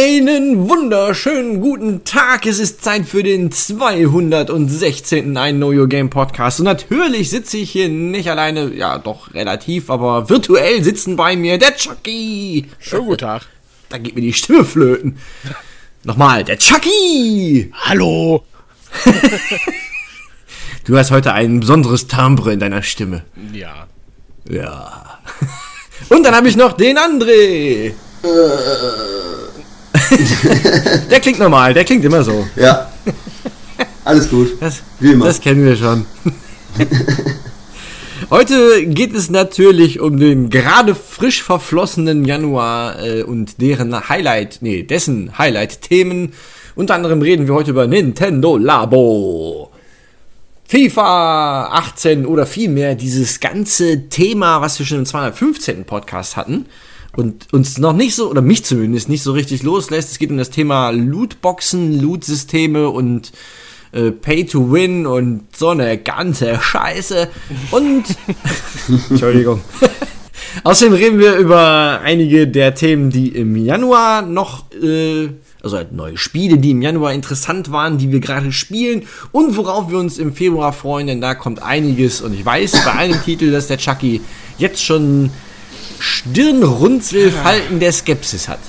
Einen wunderschönen guten Tag. Es ist Zeit für den 216. I Know Your Game Podcast. Und natürlich sitze ich hier nicht alleine, ja doch relativ, aber virtuell sitzen bei mir der Chucky. Schönen guten Tag. Da geht mir die Stimme flöten. Nochmal, der Chucky. Hallo. Du hast heute ein besonderes Timbre in deiner Stimme. Ja. Ja. Und dann habe ich noch den André. der klingt normal, der klingt immer so. Ja. Alles gut. Das, Wie immer. das kennen wir schon. Heute geht es natürlich um den gerade frisch verflossenen Januar äh, und deren Highlight, nee, dessen Highlight-Themen. Unter anderem reden wir heute über Nintendo Labo. FIFA 18 oder vielmehr dieses ganze Thema, was wir schon im 215. Podcast hatten und uns noch nicht so, oder mich zumindest nicht so richtig loslässt. Es geht um das Thema Lootboxen, Loot-Systeme und äh, Pay to Win und so eine ganze Scheiße. Und Entschuldigung. Außerdem reden wir über einige der Themen, die im Januar noch, äh, also halt neue Spiele, die im Januar interessant waren, die wir gerade spielen und worauf wir uns im Februar freuen, denn da kommt einiges und ich weiß bei einem Titel, dass der Chucky jetzt schon Stirnrunzelfalten der Skepsis hat.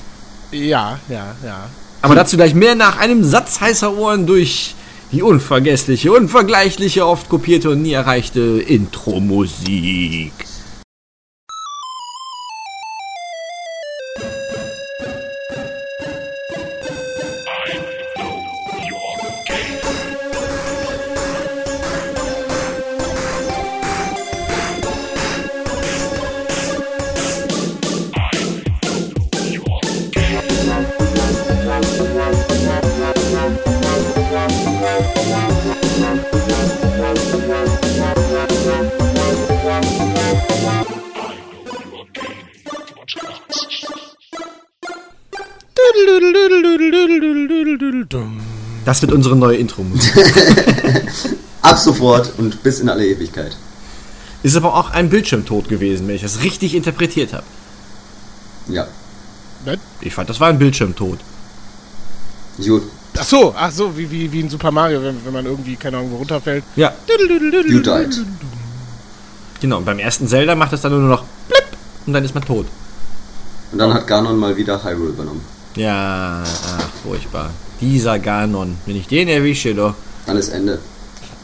Ja, ja, ja. Aber dazu gleich mehr nach einem Satz heißer Ohren durch die unvergessliche, unvergleichliche, oft kopierte und nie erreichte Intro-Musik. Das wird unsere neue Intro-Musik. Ab sofort und bis in alle Ewigkeit. Ist aber auch ein Bildschirmtod gewesen, wenn ich das richtig interpretiert habe. Ja. Ich fand, das war ein Bildschirmtod. Gut. Ach so, ach so, wie, wie, wie in Super Mario, wenn, wenn man irgendwie, keine Ahnung, wo runterfällt. Ja, You died. genau. Und beim ersten Zelda macht es dann nur noch blip und dann ist man tot. Und dann hat Ganon mal wieder Hyrule übernommen. Ja, ach, furchtbar. Dieser Ganon. Wenn ich den erwische, doch, Dann ist Ende.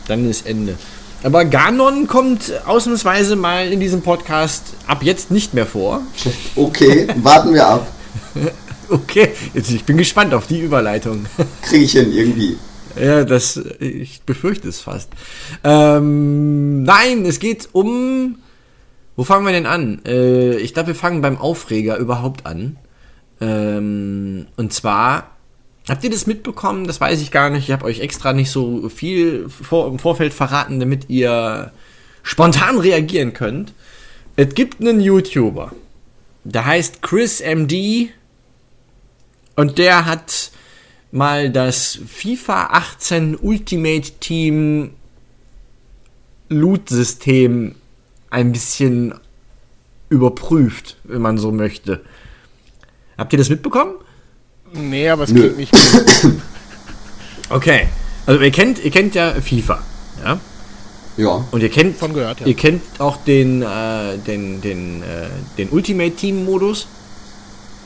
dann ist Ende. Aber Ganon kommt ausnahmsweise mal in diesem Podcast ab jetzt nicht mehr vor. Okay, warten wir ab. Okay, jetzt, ich bin gespannt auf die Überleitung. Kriege ich hin, irgendwie. Ja, das, ich befürchte es fast. Ähm, nein, es geht um, wo fangen wir denn an? Äh, ich glaube, wir fangen beim Aufreger überhaupt an. Ähm, und zwar, habt ihr das mitbekommen? Das weiß ich gar nicht. Ich habe euch extra nicht so viel vor, im Vorfeld verraten, damit ihr spontan reagieren könnt. Es gibt einen YouTuber, der heißt Chris MD und der hat mal das FIFA 18 Ultimate Team Loot-System ein bisschen überprüft, wenn man so möchte. Habt ihr das mitbekommen? Nee, aber es Nö. klingt nicht gut. Okay. Also ihr kennt, ihr kennt ja FIFA, ja? Ja. Und ihr kennt, Von gehört, ja. ihr kennt auch den, äh, den, den, äh, den Ultimate Team Modus.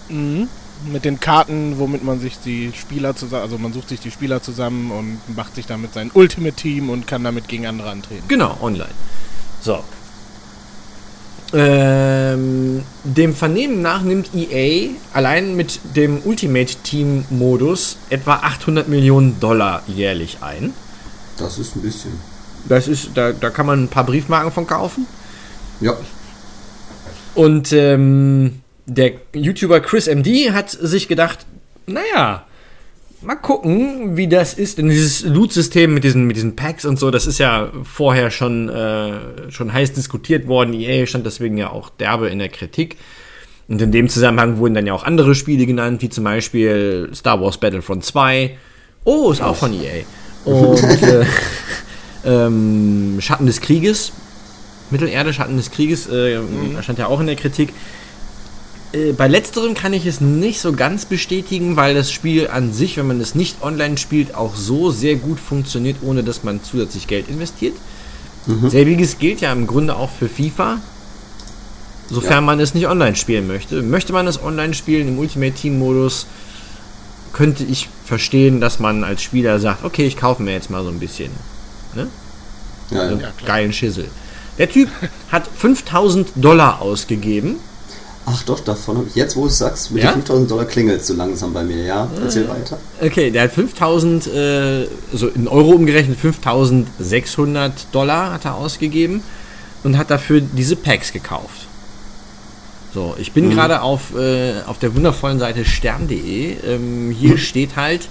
Mit den Karten, womit man sich die Spieler zusammen, also man sucht sich die Spieler zusammen und macht sich damit sein Ultimate Team und kann damit gegen andere antreten. Genau, online. So. Ähm, dem Vernehmen nach nimmt EA allein mit dem Ultimate Team Modus etwa 800 Millionen Dollar jährlich ein. Das ist ein bisschen. Das ist, da, da kann man ein paar Briefmarken von kaufen. Ja. Und ähm, der YouTuber Chris MD hat sich gedacht, naja, mal gucken, wie das ist. Denn dieses Loot-System mit diesen, mit diesen Packs und so, das ist ja vorher schon, äh, schon heiß diskutiert worden. EA stand deswegen ja auch derbe in der Kritik. Und in dem Zusammenhang wurden dann ja auch andere Spiele genannt, wie zum Beispiel Star Wars Battlefront 2. Oh, ist auch von EA. Und äh, ähm, Schatten des Krieges, Mittelerde, Schatten des Krieges, äh, stand ja auch in der Kritik. Äh, bei letzterem kann ich es nicht so ganz bestätigen, weil das Spiel an sich, wenn man es nicht online spielt, auch so sehr gut funktioniert, ohne dass man zusätzlich Geld investiert. Mhm. Selbiges gilt ja im Grunde auch für FIFA. Sofern ja. man es nicht online spielen möchte. Möchte man es online spielen im Ultimate Team Modus, könnte ich verstehen, dass man als Spieler sagt, okay, ich kaufe mir jetzt mal so ein bisschen. Ne? Ja, ja. Geilen Schissel. Der Typ hat 5000 Dollar ausgegeben Ach doch, davon habe ich jetzt, wo du es sagst, mit ja? den 5000 Dollar klingelt es so langsam bei mir, ja? Erzähl äh, weiter. Okay, der hat 5000, äh, also in Euro umgerechnet 5600 Dollar hat er ausgegeben und hat dafür diese Packs gekauft. So, ich bin mhm. gerade auf, äh, auf der wundervollen Seite stern.de. Ähm, hier mhm. steht halt,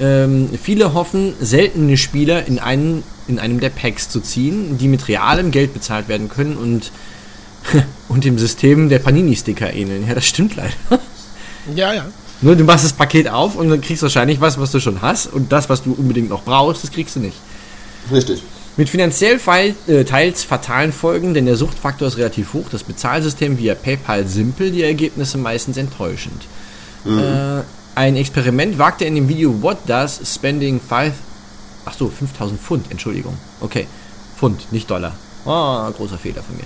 ähm, viele hoffen, seltene Spieler in, einen, in einem der Packs zu ziehen, die mit realem Geld bezahlt werden können und und dem System der Panini-Sticker ähneln. Ja, das stimmt leider. Ja, ja. Nur du machst das Paket auf und dann kriegst du wahrscheinlich was, was du schon hast und das, was du unbedingt noch brauchst, das kriegst du nicht. Richtig. Mit finanziell äh, teils fatalen Folgen, denn der Suchtfaktor ist relativ hoch, das Bezahlsystem via PayPal simpel, die Ergebnisse meistens enttäuschend. Mhm. Äh, ein Experiment wagte in dem Video What Does Spending 5... Achso, 5000 Pfund, Entschuldigung. Okay, Pfund, nicht Dollar. Oh, großer Fehler von mir.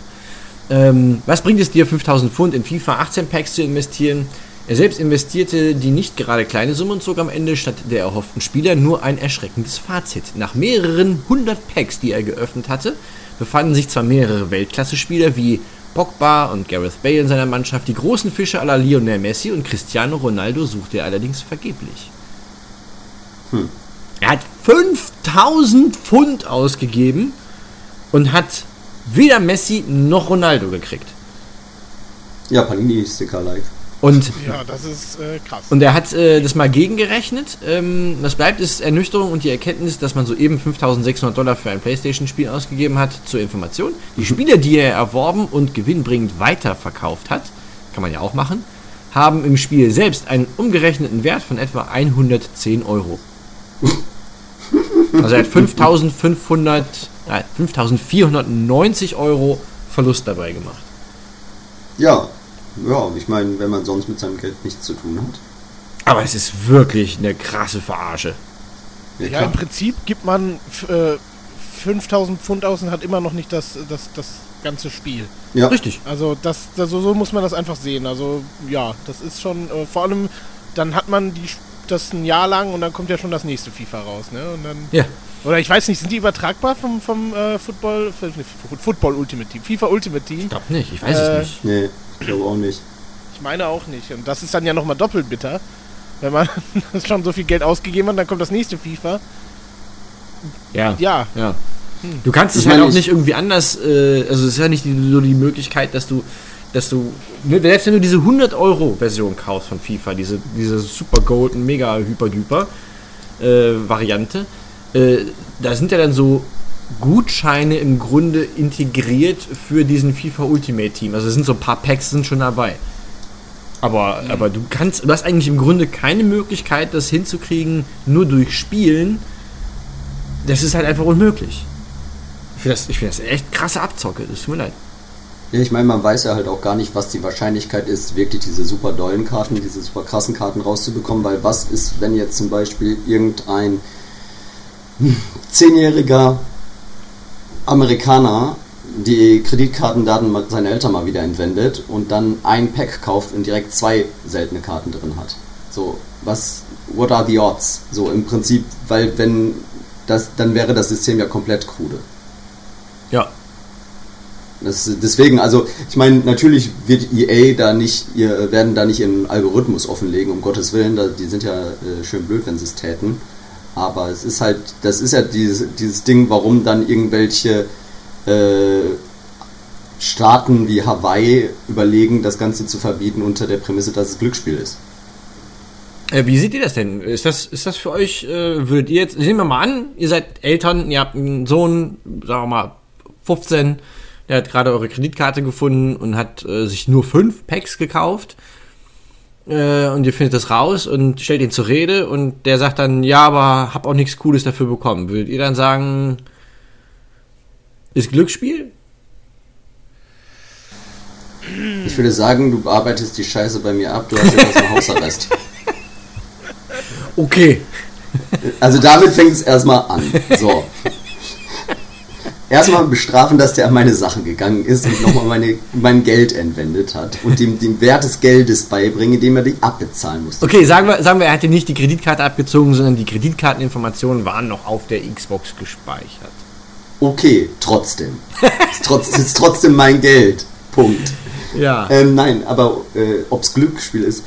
Ähm, was bringt es dir, 5000 Pfund in FIFA 18 Packs zu investieren? Er selbst investierte die nicht gerade kleine Summe und zog am Ende statt der erhofften Spieler nur ein erschreckendes Fazit. Nach mehreren hundert Packs, die er geöffnet hatte, befanden sich zwar mehrere Weltklasse-Spieler wie Pogba und Gareth Bale in seiner Mannschaft, die großen Fische aller Lionel Messi und Cristiano Ronaldo suchte er allerdings vergeblich. Hm. Er hat 5000 Pfund ausgegeben und hat weder Messi noch Ronaldo gekriegt. Ja, Panini-Sticker live. Und, ja, das ist äh, krass. Und er hat äh, das mal gegengerechnet. Ähm, was bleibt, ist Ernüchterung und die Erkenntnis, dass man soeben 5600 Dollar für ein Playstation-Spiel ausgegeben hat. Zur Information. Die mhm. Spiele, die er erworben und gewinnbringend weiterverkauft hat, kann man ja auch machen, haben im Spiel selbst einen umgerechneten Wert von etwa 110 Euro. also er hat 5500 5490 Euro Verlust dabei gemacht. Ja, ja, ich meine, wenn man sonst mit seinem Geld nichts zu tun hat. Aber es ist wirklich eine krasse Verarsche. Ja, ja im Prinzip gibt man äh, 5000 Pfund aus und hat immer noch nicht das, das, das ganze Spiel. Ja. Richtig. Also das, das, so muss man das einfach sehen. Also ja, das ist schon, äh, vor allem, dann hat man die, das ein Jahr lang und dann kommt ja schon das nächste FIFA raus. Ne? Und dann, ja. Oder ich weiß nicht, sind die übertragbar vom, vom äh, Football, Football Ultimate Team, FIFA Ultimate Team? Ich glaube nicht, ich weiß äh, es nicht. Nee, ich glaube auch nicht. Ich meine auch nicht. Und das ist dann ja nochmal doppelt bitter. Wenn man schon so viel Geld ausgegeben hat, dann kommt das nächste FIFA. Ja. Ja. ja. Hm. Du kannst es halt auch nicht irgendwie anders, äh, also es ist ja nicht die, so die Möglichkeit, dass du, dass du, ne, selbst wenn du diese 100 Euro Version kaufst von FIFA, diese, diese Super Golden Mega Hyper Duper äh, Variante, äh, da sind ja dann so Gutscheine im Grunde integriert für diesen FIFA Ultimate Team. Also es sind so ein paar Packs sind schon dabei. Aber, mhm. aber du kannst, du hast eigentlich im Grunde keine Möglichkeit, das hinzukriegen, nur durch Spielen. Das ist halt einfach unmöglich. Ich finde das, find das echt krasse Abzocke, das tut mir leid. Ja, ich meine, man weiß ja halt auch gar nicht, was die Wahrscheinlichkeit ist, wirklich diese super dollen Karten, diese super krassen Karten rauszubekommen, weil was ist, wenn jetzt zum Beispiel irgendein zehnjähriger Amerikaner die Kreditkartendaten seiner Eltern mal wieder entwendet und dann ein Pack kauft und direkt zwei seltene Karten drin hat. So, was, what are the odds? So im Prinzip, weil wenn das, dann wäre das System ja komplett krude. Ja. Das, deswegen, also ich meine, natürlich wird EA da nicht, ihr werden da nicht ihren Algorithmus offenlegen, um Gottes Willen, da, die sind ja äh, schön blöd, wenn sie es täten. Aber es ist halt, das ist ja dieses, dieses Ding, warum dann irgendwelche äh, Staaten wie Hawaii überlegen, das Ganze zu verbieten unter der Prämisse, dass es Glücksspiel ist. Äh, wie seht ihr das denn? Ist das, ist das für euch, äh, würdet ihr jetzt, nehmen wir mal an, ihr seid Eltern, ihr habt einen Sohn, sagen wir mal 15, der hat gerade eure Kreditkarte gefunden und hat äh, sich nur fünf Packs gekauft äh, und ihr findet das raus und stellt ihn zur Rede und der sagt dann, ja, aber hab auch nichts Cooles dafür bekommen. Würdet ihr dann sagen, ist Glücksspiel? Ich würde sagen, du arbeitest die Scheiße bei mir ab, du hast jetzt erstmal Hausarrest. Okay. Also damit fängt es erstmal an. So. Erstmal bestrafen, dass der an meine Sachen gegangen ist und nochmal meine, mein Geld entwendet hat und dem den Wert des Geldes beibringen, indem er die abbezahlen musste. Okay, sagen wir, sagen wir, er hätte nicht die Kreditkarte abgezogen, sondern die Kreditkarteninformationen waren noch auf der Xbox gespeichert. Okay, trotzdem. ist, trotz, ist trotzdem mein Geld. Punkt. Ja. Ähm, nein, aber äh, ob es Glücksspiel ist,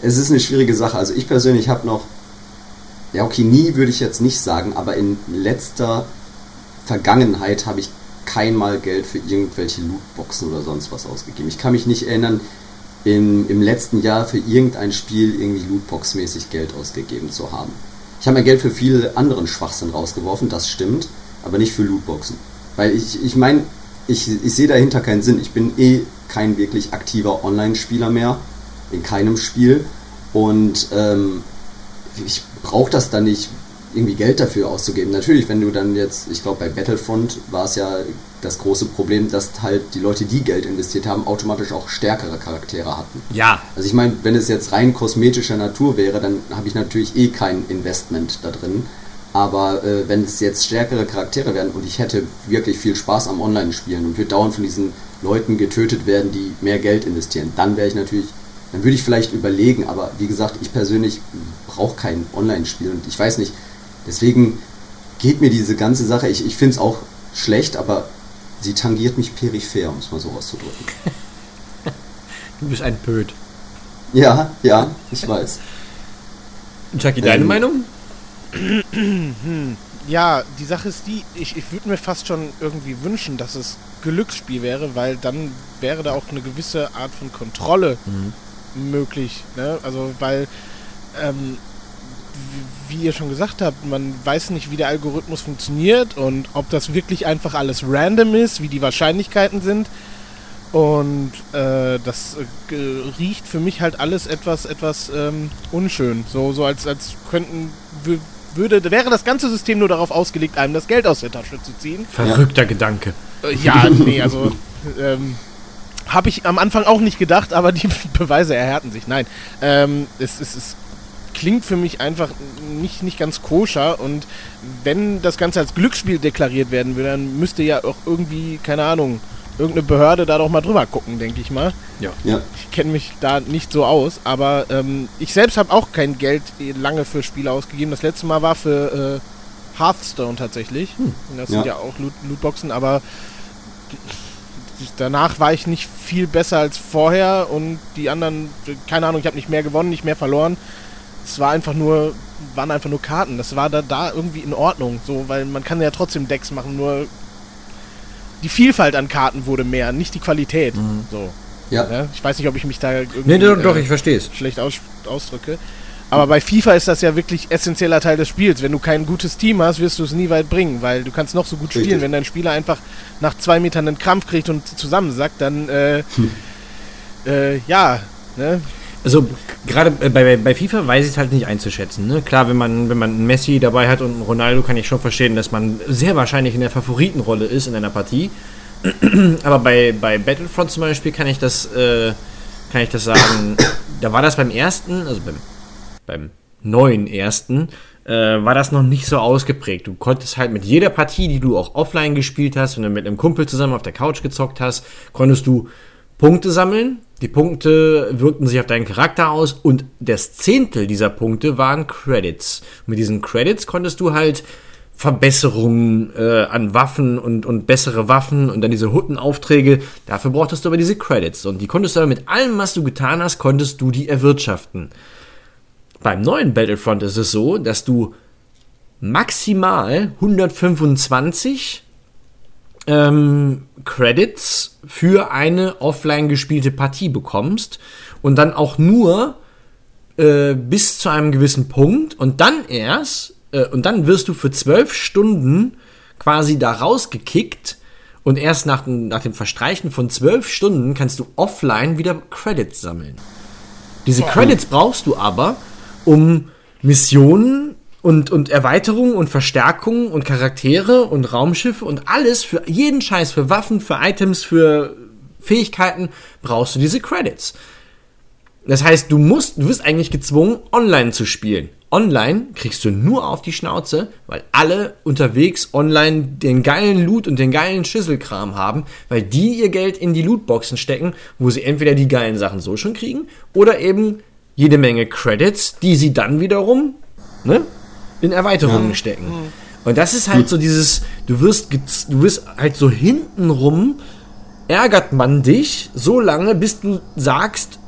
es ist eine schwierige Sache. Also ich persönlich habe noch, ja okay, nie würde ich jetzt nicht sagen, aber in letzter Vergangenheit habe ich kein Mal Geld für irgendwelche Lootboxen oder sonst was ausgegeben. Ich kann mich nicht erinnern, in, im letzten Jahr für irgendein Spiel irgendwie Lootbox-mäßig Geld ausgegeben zu haben. Ich habe mein Geld für viele anderen Schwachsinn rausgeworfen, das stimmt, aber nicht für Lootboxen. Weil ich, ich meine, ich, ich sehe dahinter keinen Sinn. Ich bin eh kein wirklich aktiver Online-Spieler mehr, in keinem Spiel. Und ähm, ich brauche das dann nicht, irgendwie Geld dafür auszugeben. Natürlich, wenn du dann jetzt, ich glaube bei Battlefront war es ja das große Problem, dass halt die Leute, die Geld investiert haben, automatisch auch stärkere Charaktere hatten. Ja. Also ich meine, wenn es jetzt rein kosmetischer Natur wäre, dann habe ich natürlich eh kein Investment da drin. Aber äh, wenn es jetzt stärkere Charaktere werden und ich hätte wirklich viel Spaß am Online-Spielen und würde dauernd von diesen Leuten getötet werden, die mehr Geld investieren, dann wäre ich natürlich, dann würde ich vielleicht überlegen, aber wie gesagt, ich persönlich brauche kein Online-Spiel und ich weiß nicht, deswegen geht mir diese ganze Sache, ich, ich finde es auch schlecht, aber sie tangiert mich peripher, um es mal so auszudrücken. Du bist ein Pöd. Ja, ja, ich weiß. Chucky, deine Ähm, Meinung? Ja, die Sache ist die, ich, ich würde mir fast schon irgendwie wünschen, dass es Glücksspiel wäre, weil dann wäre da auch eine gewisse Art von Kontrolle möglich. Ne? Also, weil, ähm, wie, ihr schon gesagt habt, man weiß nicht, wie der Algorithmus funktioniert und ob das wirklich einfach alles random ist, wie die Wahrscheinlichkeiten sind. Und äh, das äh, riecht für mich halt alles etwas, etwas ähm, unschön. So, so als, als könnten, wü- würde, wäre das ganze System nur darauf ausgelegt, einem das Geld aus der Tasche zu ziehen. Verrückter Gedanke. Äh, ja, nee, also ähm, habe ich am Anfang auch nicht gedacht, aber die Beweise erhärten sich. Nein, ähm, es, es, es klingt für mich einfach nicht, nicht ganz koscher und wenn das Ganze als Glücksspiel deklariert werden würde, dann müsste ja auch irgendwie, keine Ahnung, irgendeine Behörde da doch mal drüber gucken, denke ich mal. Ja, Ich kenne mich da nicht so aus, aber ähm, ich selbst habe auch kein Geld lange für Spiele ausgegeben. Das letzte Mal war für äh, Hearthstone tatsächlich. Das sind Ja. ja auch Loot Lootboxen, aber danach war ich nicht viel besser als vorher und die anderen, keine Ahnung, ich habe nicht mehr gewonnen, nicht mehr verloren. Es war einfach nur, waren einfach nur Karten. Das war da, da irgendwie in Ordnung, so, weil man kann ja trotzdem Decks machen, nur die Vielfalt an Karten wurde mehr, nicht die Qualität. So. ja. Ja, ich weiß nicht, ob ich mich da irgendwie Nee, doch, doch, äh, ich verstehe es. schlecht aus, ausdrücke. Aber bei FIFA ist das ja wirklich essentieller Teil des Spiels. Wenn du kein gutes Team hast, wirst du es nie weit bringen, weil du kannst noch so gut spielen. Richtig. Wenn dein Spieler einfach nach zwei Metern einen Krampf kriegt und zusammensackt, dann äh, äh, ja, ne? Also gerade äh, bei, bei FIFA weiß ich es halt nicht einzuschätzen. Ne? Klar, wenn man, wenn man einen Messi dabei hat und einen Ronaldo, kann ich schon verstehen, dass man sehr wahrscheinlich in der Favoritenrolle ist in einer Partie. Aber bei, bei Battlefront zum Beispiel kann ich das, äh, kann ich das sagen, da war das beim ersten, also beim, beim neuen ersten, äh, war das noch nicht so ausgeprägt. Du konntest halt mit jeder Partie, die du auch offline gespielt hast, wenn du mit einem Kumpel zusammen auf der Couch gezockt hast, konntest du Punkte sammeln. Die Punkte wirkten sich auf deinen Charakter aus und das Zehntel dieser Punkte waren Credits. Und mit diesen Credits konntest du halt Verbesserungen äh, an Waffen und, und bessere Waffen und dann diese Huttenaufträge. Dafür brauchtest du aber diese Credits. Und die konntest du aber mit allem, was du getan hast, konntest du die erwirtschaften. Beim neuen Battlefront ist es so, dass du maximal 125 ähm, Credits für eine offline gespielte Partie bekommst und dann auch nur äh, bis zu einem gewissen Punkt und dann erst äh, und dann wirst du für zwölf Stunden quasi da rausgekickt und erst nach, nach dem Verstreichen von zwölf Stunden kannst du offline wieder Credits sammeln. Diese Credits brauchst du aber, um Missionen und, und Erweiterungen und Verstärkungen und Charaktere und Raumschiffe und alles für jeden Scheiß, für Waffen, für Items, für Fähigkeiten brauchst du diese Credits. Das heißt, du musst, du wirst eigentlich gezwungen, online zu spielen. Online kriegst du nur auf die Schnauze, weil alle unterwegs online den geilen Loot und den geilen Schisselkram haben, weil die ihr Geld in die Lootboxen stecken, wo sie entweder die geilen Sachen so schon kriegen oder eben jede Menge Credits, die sie dann wiederum ne, in Erweiterungen ja. stecken. Und das ist halt so dieses, du wirst, du wirst halt so hintenrum, ärgert man dich so lange, bis du sagst,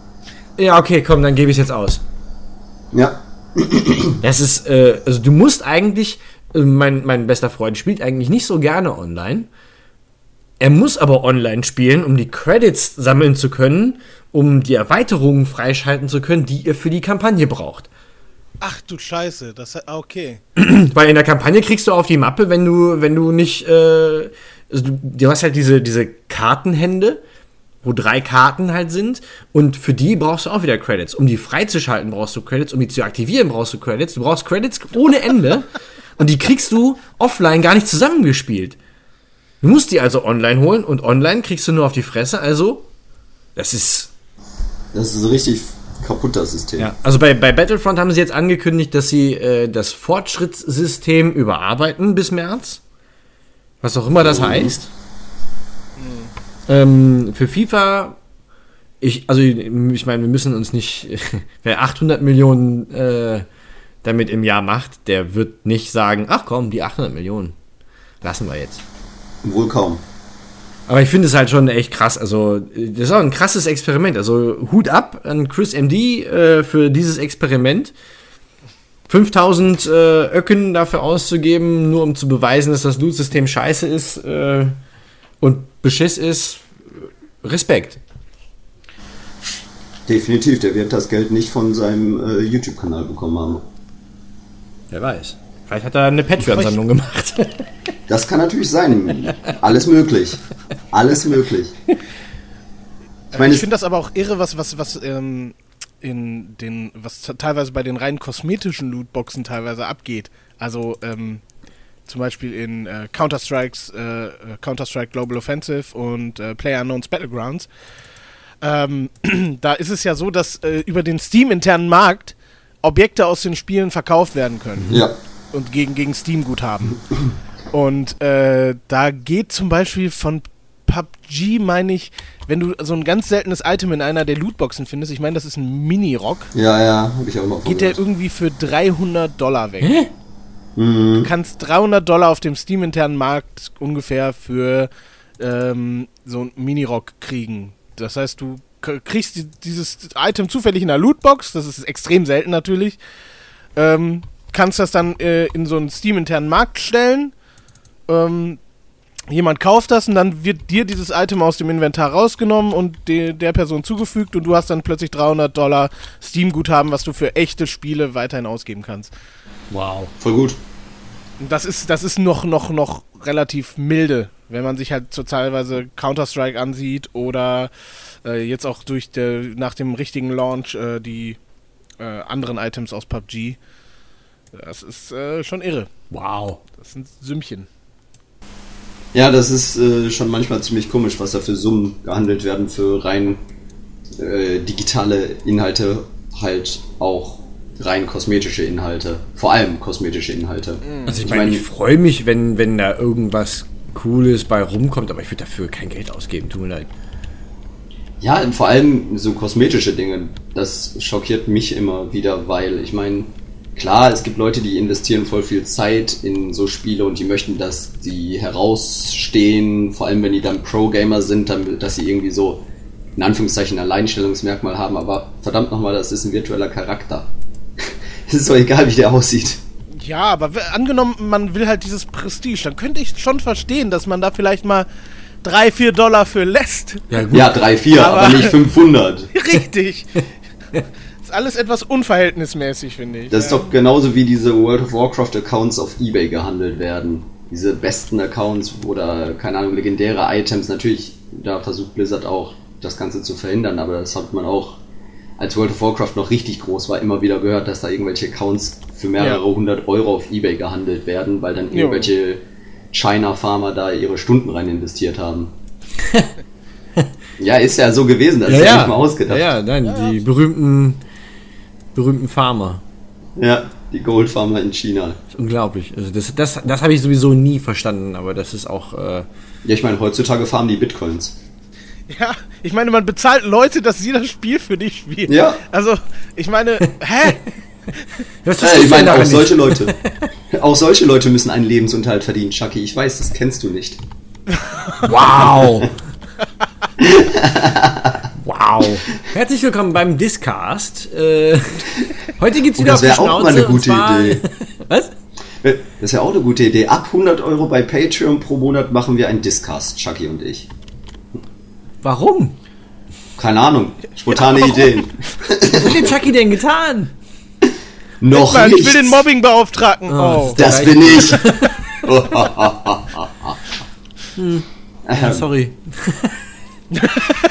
ja, okay, komm, dann gebe ich es jetzt aus. Ja. Das ist, äh, also du musst eigentlich, äh, mein, mein bester Freund spielt eigentlich nicht so gerne online. Er muss aber online spielen, um die Credits sammeln zu können, um die Erweiterungen freischalten zu können, die ihr für die Kampagne braucht. Ach du Scheiße, das ah, okay. Weil in der Kampagne kriegst du auf die Mappe, wenn du, wenn du nicht, äh, also du, du hast halt diese, diese Kartenhände wo drei Karten halt sind und für die brauchst du auch wieder Credits. Um die freizuschalten brauchst du Credits, um die zu aktivieren brauchst du Credits. Du brauchst Credits ohne Ende und die kriegst du offline gar nicht zusammengespielt. Du musst die also online holen und online kriegst du nur auf die Fresse, also das ist... Das ist richtig kaputt, das System. Ja, also bei, bei Battlefront haben sie jetzt angekündigt, dass sie äh, das Fortschrittssystem überarbeiten bis März. Was auch immer das mhm. heißt. Ähm, für FIFA, ich, also ich meine, wir müssen uns nicht, wer 800 Millionen äh, damit im Jahr macht, der wird nicht sagen, ach komm, die 800 Millionen lassen wir jetzt. Wohl kaum. Aber ich finde es halt schon echt krass. Also, das ist auch ein krasses Experiment. Also, Hut ab an Chris MD äh, für dieses Experiment. 5000 äh, Öcken dafür auszugeben, nur um zu beweisen, dass das Loot-System scheiße ist. Äh, und Beschiss ist Respekt. Definitiv, der wird das Geld nicht von seinem äh, YouTube-Kanal bekommen haben. Wer weiß. Vielleicht hat er eine Patreon-Sammlung gemacht. Das kann natürlich sein. Alles möglich. Alles möglich. Ich, meine, ich finde das aber auch irre, was, was, was ähm, in den, was teilweise bei den rein kosmetischen Lootboxen teilweise abgeht. Also ähm, zum Beispiel in äh, Counter-Strikes, äh, äh, Counter-Strike Global Offensive und äh, PlayerUnknown's Battlegrounds. Ähm, da ist es ja so, dass äh, über den Steam-internen Markt Objekte aus den Spielen verkauft werden können. Ja. Und gegen, gegen Steam-Guthaben. Und äh, da geht zum Beispiel von PUBG, meine ich, wenn du so ein ganz seltenes Item in einer der Lootboxen findest, ich meine, das ist ein Mini-Rock. Ja, ja, habe ich auch mal Geht der irgendwie für 300 Dollar weg. Hä? Mhm. Du kannst 300 Dollar auf dem Steam-internen Markt ungefähr für ähm, so ein Minirock kriegen. Das heißt, du kriegst die, dieses Item zufällig in der Lootbox, das ist extrem selten natürlich. Ähm, kannst das dann äh, in so einen Steam-internen Markt stellen. Ähm, jemand kauft das und dann wird dir dieses Item aus dem Inventar rausgenommen und de der Person zugefügt und du hast dann plötzlich 300 Dollar Steam-Guthaben, was du für echte Spiele weiterhin ausgeben kannst. Wow. Voll gut. Das ist, das ist noch, noch, noch relativ milde, wenn man sich halt so teilweise Counter-Strike ansieht oder äh, jetzt auch durch der, nach dem richtigen Launch äh, die äh, anderen Items aus PUBG. Das ist äh, schon irre. Wow. Das sind Sümmchen. Ja, das ist äh, schon manchmal ziemlich komisch, was da für Summen gehandelt werden für rein äh, digitale Inhalte halt auch rein kosmetische Inhalte. Vor allem kosmetische Inhalte. Mhm. Also ich, ich meine, mein, ich freue mich, wenn, wenn da irgendwas Cooles bei rumkommt, aber ich würde dafür kein Geld ausgeben, tut mir leid. Ja, vor allem so kosmetische Dinge, das schockiert mich immer wieder, weil ich meine, klar, es gibt Leute, die investieren voll viel Zeit in so Spiele und die möchten, dass die herausstehen, vor allem wenn die dann Pro-Gamer sind, damit, dass sie irgendwie so in Anführungszeichen ein Alleinstellungsmerkmal haben, aber verdammt nochmal, das ist ein virtueller Charakter. ist doch egal, wie der aussieht. Ja, aber angenommen, man will halt dieses Prestige, dann könnte ich schon verstehen, dass man da vielleicht mal 3, 4 Dollar für lässt. Ja, gut. ja 3, 4, aber, aber nicht 500. Richtig. ist alles etwas unverhältnismäßig, finde ich. Das ist doch genauso wie diese World of Warcraft Accounts auf Ebay gehandelt werden. Diese besten Accounts oder, keine Ahnung, legendäre Items. Natürlich, da versucht Blizzard auch das Ganze zu verhindern, aber das hat man auch als World of Warcraft noch richtig groß war, immer wieder gehört, dass da irgendwelche Accounts für mehrere hundert Euro auf Ebay gehandelt werden, weil dann irgendwelche China-Farmer da ihre Stunden rein investiert haben. Ja, ist ja so gewesen, das ja, ist ja, ja. nicht mal ausgedacht. Ja, ja, nein, die berühmten, berühmten Farmer. Ja, die Goldfarmer in China. Das ist unglaublich. Also das, das, das habe ich sowieso nie verstanden, aber das ist auch. Äh, Ja, ich meine, heutzutage farmen die Bitcoins. Ja, ich meine, man bezahlt Leute, dass sie das Spiel für dich spielen. Ja. Also, ich meine, hä? was Äh, verstehst ich du meine, auch nicht? solche Leute. auch solche Leute müssen einen Lebensunterhalt verdienen, Chucky. Ich weiß, das kennst du nicht. Wow! wow! Herzlich willkommen beim Discast. Äh, heute geht's Oh, wieder das auf die wär auch Schnauze. mal eine gute zwar- Idee. Was? Äh, Das ist ja auch eine gute Idee. Ab 100 Euro bei Patreon pro Monat machen wir einen Discast, Chucky und ich. Warum? Keine Ahnung. Spontane Ja? Ideen. Was hat der Chucky denn getan? Noch nicht. ich will den Mobbingbeauftragten. Oh, Oh. Das bin ich. Ja, sorry.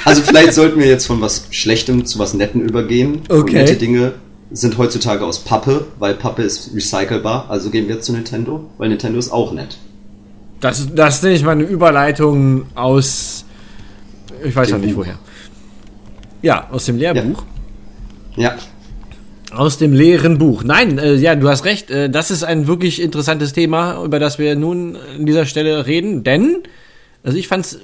Also vielleicht sollten wir jetzt von was Schlechtem zu was Nettem übergehen. Und Okay. nette Dinge sind heutzutage aus Pappe, weil Pappe ist recycelbar. Also gehen wir zu Nintendo, weil Nintendo ist auch nett. Das, das nenne ich mal eine Überleitung aus. Ich weiß auch nicht Buch. woher. Ja, aus dem Lehrbuch. Ja. Aus dem leeren Buch. Nein, äh, ja, du hast recht. Äh, das ist ein wirklich interessantes Thema, über das wir nun an dieser Stelle reden. Denn, also ich fand's,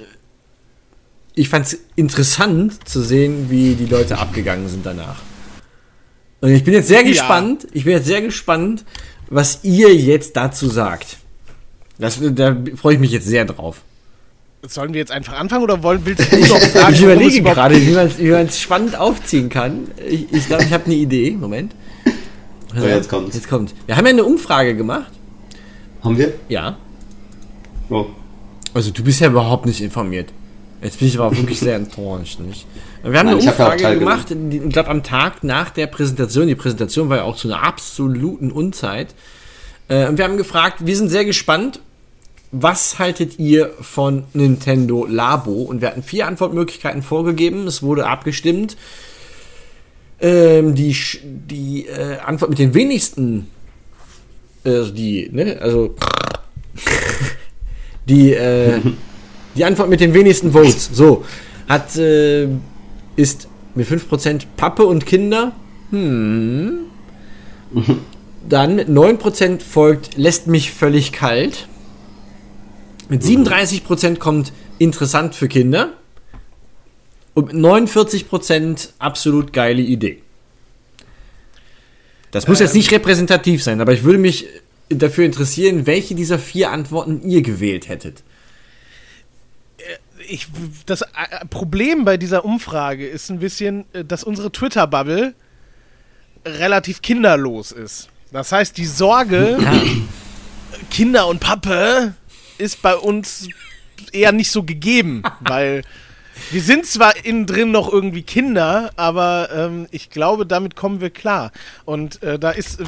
ich fand's interessant zu sehen, wie die Leute abgegangen sind danach. Und ich bin jetzt sehr Ja. gespannt. Ich bin jetzt sehr gespannt, was ihr jetzt dazu sagt. Das, da freue ich mich jetzt sehr drauf. Sollen wir jetzt einfach anfangen oder wollen, willst du noch fragen? Ich es überlege gerade, wie man es spannend aufziehen kann. Ich glaube, ich, glaub, ich habe eine Idee. Moment. So, jetzt kommt's. Jetzt kommt. Wir haben ja eine Umfrage gemacht. Haben wir? Ja. Oh. Also du bist ja überhaupt nicht informiert. Jetzt bin ich aber auch wirklich sehr enttäuscht. Nicht? Wir haben Nein, eine hab Umfrage teilgenommen. gemacht, ich glaube am Tag nach der Präsentation. Die Präsentation war ja auch zu einer absoluten Unzeit. Äh, und wir haben gefragt, wir sind sehr gespannt, was haltet ihr von Nintendo Labo? Und wir hatten vier Antwortmöglichkeiten vorgegeben. Es wurde abgestimmt. Ähm, die die äh, Antwort mit den wenigsten, äh, also die, ne, also die, äh, die Antwort mit den wenigsten Votes, so, hat, äh, ist mit 5% Pappe und Kinder. Hm. Dann mit 9% folgt Lässt mich völlig kalt. Mit 37% kommt Interessant für Kinder. Und mit 49% absolut geile Idee. Das muss jetzt nicht repräsentativ sein, aber ich würde mich dafür interessieren, welche dieser vier Antworten ihr gewählt hättet. Ich, das äh, Problem bei dieser Umfrage ist ein bisschen, äh, dass unsere Twitter-Bubble relativ kinderlos ist. Das heißt, die Sorge, Kinder und Pappe, ist bei uns eher nicht so gegeben, weil wir sind zwar innen drin noch irgendwie Kinder, aber ähm, ich glaube, damit kommen wir klar. Und äh, da ist, äh,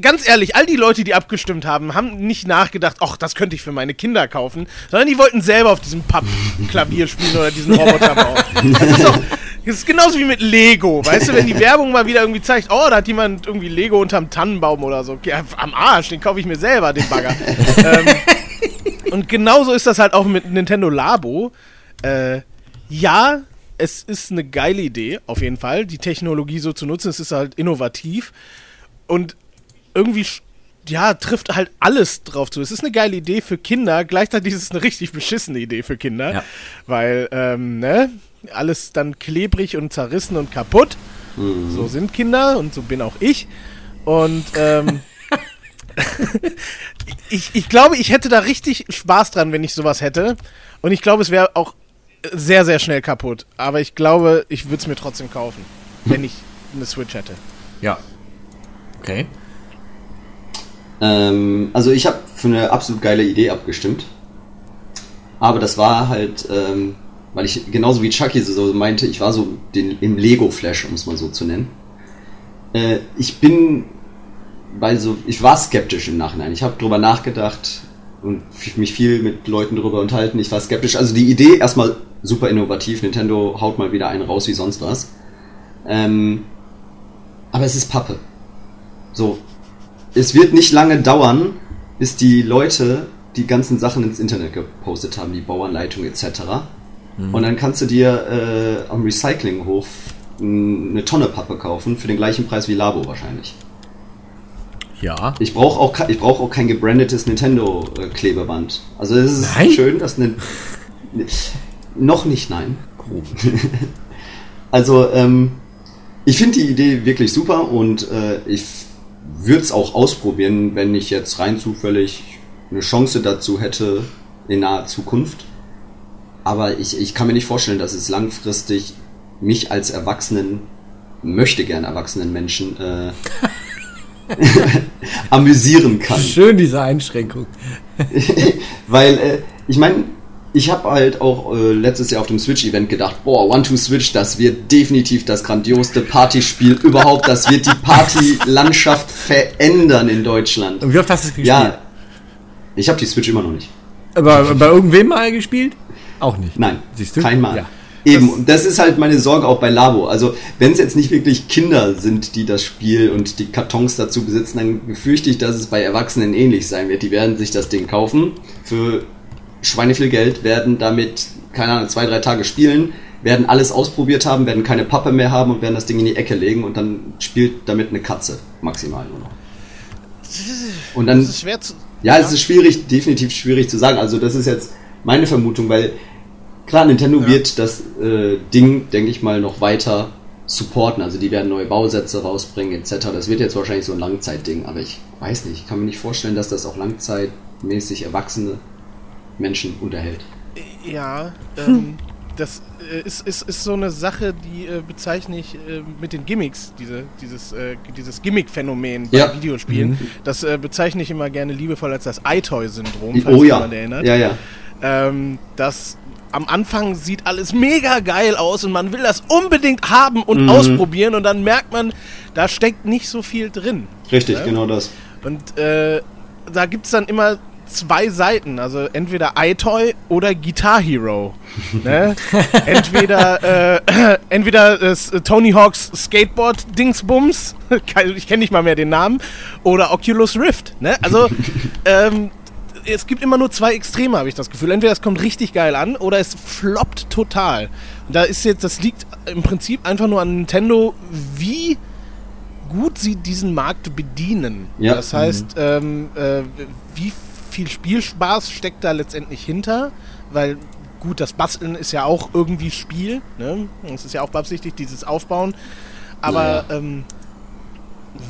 ganz ehrlich, all die Leute, die abgestimmt haben, haben nicht nachgedacht, ach, das könnte ich für meine Kinder kaufen, sondern die wollten selber auf diesem Pappklavier spielen oder diesen Roboter bauen. Das ist doch, das ist genauso wie mit Lego, weißt du, wenn die Werbung mal wieder irgendwie zeigt, oh, da hat jemand irgendwie Lego unterm Tannenbaum oder so. Ja, am Arsch, den kaufe ich mir selber, den Bagger. ähm, und genauso ist das halt auch mit Nintendo Labo. Äh, ja, es ist eine geile Idee, auf jeden Fall, die Technologie so zu nutzen. Es ist halt innovativ und irgendwie, ja, trifft halt alles drauf zu. Es ist eine geile Idee für Kinder, gleichzeitig ist es eine richtig beschissene Idee für Kinder, Ja. weil, ähm, ne, alles dann klebrig und zerrissen und kaputt. So sind Kinder und so bin auch ich. Und, ähm, ich, ich glaube, ich hätte da richtig Spaß dran, wenn ich sowas hätte. Und ich glaube, es wäre auch sehr, sehr schnell kaputt. Aber ich glaube, ich würde es mir trotzdem kaufen, wenn ich eine Switch hätte. Ja. Okay. Ähm, also ich habe für eine absolut geile Idee abgestimmt. Aber das war halt, ähm, weil ich genauso wie Chucky so meinte, ich war so den, im Lego-Flash, um es mal so zu nennen. Äh, ich bin bei so, ich war skeptisch im Nachhinein. Ich habe drüber nachgedacht und mich viel mit Leuten drüber unterhalten. Ich war skeptisch. Also die Idee erstmal super innovativ. Nintendo haut mal wieder einen raus wie sonst was. Ähm, aber es ist Pappe. So, es wird nicht lange dauern, bis die Leute die ganzen Sachen ins Internet gepostet haben, die Bauanleitung etc. Mhm. Und dann kannst du dir äh, am Recyclinghof eine Tonne Pappe kaufen für den gleichen Preis wie Labo wahrscheinlich. Ja. Ich brauche auch, ich brauch auch kein gebrandetes Nintendo-Klebeband. Also es ist Nein? schön, dass ne, noch nicht, nein. also ähm, ich finde die Idee wirklich super und äh, ich würde es auch ausprobieren, wenn ich jetzt rein zufällig eine Chance dazu hätte in naher Zukunft. Aber ich, ich kann mir nicht vorstellen, dass es langfristig mich als Erwachsenen, möchte gern erwachsenen Menschen äh, amüsieren kann. Schön diese Einschränkung. Weil, äh, ich meine, ich habe halt auch äh, letztes Jahr auf dem Switch-Event gedacht, boah, One-Two-Switch, das wird definitiv das grandioseste Partyspiel überhaupt. Das wird die Partylandschaft verändern in Deutschland. Und wie oft hast du es gespielt? Ja, ich habe die Switch immer noch nicht. Aber bei irgendwem mal gespielt? Auch nicht. Nein, Siehst du? kein Mal. Ja. Eben, und das ist halt meine Sorge auch bei Labo. Also, wenn es jetzt nicht wirklich Kinder sind, die das Spiel und die Kartons dazu besitzen, dann befürchte ich, dass es bei Erwachsenen ähnlich sein wird. Die werden sich das Ding kaufen für Schweine viel Geld, werden damit, keine Ahnung, zwei, drei Tage spielen, werden alles ausprobiert haben, werden keine Pappe mehr haben und werden das Ding in die Ecke legen und dann spielt damit eine Katze maximal nur noch. Und dann, Das ist schwer zu. ja, es ist schwierig, definitiv schwierig zu sagen. Also das ist jetzt meine Vermutung, weil klar, Nintendo Ja. wird das äh, Ding, denke ich mal, noch weiter supporten. Also die werden neue Bausätze rausbringen etc. Das wird jetzt wahrscheinlich so ein Langzeitding, aber ich weiß nicht. Ich kann mir nicht vorstellen, dass das auch langzeitmäßig erwachsene Menschen unterhält. Ja, ähm, das äh, ist, ist, ist so eine Sache, die äh, bezeichne ich äh, mit den Gimmicks, diese, dieses, äh, dieses Gimmick-Phänomen bei Ja. Videospielen. Mhm. Das äh, bezeichne ich immer gerne liebevoll als das iToy-Syndrom, Oh falls ja. jemand erinnert. Ja, ja. Ähm, das am Anfang sieht alles mega geil aus und man will das unbedingt haben und Mhm. ausprobieren und dann merkt man, da steckt nicht so viel drin. Richtig, Ja. genau das. Und äh, da gibt es dann immer zwei Seiten, also entweder iToy oder Guitar Hero. ne? Entweder, äh, entweder äh, Tony Hawks Skateboard Dingsbums, ich kenne nicht mal mehr den Namen, oder Oculus Rift. Ne? Also ähm, es gibt immer nur zwei Extreme, habe ich das Gefühl. Entweder es kommt richtig geil an oder es floppt total. Und da ist jetzt, das liegt im Prinzip einfach nur an Nintendo, wie gut sie diesen Markt bedienen. Ja. Das heißt, ähm, äh, wie viel Spielspaß steckt da letztendlich hinter? Weil gut, das Basteln ist ja auch irgendwie Spiel. Ne? Es ist ja auch beabsichtigt, dieses Aufbauen. Aber ähm,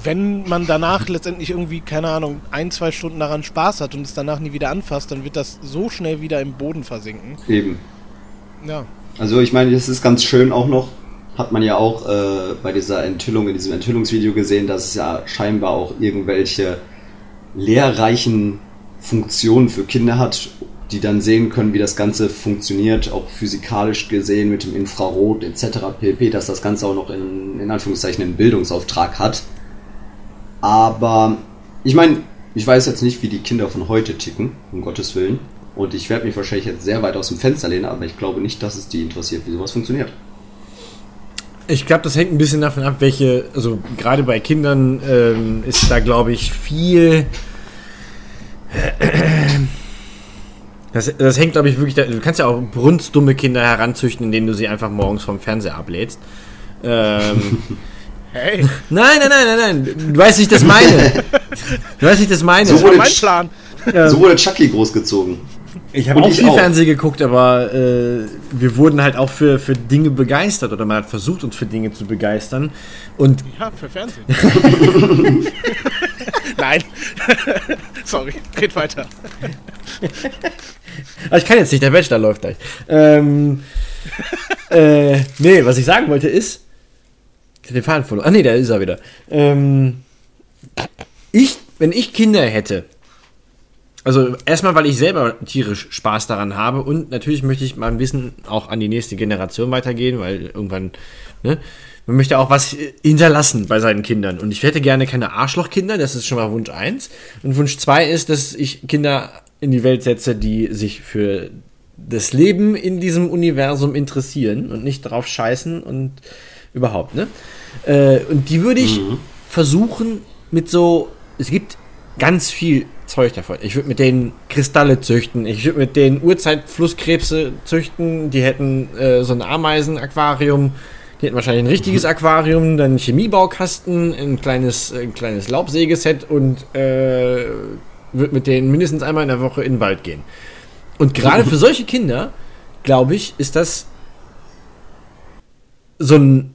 wenn man danach letztendlich irgendwie, keine Ahnung, ein, zwei Stunden daran Spaß hat und es danach nie wieder anfasst, dann wird das so schnell wieder im Boden versinken. Eben. Ja. Also ich meine, das ist ganz schön auch noch, hat man ja auch äh, bei dieser Enthüllung, in diesem Enthüllungsvideo gesehen, dass es ja scheinbar auch irgendwelche lehrreichen Funktionen für Kinder hat, die dann sehen können, wie das Ganze funktioniert, auch physikalisch gesehen mit dem Infrarot etc. pp, dass das Ganze auch noch in, in Anführungszeichen einen Bildungsauftrag hat. Aber ich meine, ich weiß jetzt nicht, wie die Kinder von heute ticken, um Gottes Willen. Und ich werde mich wahrscheinlich jetzt sehr weit aus dem Fenster lehnen, aber ich glaube nicht, dass es die interessiert, wie sowas funktioniert. Ich glaube, das hängt ein bisschen davon ab, welche, also gerade bei Kindern ähm, ist da, glaube ich, viel. Das, das hängt, glaube ich, wirklich. Da, du kannst ja auch brunstdumme Kinder heranzüchten, indem du sie einfach morgens vom Fernseher ablädst. Ähm, Hey, nein, nein, nein, nein, nein. Du weißt, wie ich das meine. Du weißt, wie ich das meine. So das war wurde mein Ch- Plan. So wurde Chucky großgezogen. Ich habe auch ich viel auch. Fernsehen geguckt, aber äh, wir wurden halt auch für, für Dinge begeistert oder man hat versucht, uns für Dinge zu begeistern. Und Ja, für Fernsehen. Nein. Sorry, red weiter. Ah, ich kann jetzt nicht, der Bachelor läuft gleich. Ähm, äh, nee, was ich sagen wollte ist. Den Faden verloren. Ah, nee, da ist er wieder. Ähm, ich, wenn ich Kinder hätte, also erstmal, weil ich selber tierisch Spaß daran habe und natürlich möchte ich mein Wissen auch an die nächste Generation weitergehen, weil irgendwann, ne, man möchte auch was hinterlassen bei seinen Kindern. Und ich hätte gerne keine Arschlochkinder, das ist schon mal Wunsch 1. Und Wunsch 2 ist, dass ich Kinder in die Welt setze, die sich für das Leben in diesem Universum interessieren und nicht drauf scheißen und überhaupt, ne? Äh, und die würde ich versuchen mit so, es gibt ganz viel überzeugt davon. Ich würde mit denen Kristalle züchten. Ich würde mit denen Urzeitflusskrebse züchten. Die hätten äh, so ein Ameisenaquarium. Die hätten wahrscheinlich ein richtiges Aquarium, dann einen Chemiebaukasten, ein kleines, ein kleines Laubsägeset und äh, würde mit denen mindestens einmal in der Woche in den Wald gehen. Und gerade für solche Kinder, glaube ich, ist das so ein,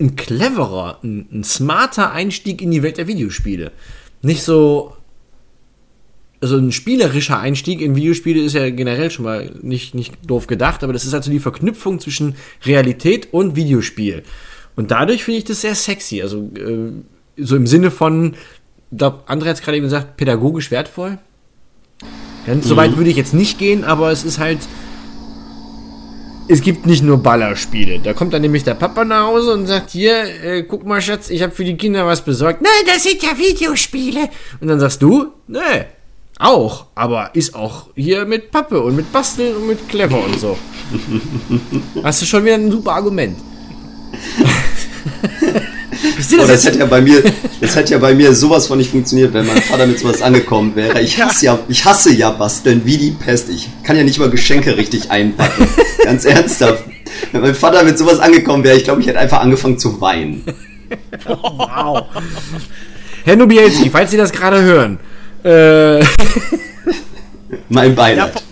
ein cleverer, ein, ein smarter Einstieg in die Welt der Videospiele. Nicht so also ein spielerischer Einstieg in Videospiele ist ja generell schon mal nicht, nicht doof gedacht, aber das ist also die Verknüpfung zwischen Realität und Videospiel. Und dadurch finde ich das sehr sexy. Also äh, so im Sinne von, da André hat es gerade eben gesagt, pädagogisch wertvoll. Ganz mhm. so weit würde ich jetzt nicht gehen, aber es ist halt. Es gibt nicht nur Ballerspiele. Da kommt dann nämlich der Papa nach Hause und sagt: Hier, äh, guck mal, Schatz, ich habe für die Kinder was besorgt. Nein, das sind ja Videospiele. Und dann sagst du: Nee, auch, aber ist auch hier mit Pappe und mit Basteln und mit Clever und so. Hast du schon wieder ein super Argument. das, oh, das hätte ja bei mir, das hätte ja bei mir sowas von nicht funktioniert, wenn mein Vater mit sowas angekommen wäre. Ich hasse ja, ich hasse ja basteln wie die Pest. Ich kann ja nicht mal Geschenke richtig einpacken. Ganz ernsthaft. Wenn mein Vater mit sowas angekommen wäre, ich glaube, ich hätte einfach angefangen zu weinen. Wow. Herr Nubielski, falls Sie das gerade hören, äh. mein Beileid. Ja, vor,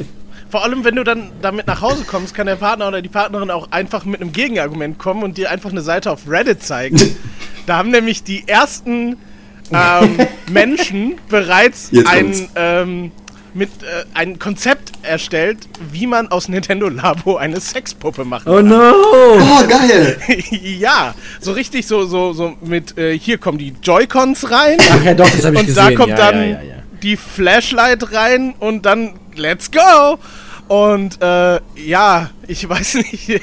vor, allem, wenn du dann damit nach Hause kommst, kann der Partner oder die Partnerin auch einfach mit einem Gegenargument kommen und dir einfach eine Seite auf Reddit zeigen. da haben nämlich die ersten ähm, Menschen bereits ein, ähm, mit, äh, ein Konzept erstellt, wie man aus Nintendo Labo eine Sexpuppe macht. Oh no! Oh, geil! ja, so richtig so, so, so mit, äh, hier kommen die Joy-Cons rein. Ach ja, doch, das habe ich und gesehen. Und da kommt ja, dann ja, ja, die Flashlight rein und dann let's go! Und äh, ja, ich weiß nicht.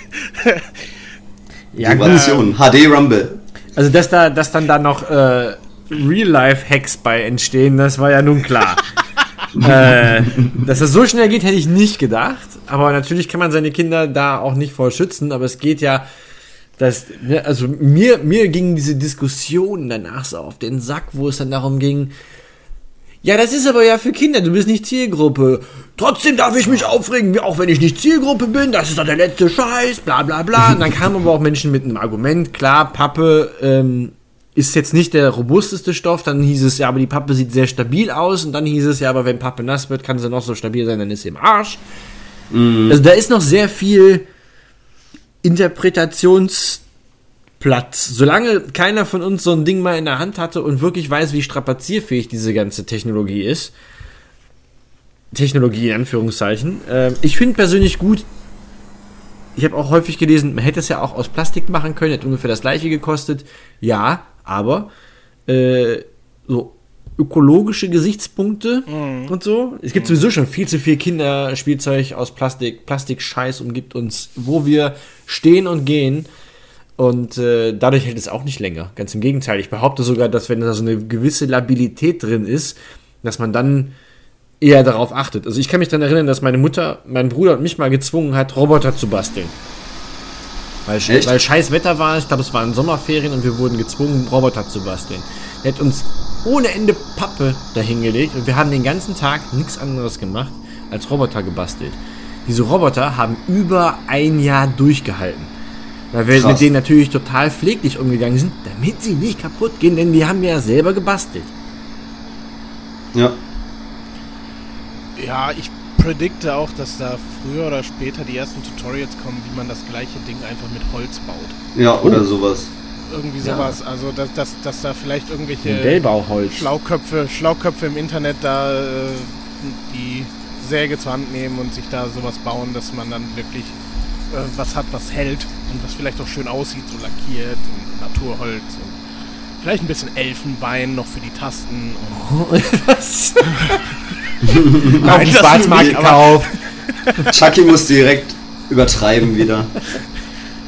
ja, Version, HD Rumble. Also, dass da, dass dann da noch äh, Real-Life-Hacks bei entstehen, das war ja nun klar. äh, dass das so schnell geht, hätte ich nicht gedacht. Aber natürlich kann man seine Kinder da auch nicht vor schützen. Aber es geht ja, dass, ne, also mir, mir ging diese Diskussion danach so auf den Sack, wo es dann darum ging, ja, das ist aber ja für Kinder, du bist nicht Zielgruppe. Trotzdem darf ich mich aufregen, auch wenn ich nicht Zielgruppe bin, das ist doch der letzte Scheiß, bla bla bla. Und dann kamen aber auch Menschen mit einem Argument, klar, Pappe ähm, ist jetzt nicht der robusteste Stoff, dann hieß es, ja, aber die Pappe sieht sehr stabil aus. Und dann hieß es, ja, aber wenn Pappe nass wird, kann sie noch so stabil sein, dann ist sie im Arsch. Mhm. Also da ist noch sehr viel Interpretations- Platz. Solange keiner von uns so ein Ding mal in der Hand hatte und wirklich weiß, wie strapazierfähig diese ganze Technologie ist. Technologie in Anführungszeichen. Äh, ich finde persönlich gut, ich habe auch häufig gelesen, man hätte es ja auch aus Plastik machen können, hätte ungefähr das gleiche gekostet. Ja, aber äh, so ökologische Gesichtspunkte mhm. und so. Es gibt sowieso schon viel zu viel Kinderspielzeug aus Plastik. Plastikscheiß umgibt uns, wo wir stehen und gehen. Und äh, dadurch hält es auch nicht länger. Ganz im Gegenteil. Ich behaupte sogar, dass wenn da so eine gewisse Labilität drin ist, dass man dann eher darauf achtet. Also ich kann mich daran erinnern, dass meine Mutter, mein Bruder und mich mal gezwungen hat, Roboter zu basteln. Weil, weil scheiß Wetter war, ich glaube es waren Sommerferien und wir wurden gezwungen, Roboter zu basteln. Er hat uns ohne Ende Pappe dahingelegt und wir haben den ganzen Tag nichts anderes gemacht, als Roboter gebastelt. Diese Roboter haben über ein Jahr durchgehalten. Weil wir Krass. mit denen natürlich total pfleglich umgegangen sind, damit sie nicht kaputt gehen, denn die haben wir ja selber gebastelt. Ja. Ja, ich predikte auch, dass da früher oder später die ersten Tutorials kommen, wie man das gleiche Ding einfach mit Holz baut. Ja, oder oh. sowas. Irgendwie sowas. Ja. Also, dass, dass, dass da vielleicht irgendwelche Modellbauholz. Schlauköpfe, Schlauköpfe im Internet da äh, die Säge zur Hand nehmen und sich da sowas bauen, dass man dann wirklich äh, was hat, was hält und was vielleicht auch schön aussieht, so lackiert und Naturholz und vielleicht ein bisschen Elfenbein noch für die Tasten. Und was? Nein, auf Schwarzmarkt gekauft. Chucky muss direkt übertreiben wieder.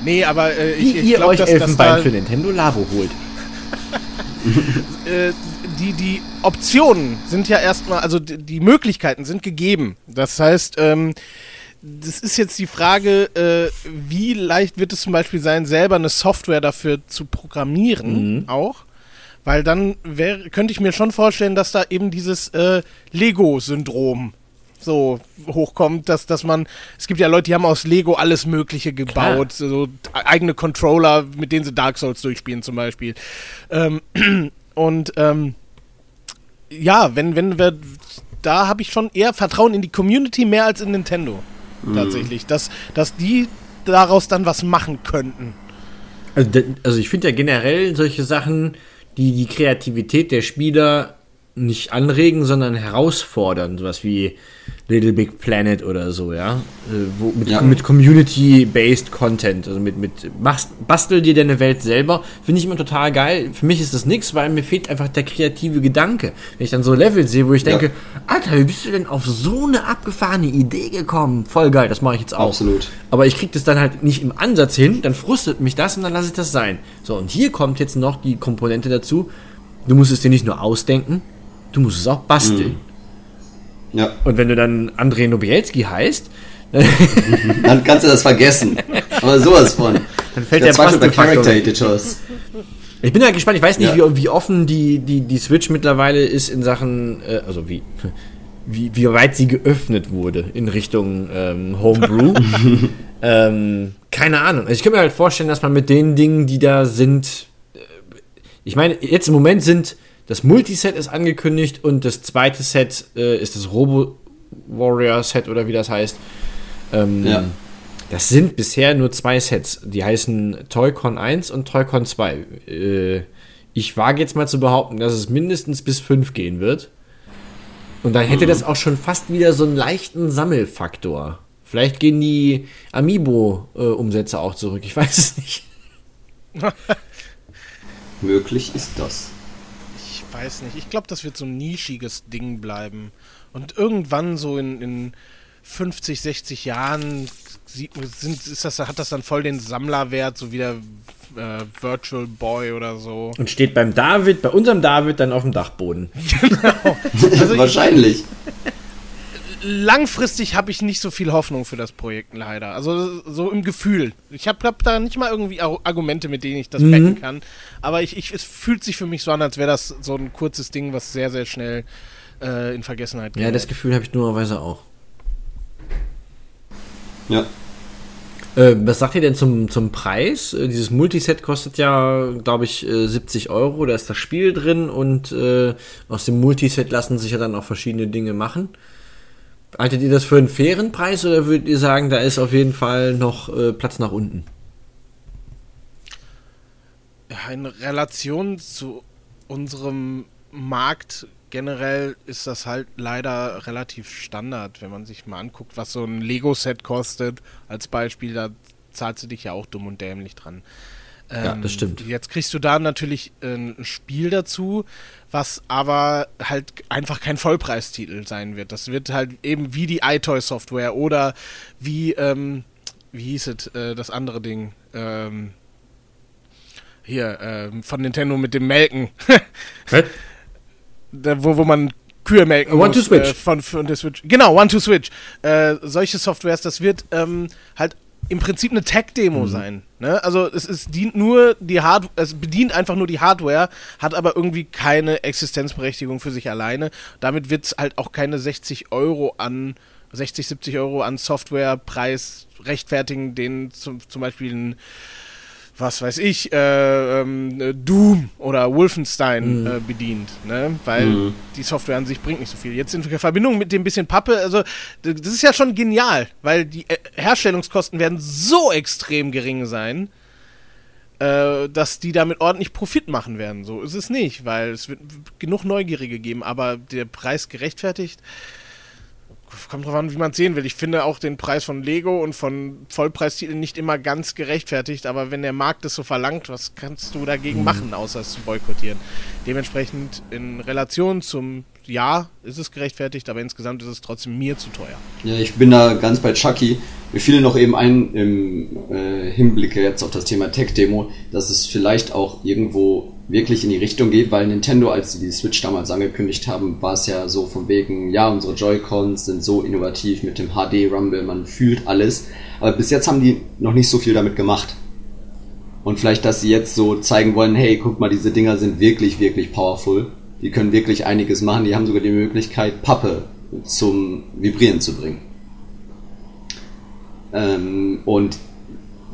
Nee, aber äh, ich, ich glaube, dass Elfenbein da, für Nintendo Lavo holt. äh, die, die Optionen sind ja erstmal, also die, die Möglichkeiten sind gegeben. Das heißt, ähm, das ist jetzt die Frage, äh, wie leicht wird es zum Beispiel sein, selber eine Software dafür zu programmieren, mhm. auch. Weil dann wär, könnte ich mir schon vorstellen, dass da eben dieses äh, Lego-Syndrom so hochkommt, dass, dass man, es gibt ja Leute, die haben aus Lego alles Mögliche gebaut, Klar. so eigene Controller, mit denen sie Dark Souls durchspielen zum Beispiel. Ähm, und ähm, ja, wenn, wenn wir, da habe ich schon eher Vertrauen in die Community mehr als in Nintendo. Mhm. Tatsächlich. Dass, dass die daraus dann was machen könnten. Also, also ich finde ja generell solche Sachen, die die Kreativität der Spieler nicht anregen, sondern herausfordern. Sowas wie Little Big Planet oder so, ja. Äh, wo, mit, ja. mit Community-based Content. Also mit, mit bastel dir deine Welt selber. Finde ich immer total geil. Für mich ist das nichts, weil mir fehlt einfach der kreative Gedanke. Wenn ich dann so Level sehe, wo ich denke, ja. Alter, wie bist du denn auf so eine abgefahrene Idee gekommen? Voll geil, das mache ich jetzt auch. Absolut. Aber ich kriege das dann halt nicht im Ansatz hin, dann frustet mich das und dann lasse ich das sein. So, und hier kommt jetzt noch die Komponente dazu. Du musst es dir nicht nur ausdenken, du musst es auch basteln. Mhm. Ja. Und wenn du dann Andrei Nobielski heißt, dann kannst du das vergessen. Aber sowas von. Dann fällt der, der Bastel Character Editors. Ich bin halt gespannt, ich weiß nicht, ja. wie, wie offen die, die, die Switch mittlerweile ist in Sachen, äh, also wie, wie, wie weit sie geöffnet wurde in Richtung ähm, Homebrew. ähm, keine Ahnung. Also ich kann mir halt vorstellen, dass man mit den Dingen, die da sind, äh, ich meine, jetzt im Moment sind das Multiset ist angekündigt und das zweite Set äh, ist das Robo Warrior Set oder wie das heißt. Ähm, ja. Das sind bisher nur zwei Sets. Die heißen Toycon 1 und Toycon 2. Äh, ich wage jetzt mal zu behaupten, dass es mindestens bis 5 gehen wird. Und dann hätte mhm. das auch schon fast wieder so einen leichten Sammelfaktor. Vielleicht gehen die Amiibo-Umsätze auch zurück. Ich weiß es nicht. Möglich ist das weiß nicht. Ich glaube, das wird so ein nischiges Ding bleiben. Und irgendwann so in, in 50, 60 Jahren sieht, sind, ist das, hat das dann voll den Sammlerwert, so wie der äh, Virtual Boy oder so. Und steht beim David, bei unserem David dann auf dem Dachboden. genau. Also Wahrscheinlich. Ich, langfristig habe ich nicht so viel Hoffnung für das Projekt leider. Also so im Gefühl. Ich habe hab da nicht mal irgendwie Argumente, mit denen ich das mhm. backen kann. Aber ich, ich, es fühlt sich für mich so an, als wäre das so ein kurzes Ding, was sehr, sehr schnell äh, in Vergessenheit geht. Ja, das Gefühl habe ich normalerweise auch. Ja. Äh, was sagt ihr denn zum, zum Preis? Äh, dieses Multiset kostet ja, glaube ich, äh, 70 Euro. Da ist das Spiel drin und äh, aus dem Multiset lassen sich ja dann auch verschiedene Dinge machen. Haltet ihr das für einen fairen Preis oder würdet ihr sagen, da ist auf jeden Fall noch äh, Platz nach unten? In Relation zu unserem Markt generell ist das halt leider relativ Standard, wenn man sich mal anguckt, was so ein Lego-Set kostet. Als Beispiel, da zahlst du dich ja auch dumm und dämlich dran. Ähm, ja, das stimmt. Jetzt kriegst du da natürlich äh, ein Spiel dazu, was aber halt einfach kein Vollpreistitel sein wird. Das wird halt eben wie die iToy-Software oder wie, ähm, wie hieß es, äh, das andere Ding, ähm, hier, äh, von Nintendo mit dem Melken. da, wo, wo man Kühe melken One muss, to Switch. Äh, von, von der Switch. Genau, One to Switch. Äh, solche Softwares, das wird ähm, halt im Prinzip eine Tech-Demo mhm. sein. Ne? Also es, es dient nur die Hard es bedient einfach nur die Hardware, hat aber irgendwie keine Existenzberechtigung für sich alleine. Damit wird es halt auch keine 60 Euro an 60, 70 Euro an Softwarepreis rechtfertigen, den zum, zum Beispiel ein was weiß ich, äh, äh, Doom oder Wolfenstein mhm. äh, bedient, ne? Weil mhm. die Software an sich bringt nicht so viel. Jetzt in Verbindung mit dem bisschen Pappe, also das ist ja schon genial, weil die äh, Herstellungskosten werden so extrem gering sein, äh, dass die damit ordentlich Profit machen werden. So ist es nicht, weil es wird genug Neugierige geben, aber der Preis gerechtfertigt kommt drauf an, wie man es sehen will. Ich finde auch den Preis von Lego und von Vollpreistiteln nicht immer ganz gerechtfertigt, aber wenn der Markt es so verlangt, was kannst du dagegen machen, außer es zu boykottieren? Dementsprechend in Relation zum Ja ist es gerechtfertigt, aber insgesamt ist es trotzdem mir zu teuer. Ja, ich bin da ganz bei Chucky. Mir fiel noch eben ein im äh, Hinblick jetzt auf das Thema Tech-Demo, dass es vielleicht auch irgendwo wirklich in die Richtung geht, weil Nintendo, als sie die Switch damals angekündigt haben, war es ja so von wegen, ja, unsere Joy-Cons sind so innovativ mit dem HD Rumble, man fühlt alles. Aber bis jetzt haben die noch nicht so viel damit gemacht. Und vielleicht, dass sie jetzt so zeigen wollen, hey, guck mal, diese Dinger sind wirklich, wirklich powerful. Die können wirklich einiges machen. Die haben sogar die Möglichkeit, Pappe zum Vibrieren zu bringen. Ähm, und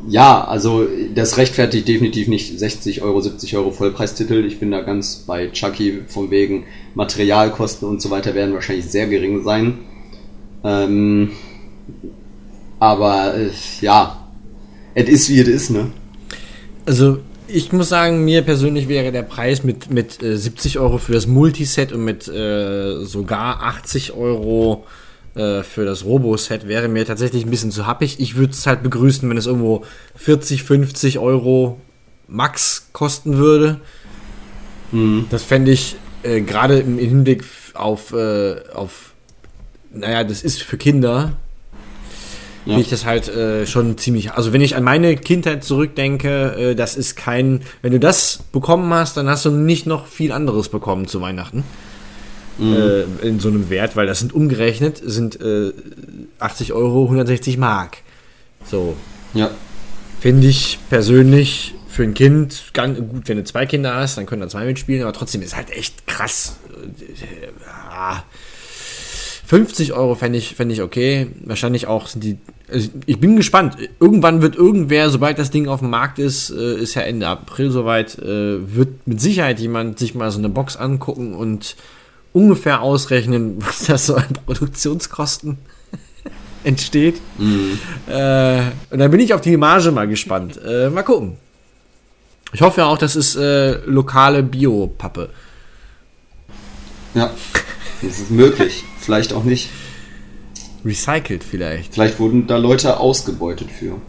ja, also das rechtfertigt definitiv nicht 60 Euro, 70 Euro Vollpreistitel. Ich bin da ganz bei Chucky von wegen Materialkosten und so weiter werden wahrscheinlich sehr gering sein. Ähm, aber äh, ja, es ist wie es ist, ne? Also ich muss sagen, mir persönlich wäre der Preis mit, mit äh, 70 Euro für das Multiset und mit äh, sogar 80 Euro äh, für das Robo-Set wäre mir tatsächlich ein bisschen zu happig. Ich würde es halt begrüßen, wenn es irgendwo 40, 50 Euro max kosten würde. Mhm. Das fände ich äh, gerade im Hinblick auf, äh, auf, naja, das ist für Kinder, ja. finde ich das halt äh, schon ziemlich. Also wenn ich an meine Kindheit zurückdenke, äh, das ist kein. Wenn du das bekommen hast, dann hast du nicht noch viel anderes bekommen zu Weihnachten mhm. äh, in so einem Wert, weil das sind umgerechnet, sind äh, 80 Euro 160 Mark. So. Ja. Finde ich persönlich für ein Kind, ganz gut, wenn du zwei Kinder hast, dann können da zwei mitspielen, aber trotzdem ist halt echt krass. 50 Euro fände ich, fänd ich okay. Wahrscheinlich auch sind die. Also ich bin gespannt. Irgendwann wird irgendwer, sobald das Ding auf dem Markt ist, äh, ist ja Ende April soweit, äh, wird mit Sicherheit jemand sich mal so eine Box angucken und ungefähr ausrechnen, was da so an Produktionskosten entsteht. Mhm. Äh, und dann bin ich auf die Marge mal gespannt. Äh, mal gucken. Ich hoffe ja auch, das ist äh, lokale Bio-Pappe. Ja, das ist möglich. vielleicht auch nicht. Recycelt vielleicht. Vielleicht wurden da Leute ausgebeutet für.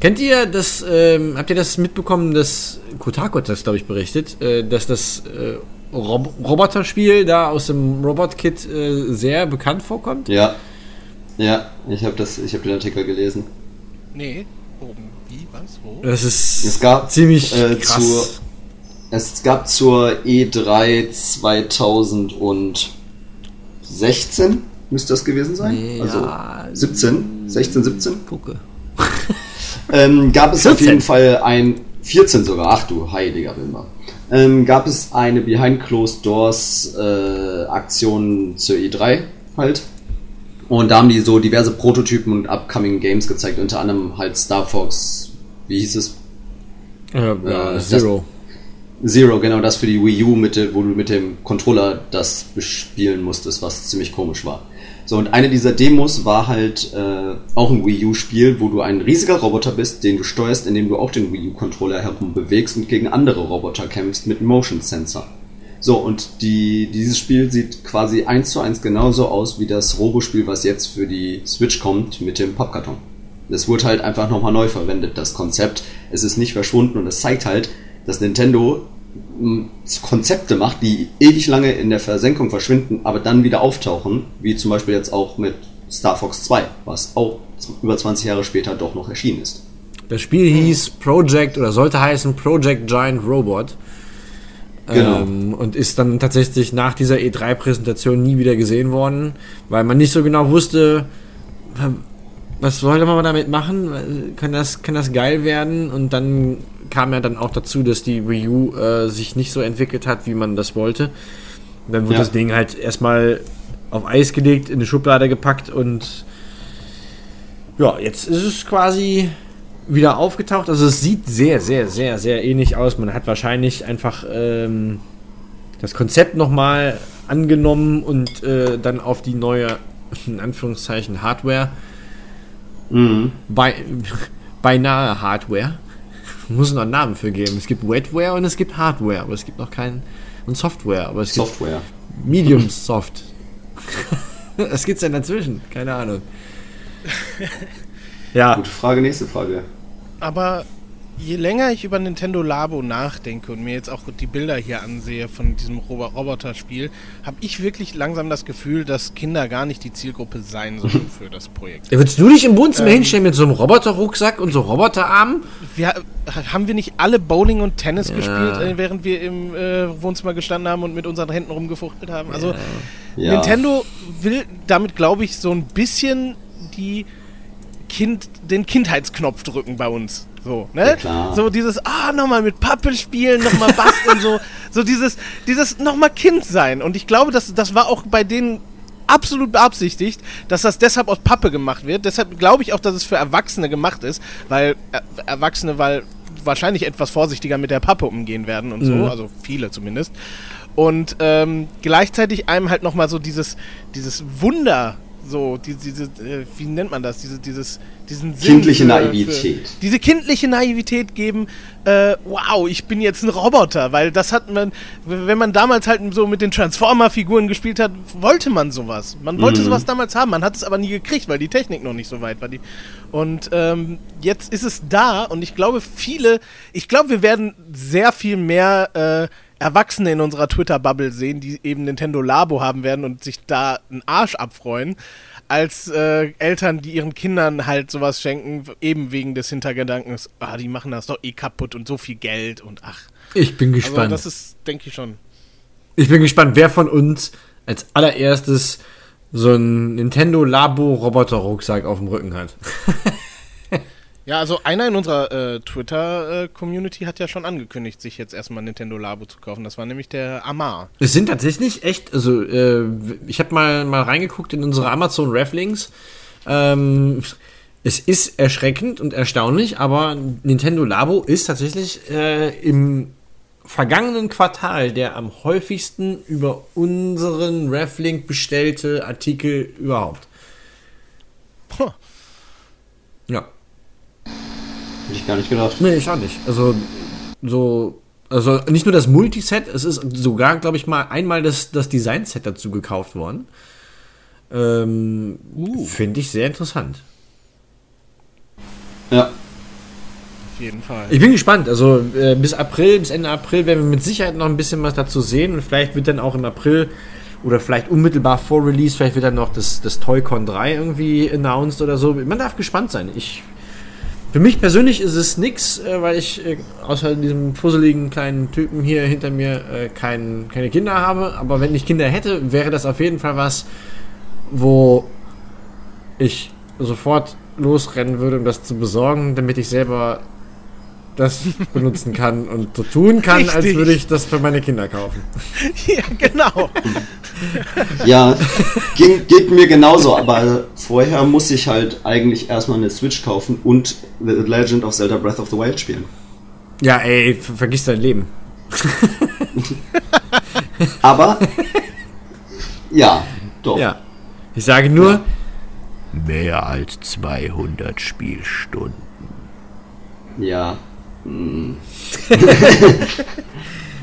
Kennt ihr das, ähm, habt ihr das mitbekommen, dass Kotaku hat das, glaube ich, berichtet, äh, dass das äh, Rob Roboterspiel da aus dem Robot-Kit äh, sehr bekannt vorkommt? Ja. Ja, ich habe das, ich habe den Artikel gelesen. Nee, oben. Wie, was, wo? Das ist es gab, ziemlich äh, krass. Zur, es gab zur E3 2016, müsste das gewesen sein? Also ja, 17, 16, 17? Gucke. ähm, gab es 14. auf jeden Fall ein 14 sogar. Ach du heiliger Wilmer ähm, gab es eine Behind Closed Doors äh, Aktion zur E3 halt. Und da haben die so diverse Prototypen und upcoming Games gezeigt, unter anderem halt Star Fox, wie hieß es? Äh, äh, Zero. Das, Zero, genau, das für die Wii U, mit, wo du mit dem Controller das bespielen musstest, was ziemlich komisch war. So, und eine dieser Demos war halt äh, auch ein Wii U-Spiel, wo du ein riesiger Roboter bist, den du steuerst, indem du auch den Wii U-Controller herum bewegst und gegen andere Roboter kämpfst mit Motion Sensor. So, und die, dieses Spiel sieht quasi eins zu eins genauso aus wie das Robo-Spiel, was jetzt für die Switch kommt mit dem Pappkarton. Es wurde halt einfach nochmal neu verwendet, das Konzept. Es ist nicht verschwunden und es zeigt halt, dass Nintendo Konzepte macht, die ewig lange in der Versenkung verschwinden, aber dann wieder auftauchen, wie zum Beispiel jetzt auch mit Star Fox 2, was auch über 20 Jahre später doch noch erschienen ist. Das Spiel hieß Project oder sollte heißen Project Giant Robot. Genau. Ähm, und ist dann tatsächlich nach dieser E3-Präsentation nie wieder gesehen worden, weil man nicht so genau wusste, was sollte man damit machen? Kann das, kann das geil werden? Und dann kam ja dann auch dazu, dass die Wii U äh, sich nicht so entwickelt hat, wie man das wollte. Und dann wurde ja. das Ding halt erstmal auf Eis gelegt, in eine Schublade gepackt und ja, jetzt ist es quasi wieder aufgetaucht. Also es sieht sehr, sehr, sehr, sehr ähnlich aus. Man hat wahrscheinlich einfach ähm, das Konzept nochmal angenommen und äh, dann auf die neue, in Anführungszeichen, Hardware, mhm. bei, beinahe Hardware, muss noch einen Namen für geben. Es gibt Wetware und es gibt Hardware, aber es gibt noch keinen. Und Software, aber es gibt Software. Medium Soft. Was gibt's denn dazwischen? Keine Ahnung. ja. Gute Frage, nächste Frage. Aber je länger ich über Nintendo Labo nachdenke und mir jetzt auch die Bilder hier ansehe von diesem Roboterspiel, habe ich wirklich langsam das Gefühl, dass Kinder gar nicht die Zielgruppe sein sollen für das Projekt. Ja, würdest du dich im Wohnzimmer ähm, hinstellen mit so einem Roboterrucksack und so Roboterarmen? Wir, haben wir nicht alle Bowling und Tennis ja. gespielt, äh, während wir im äh, Wohnzimmer gestanden haben und mit unseren Händen rumgefuchtelt haben? Also ja. Nintendo will damit, glaube ich, so ein bisschen die Kind, den Kindheitsknopf drücken bei uns. So, ne? klar. So dieses, ah, nochmal mit Pappe spielen, nochmal basteln, so, so dieses, dieses nochmal Kind sein. Und ich glaube, das, das war auch bei denen absolut beabsichtigt, dass das deshalb aus Pappe gemacht wird. Deshalb glaube ich auch, dass es für Erwachsene gemacht ist, weil äh, Erwachsene, weil wahrscheinlich etwas vorsichtiger mit der Pappe umgehen werden und so, Mhm. also viele zumindest. Und ähm, gleichzeitig einem halt nochmal so dieses, dieses Wunder, so, die, diese, äh, wie nennt man das? Diese, dieses, diesen Sinn Kindliche für- Naivität. Für, diese kindliche Naivität geben, äh, wow, ich bin jetzt ein Roboter, weil das hat man, wenn man damals halt so mit den Transformer-Figuren gespielt hat, wollte man sowas. Man wollte Mhm. sowas damals haben, man hat es aber nie gekriegt, weil die Technik noch nicht so weit war. Die, und ähm, jetzt ist es da und ich glaube, viele, ich glaube, wir werden sehr viel mehr äh, Erwachsene in unserer Twitter-Bubble sehen, die eben Nintendo Labo haben werden und sich da einen Arsch abfreuen, als äh, Eltern, die ihren Kindern halt sowas schenken, eben wegen des Hintergedankens, ah, die machen das doch eh kaputt und so viel Geld und ach. Ich bin Also gespannt. das ist, denke ich schon. ich bin gespannt, wer von uns als allererstes so einen Nintendo Labo Roboter Rucksack auf dem Rücken hat. Ja, also einer in unserer äh, Twitter-Community hat ja schon angekündigt, sich jetzt erstmal Nintendo Labo zu kaufen. Das war nämlich der Amar. Es sind tatsächlich echt, also äh, ich habe mal, mal reingeguckt in unsere Amazon Reflinks. Ähm, es ist erschreckend und erstaunlich, aber Nintendo Labo ist tatsächlich äh, im vergangenen Quartal der am häufigsten über unseren Reflink bestellte Artikel überhaupt. Puh. Hätte ich gar nicht gedacht. Nee, ich auch nicht. Also, so, also nicht nur das Multiset, es ist sogar, glaube ich, mal einmal das, das Design-Set dazu gekauft worden. Ähm, Finde ich sehr interessant. Ja. Auf jeden Fall. Ich bin gespannt. Also äh, bis April, bis Ende April werden wir mit Sicherheit noch ein bisschen was dazu sehen und vielleicht wird dann auch im April oder vielleicht unmittelbar vor Release, vielleicht wird dann noch das, das Toy-Con 3 irgendwie announced oder so. Man darf gespannt sein. Ich, für mich persönlich ist es nix, äh, weil ich äh, außer diesem fusseligen kleinen Typen hier hinter mir äh, kein, keine Kinder habe. Aber wenn ich Kinder hätte, wäre das auf jeden Fall was, wo ich sofort losrennen würde, um das zu besorgen, damit ich selber das benutzen kann und so tun kann, als Richtig. würde ich das für meine Kinder kaufen. ja, genau. Ja, ging, geht mir genauso, aber vorher muss ich halt eigentlich erstmal eine Switch kaufen und The Legend of Zelda Breath of the Wild spielen. Ja, ey, ver- vergiss dein Leben. Aber, ja, doch. Ja. Ich sage nur, Mehr als 200 Spielstunden. Ja.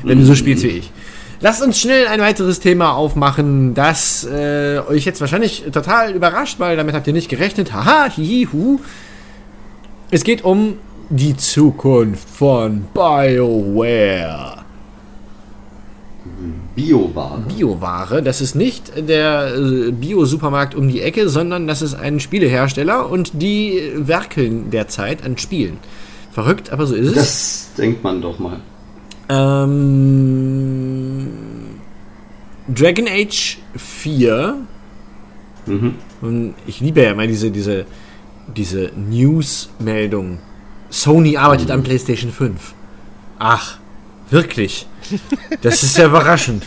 wenn du so spielst wie ich. Lasst uns schnell ein weiteres Thema aufmachen, das äh, euch jetzt wahrscheinlich total überrascht, weil damit habt ihr nicht gerechnet. Haha, hihi, hu. Es geht um die Zukunft von BioWare. Bioware. Bioware, das ist nicht der äh, Bio-Supermarkt um die Ecke, sondern das ist ein Spielehersteller und die werkeln derzeit an Spielen. Verrückt, aber so ist es. Das denkt man doch mal. Ähm, Dragon Age 4. Mhm. Und ich liebe ja immer diese, diese, diese News-Meldung. Sony arbeitet an PlayStation 5. Ach, wirklich? Das ist ja überraschend.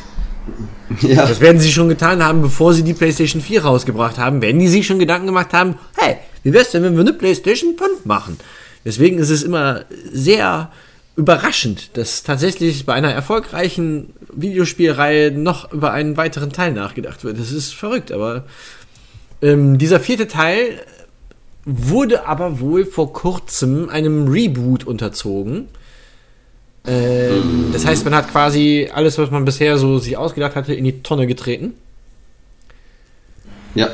Ja, Das werden sie schon getan haben, bevor sie die PlayStation 4 rausgebracht haben. Wenn die sich schon Gedanken gemacht haben, hey, wie wär's denn, wenn wir eine PlayStation 5 machen? Deswegen ist es immer sehr überraschend, dass tatsächlich bei einer erfolgreichen Videospielreihe noch über einen weiteren Teil nachgedacht wird. Das ist verrückt, aber ähm, dieser vierte Teil wurde aber wohl vor kurzem einem Reboot unterzogen. Ähm, das heißt, man hat quasi alles, was man bisher so sich ausgedacht hatte, in die Tonne getreten ja.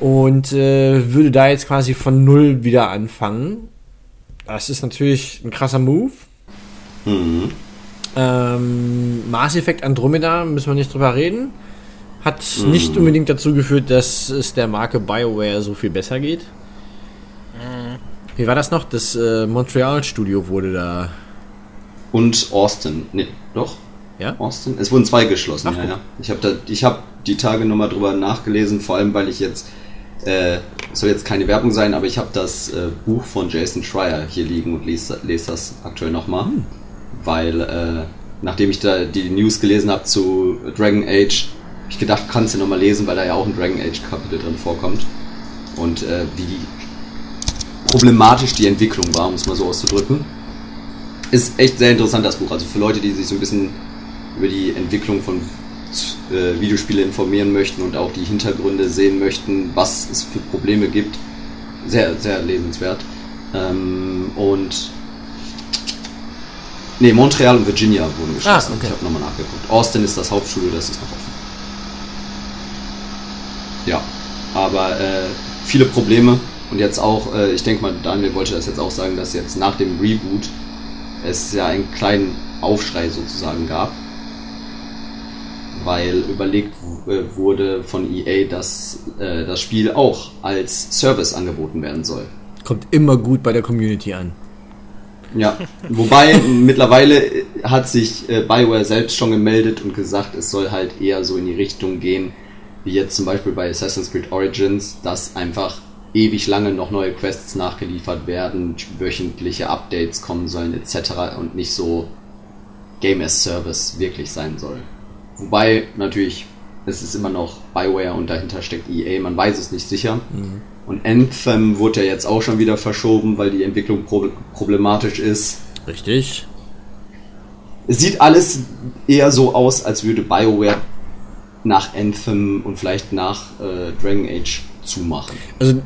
und äh, würde da jetzt quasi von null wieder anfangen. Das ist natürlich ein krasser Move. Mhm. Ähm, Mass Effect Andromeda, müssen wir nicht drüber reden. Hat nicht unbedingt dazu geführt, dass es der Marke BioWare so viel besser geht. Wie war das noch? Das äh, Montreal-Studio wurde da. Und Austin. Nee, doch? Ja? Austin? Es wurden zwei geschlossen, Ach, ja, ja. Ich habe da, ich habe die Tage nochmal drüber nachgelesen, vor allem weil ich jetzt Äh, soll jetzt keine Werbung sein, aber ich habe das äh, Buch von Jason Schreier hier liegen und lese, lese das aktuell nochmal. Hm. Weil, äh, nachdem ich da die News gelesen habe zu Dragon Age, habe ich gedacht, kannst du nochmal lesen, weil da ja auch ein Dragon Age Kapitel drin vorkommt. Und äh, wie problematisch die Entwicklung war, um es mal so auszudrücken. Ist echt sehr interessant, das Buch. Also für Leute, die sich so ein bisschen über die Entwicklung von äh, Videospiele informieren möchten und auch die Hintergründe sehen möchten, was es für Probleme gibt. Sehr, sehr lesenswert. Ähm, und Ne, Montreal und Virginia wurden geschlossen. Ah, okay. Ich habe nochmal nachgeguckt. Austin ist das Hauptstudio, das ist noch offen. Ja, aber äh, viele Probleme und jetzt auch, äh, ich denke mal, Daniel wollte das jetzt auch sagen, dass jetzt nach dem Reboot es ja einen kleinen Aufschrei sozusagen gab weil überlegt äh, wurde von EA, dass äh, das Spiel auch als Service angeboten werden soll. Kommt immer gut bei der Community an. Ja, wobei mittlerweile hat sich äh, Bioware selbst schon gemeldet und gesagt, es soll halt eher so in die Richtung gehen, wie jetzt zum Beispiel bei Assassin's Creed Origins, dass einfach ewig lange noch neue Quests nachgeliefert werden, wöchentliche Updates kommen sollen etc. und nicht so Game as Service wirklich sein soll. Wobei natürlich, es ist immer noch Bioware und dahinter steckt EA, man weiß es nicht sicher. Mhm. Und Anthem wurde ja jetzt auch schon wieder verschoben, weil die Entwicklung pro problematisch ist. Richtig. Es sieht alles eher so aus, als würde BioWare nach Anthem und vielleicht nach äh, Dragon Age zumachen. Also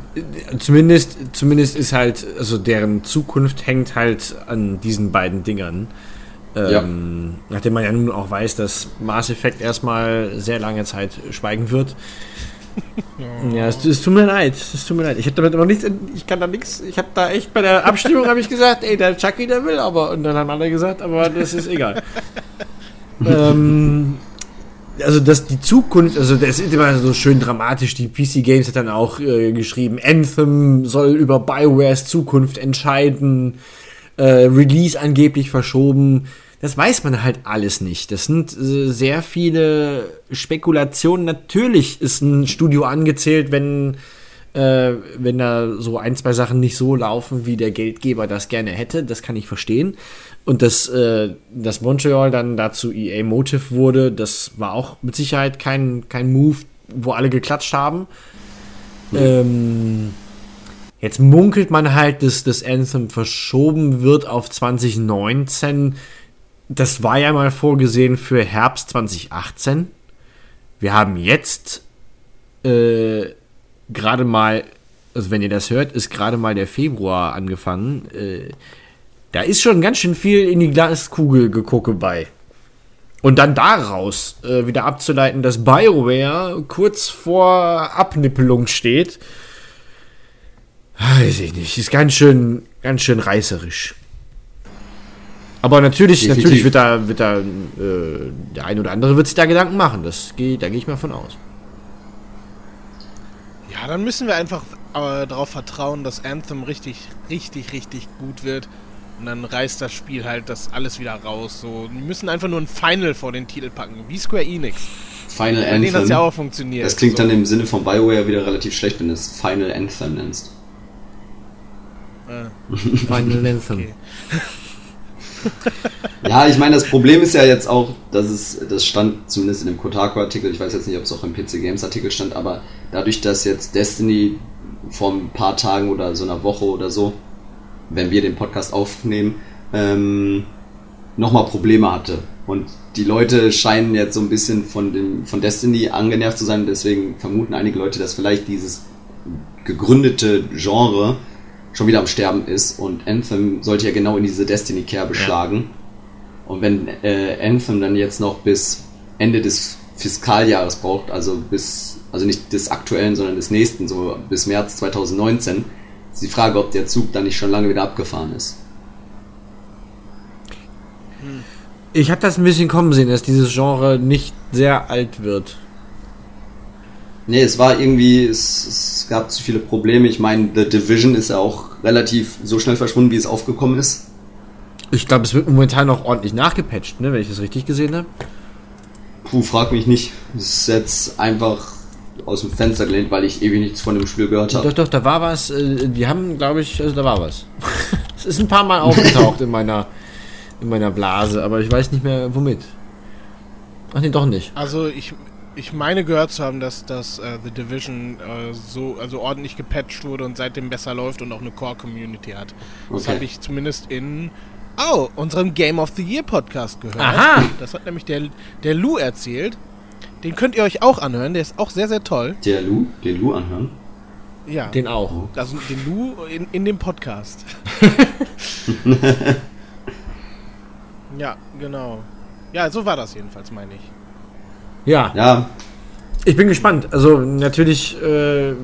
zumindest, zumindest ist halt, also deren Zukunft hängt halt an diesen beiden Dingern. Ähm, ja. Nachdem man ja nun auch weiß, dass Mass Effect erstmal sehr lange Zeit schweigen wird. Ja, es, es, tut mir leid. Es tut mir leid. Ich habe damit noch nichts. Ich kann da nichts. Ich habe da echt bei der Abstimmung habe ich gesagt, ey, der Chucky, der will, aber und dann haben alle gesagt, aber das ist egal. ähm, also dass die Zukunft, also das ist immer so schön dramatisch. Die PC Games hat dann auch äh, geschrieben, Anthem soll über Biowares Zukunft entscheiden. Äh, Release angeblich verschoben das weiß man halt alles nicht. Das sind äh, sehr viele Spekulationen. Natürlich ist ein Studio angezählt, wenn, äh, wenn da so ein, zwei Sachen nicht so laufen, wie der Geldgeber das gerne hätte. Das kann ich verstehen. Und dass, äh, dass Montreal dann dazu EA Motive wurde, das war auch mit Sicherheit kein, kein Move, wo alle geklatscht haben. Mhm. Ähm, jetzt munkelt man halt, dass das Anthem verschoben wird auf 2019 das war ja mal vorgesehen für Herbst 2018. Wir haben jetzt äh, gerade mal, also wenn ihr das hört, ist gerade mal der Februar angefangen. Äh, da ist schon ganz schön viel in die Glaskugel gegucke bei. Und dann daraus äh, wieder abzuleiten, dass BioWare kurz vor Abnippelung steht, weiß ich nicht, ist ganz schön, ganz schön reißerisch. Aber natürlich, Definitiv. natürlich wird da, wird da äh, der ein oder andere wird sich da Gedanken machen. Das geht, da gehe ich mal von aus. Ja, dann müssen wir einfach äh, darauf vertrauen, dass Anthem richtig, richtig, richtig gut wird. Und dann reißt das Spiel halt das alles wieder raus. So, wir müssen einfach nur ein Final vor den Titel packen, wie Square Enix. Final Bei Anthem. hat ja auch funktioniert. Das klingt so. dann im Sinne von Bioware wieder relativ schlecht, wenn du es Final Anthem nennst. Äh. Final Anthem. Ja, ich meine, das Problem ist ja jetzt auch, dass es, das stand zumindest in dem Kotaku-Artikel, ich weiß jetzt nicht, ob es auch im PC Games-Artikel stand, aber dadurch, dass jetzt Destiny vor ein paar Tagen oder so einer Woche oder so, wenn wir den Podcast aufnehmen, ähm, nochmal Probleme hatte. Und die Leute scheinen jetzt so ein bisschen von, dem, von Destiny angenervt zu sein, deswegen vermuten einige Leute, dass vielleicht dieses gegründete Genre schon wieder am Sterben ist und Anthem sollte ja genau in diese Destiny-Kerbe ja. schlagen. Und wenn äh, Anthem dann jetzt noch bis Ende des Fiskaljahres braucht, also bis, also nicht des aktuellen, sondern des nächsten, so bis März 2019, ist die Frage, ob der Zug dann nicht schon lange wieder abgefahren ist. Ich habe das ein bisschen kommen sehen, dass dieses Genre nicht sehr alt wird. Nee, es war irgendwie, es, es gab zu viele Probleme. Ich meine, The Division ist ja auch relativ so schnell verschwunden, wie es aufgekommen ist. Ich glaube, es wird momentan noch ordentlich nachgepatcht, ne, wenn ich das richtig gesehen habe. Puh, frag mich nicht. Es ist jetzt einfach aus dem Fenster gelehnt, weil ich ewig nichts von dem Spiel gehört habe. Doch, doch, da war was. Äh, die haben, glaube ich, also da war was. Es ist ein paar Mal aufgetaucht in meiner, in meiner Blase, aber ich weiß nicht mehr womit. Ach nee, doch nicht. Also ich, ich meine gehört zu haben, dass, dass äh, The Division äh, so also ordentlich gepatcht wurde und seitdem besser läuft und auch eine Core-Community hat. Das Okay. habe ich zumindest in oh, unserem Game of the Year Podcast gehört. Aha. Das hat nämlich der, der Lou erzählt. Den könnt ihr euch auch anhören, der ist auch sehr, sehr toll. Der Lu, den Lu anhören. Ja. Den auch. also den Lou in, in dem Podcast. ja, genau. Ja, so war das jedenfalls, meine ich. Ja, Ja, ich bin gespannt. Also natürlich äh,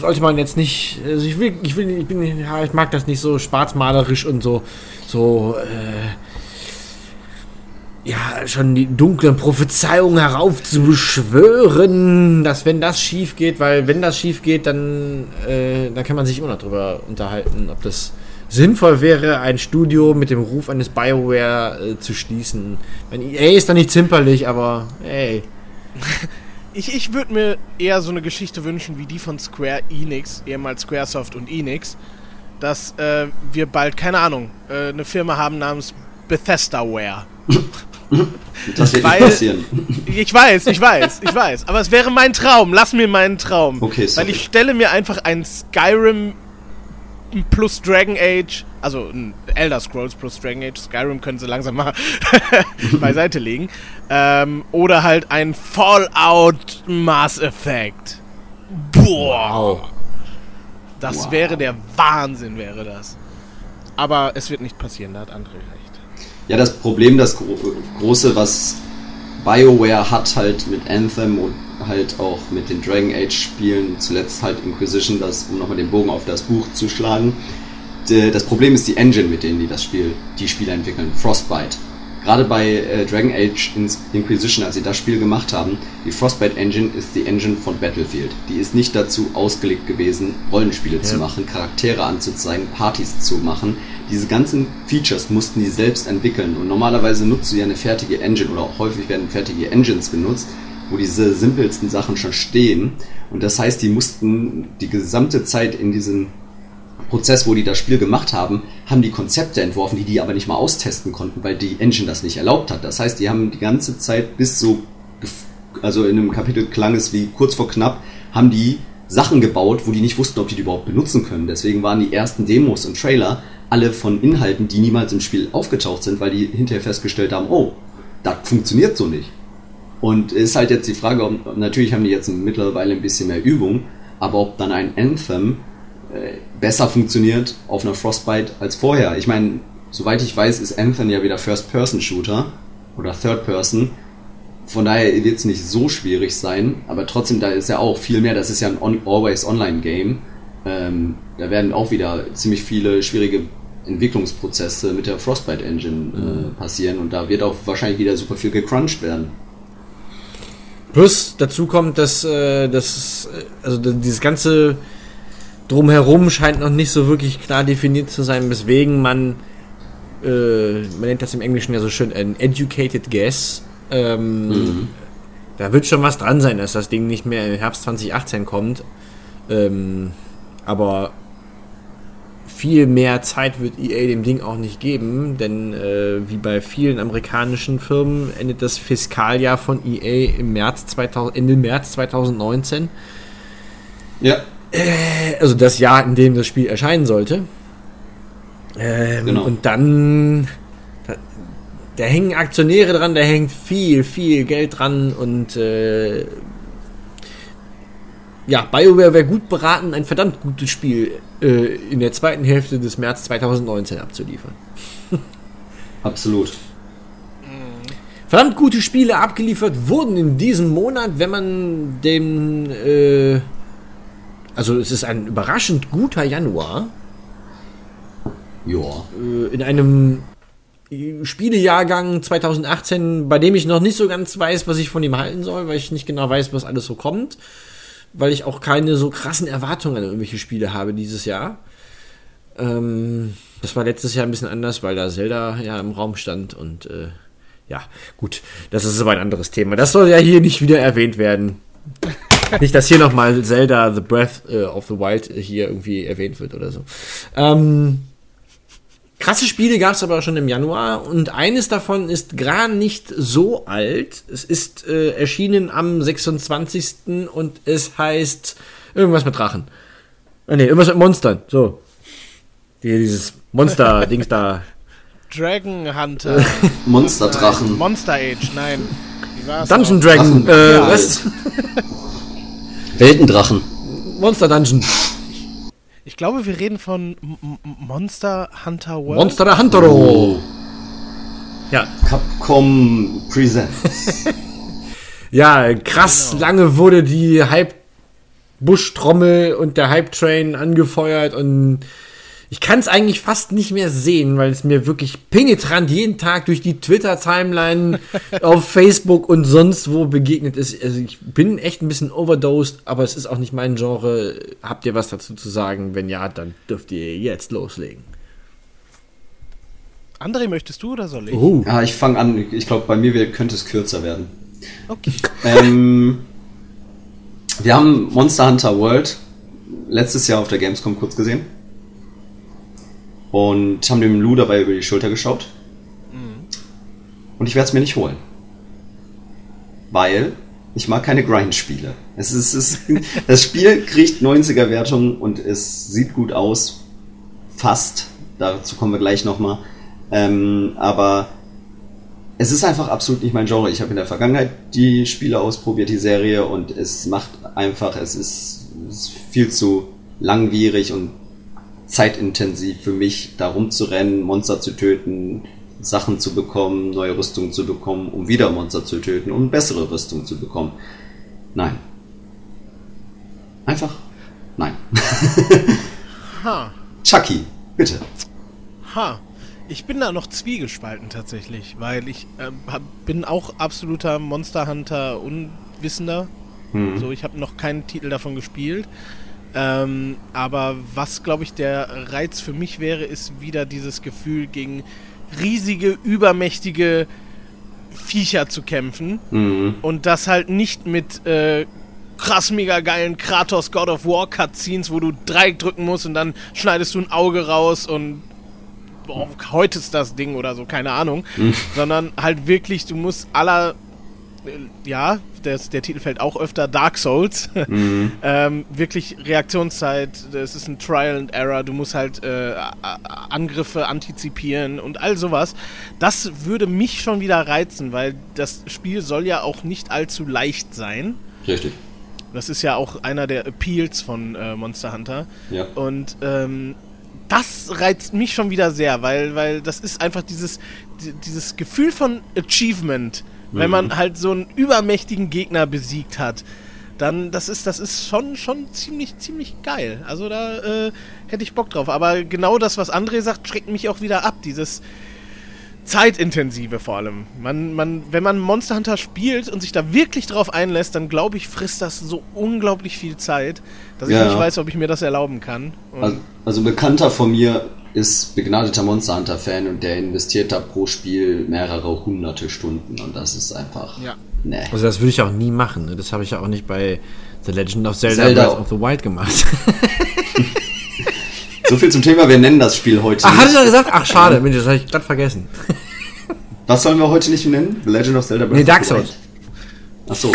sollte man jetzt nicht. Also ich will, ich will, ich bin, ja, ich mag das nicht so schwarzmalerisch und so, so. Äh, ja, schon die dunklen Prophezeiungen heraufzubeschwören, dass wenn das schief geht, weil wenn das schief geht, dann, äh, dann kann man sich immer noch drüber unterhalten, ob das sinnvoll wäre, ein Studio mit dem Ruf eines BioWare äh, zu schließen. Mein EA ist da nicht zimperlich, aber ey. Ich, ich würde mir eher so eine Geschichte wünschen wie die von Square Enix, ehemals Squaresoft und Enix, dass äh, wir bald, keine Ahnung, äh, eine Firma haben namens Bethesdaware. das wird Weil- nicht passieren. Ich weiß, ich weiß, ich weiß. Aber es wäre mein Traum. Lass mir meinen Traum. Okay, sorry. Weil ich stelle mir einfach ein Skyrim plus Dragon Age, also ein Elder Scrolls plus Dragon Age, Skyrim können sie langsam mal beiseite legen. Ähm, oder halt ein Fallout Mass Effect. Boah. Wow. Das Wow. wäre der Wahnsinn, wäre das. Aber es wird nicht passieren, da hat André recht. Ja, das Problem, das gro große, was BioWare hat halt mit Anthem und halt auch mit den Dragon Age Spielen, zuletzt halt Inquisition, das, um nochmal den Bogen auf das Buch zu schlagen. Das Problem ist die Engine, mit denen die das Spiel, die Spiele entwickeln, Frostbite. Gerade bei äh, Dragon Age Inquisition, als sie das Spiel gemacht haben, die Frostbite Engine ist die Engine von Battlefield. Die ist nicht dazu ausgelegt gewesen, Rollenspiele zu machen, Charaktere anzuzeigen, Partys zu machen. Diese ganzen Features mussten die selbst entwickeln und normalerweise nutzt du ja eine fertige Engine oder auch häufig werden fertige Engines benutzt, wo diese simpelsten Sachen schon stehen. Und das heißt, die mussten die gesamte Zeit in diesem Prozess, wo die das Spiel gemacht haben, haben die Konzepte entworfen, die die aber nicht mal austesten konnten, weil die Engine das nicht erlaubt hat. Das heißt, die haben die ganze Zeit bis so, also in einem Kapitel klang es wie kurz vor knapp, haben die Sachen gebaut, wo die nicht wussten, ob die die überhaupt benutzen können. Deswegen waren die ersten Demos und Trailer alle von Inhalten, die niemals im Spiel aufgetaucht sind, weil die hinterher festgestellt haben, oh, das funktioniert so nicht. Und ist halt jetzt die Frage, ob, natürlich haben die jetzt mittlerweile ein bisschen mehr Übung, aber ob dann ein Anthem äh, besser funktioniert auf einer Frostbite als vorher. Ich meine, soweit ich weiß, ist Anthem ja wieder First-Person-Shooter oder Third-Person. Von daher wird es nicht so schwierig sein, aber trotzdem, da ist ja auch viel mehr. Das ist ja ein on Always-Online-Game. Ähm, da werden auch wieder ziemlich viele schwierige Entwicklungsprozesse mit der Frostbite Engine äh, passieren und da wird auch wahrscheinlich wieder super viel gecrunched werden. Plus dazu kommt, dass, äh, das, äh, also dieses ganze Drumherum scheint noch nicht so wirklich klar definiert zu sein, weswegen man, äh, man nennt das im Englischen ja so schön, ein educated guess. Ähm, Da wird schon was dran sein, dass das Ding nicht mehr im Herbst 2018 kommt. Ähm, aber viel mehr Zeit wird EA dem Ding auch nicht geben, denn äh, wie bei vielen amerikanischen Firmen endet das Fiskaljahr von EA im März 2000, Ende März 2019. Ja, Also das Jahr, in dem das Spiel erscheinen sollte. Ähm, Genau. Und dann, da, da hängen Aktionäre dran, da hängt viel, viel Geld dran und äh, ja, BioWare wäre gut beraten, ein verdammt gutes Spiel äh, in der zweiten Hälfte des März 2019 abzuliefern. absolut. Verdammt gute Spiele abgeliefert wurden in diesem Monat, wenn man den, äh, also es ist ein überraschend guter Januar. Ja. äh, in einem Spielejahrgang 2018, bei dem ich noch nicht so ganz weiß, was ich von ihm halten soll, weil ich nicht genau weiß, was alles so kommt, weil ich auch keine so krassen Erwartungen an irgendwelche Spiele habe dieses Jahr. Ähm, das war letztes Jahr ein bisschen anders, weil da Zelda ja im Raum stand und äh, ja, gut, das ist aber ein anderes Thema. Das soll ja hier nicht wieder erwähnt werden. Nicht, dass hier nochmal Zelda The Breath äh, of the Wild hier irgendwie erwähnt wird oder so. Ähm, krasse Spiele gab es aber schon im Januar und eines davon ist gar nicht so alt. Es ist äh, erschienen am 26. und es heißt irgendwas mit Drachen. Ah, nee, irgendwas mit Monstern. So. Die, dieses Monster-Dings da. Dragon Hunter. Monsterdrachen. Monster Age, nein. Wie Dungeon? Dragon. Drachen. Äh, Ja, was? Weltendrachen. Monster Dungeon. Ich glaube, wir reden von M Monster Hunter World. Monster Huntero. Ja, Capcom Presents. Ja, krass lange wurde die Hype-Buschtrommel und der Hype-Train angefeuert und ich kann es eigentlich fast nicht mehr sehen, weil es mir wirklich penetrant jeden Tag durch die Twitter-Timeline auf Facebook und sonst wo begegnet ist. Also ich bin echt ein bisschen overdosed, aber es ist auch nicht mein Genre. Habt ihr was dazu zu sagen? Wenn ja, dann dürft ihr jetzt loslegen. André, möchtest du oder soll ich? Oh. ja, ich fange an. Ich glaube, bei mir wird- könnte es kürzer werden. Okay. Ähm, wir haben Monster Hunter World letztes Jahr auf der Gamescom kurz gesehen. Und haben dem Lou dabei über die Schulter geschaut. Und ich werde es mir nicht holen. Weil ich mag keine Grind-Spiele. Es ist, es das Spiel kriegt 90er Wertungen und es sieht gut aus. Fast. Dazu kommen wir gleich nochmal. Ähm, aber es ist einfach absolut nicht mein Genre. Ich habe in der Vergangenheit die Spiele ausprobiert, die Serie, und es macht einfach, es ist, es ist viel zu langwierig und zeitintensiv für mich, da rumzurennen, Monster zu töten, Sachen zu bekommen, neue Rüstungen zu bekommen, um wieder Monster zu töten, um bessere Rüstung zu bekommen. Nein. Einfach nein. Ha. Chucky, bitte. Ha. Ich bin da noch zwiegespalten tatsächlich, weil ich ähm, hab, bin auch absoluter Monster Hunter Unwissender. Hm. So, ich habe noch keinen Titel davon gespielt. Ähm, aber was, glaube ich, der Reiz für mich wäre, ist wieder dieses Gefühl, gegen riesige, übermächtige Viecher zu kämpfen. Mhm. Und das halt nicht mit äh, krass mega geilen Kratos God of War Cutscenes, wo du Dreieck drücken musst und dann schneidest du ein Auge raus und boah, heute ist das Ding oder so, keine Ahnung. Sondern halt wirklich, du musst aller, ja, der, der Titel fällt auch öfter, Dark Souls. Mhm. ähm, wirklich Reaktionszeit, es ist ein Trial and Error, du musst halt äh, Angriffe antizipieren und all sowas. Das würde mich schon wieder reizen, weil das Spiel soll ja auch nicht allzu leicht sein. Richtig. Das ist ja auch einer der Appeals von äh, Monster Hunter. Ja. Und ähm, das reizt mich schon wieder sehr, weil, weil das ist einfach dieses, di- dieses Gefühl von Achievement, wenn man halt so einen übermächtigen Gegner besiegt hat. Dann, das ist, das ist schon, schon ziemlich, ziemlich geil. Also da äh, hätte ich Bock drauf. Aber genau das, was André sagt, schreckt mich auch wieder ab. Dieses zeitintensive vor allem. Man, man, wenn man Monster Hunter spielt und sich da wirklich drauf einlässt, dann glaube ich, frisst das so unglaublich viel Zeit, dass ich Ja, nicht ja. weiß, ob ich mir das erlauben kann. Also, also ein Bekannter von mir ist begnadeter Monster Hunter Fan und der investiert da pro Spiel mehrere hunderte Stunden und das ist einfach. Ja. Nee. Also das würde ich auch nie machen. Ne? Das habe ich ja auch nicht bei The Legend of Zelda, Zelda. Breath of the Wild gemacht. So viel zum Thema, wir nennen das Spiel heute. Ach, hatte ich gesagt? Ach, schade, Mensch, das habe ich glatt vergessen. Was sollen wir heute nicht nennen? The Legend of Zelda Breath Nee, of Dark the Souls. Wild? Ach so.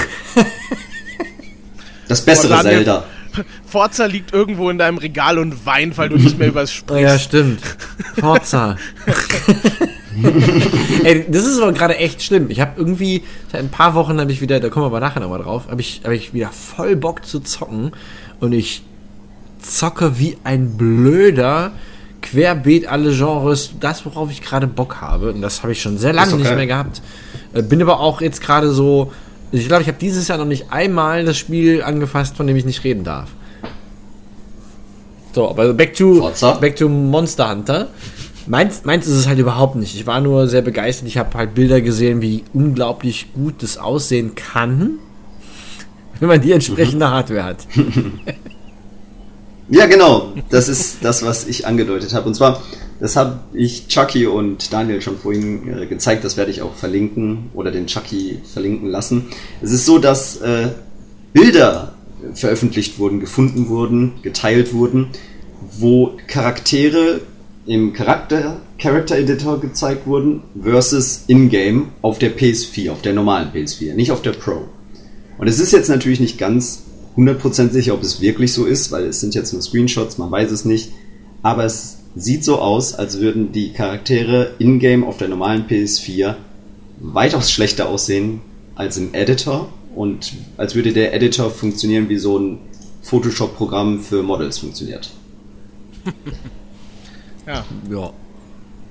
Das bessere Zelda. Forza liegt irgendwo in deinem Regal und weint, weil du nicht mehr über es Oh, sprichst. ja, stimmt. Forza. Ey, das ist aber gerade echt schlimm. Ich habe irgendwie, seit ein paar Wochen habe ich wieder, da kommen wir aber nachher nochmal drauf, habe ich, hab ich wieder voll Bock zu zocken und ich zocke wie ein Blöder, querbeet alle Genres, das, worauf ich gerade Bock habe. Und das habe ich schon sehr lange doch nicht mehr gehabt. Äh, Bin aber auch jetzt gerade so, ich glaube, ich habe dieses Jahr noch nicht einmal das Spiel angefasst, von dem ich nicht reden darf. So, aber back to, Forza? back to Monster Hunter. Meins, meins ist es halt überhaupt nicht. Ich war nur sehr begeistert. Ich habe halt Bilder gesehen, wie unglaublich gut das aussehen kann, wenn man die entsprechende Hardware hat. Ja, genau. Das ist das, was ich angedeutet habe. Und zwar, das habe ich Chucky und Daniel schon vorhin äh, gezeigt. Das werde ich auch verlinken oder den Chucky verlinken lassen. Es ist so, dass äh, Bilder veröffentlicht wurden, gefunden wurden, geteilt wurden, wo Charaktere im Charakter Character Editor gezeigt wurden versus in-game auf der PS4, auf der normalen PS4, nicht auf der Pro. Und es ist jetzt natürlich nicht ganz 100% sicher, ob es wirklich so ist, weil es sind jetzt nur Screenshots, man weiß es nicht. Aber es sieht so aus, als würden die Charaktere in-game auf der normalen PS4 weitaus schlechter aussehen als im Editor und als würde der Editor funktionieren wie so ein Photoshop-Programm für Models funktioniert. Ja. Ja.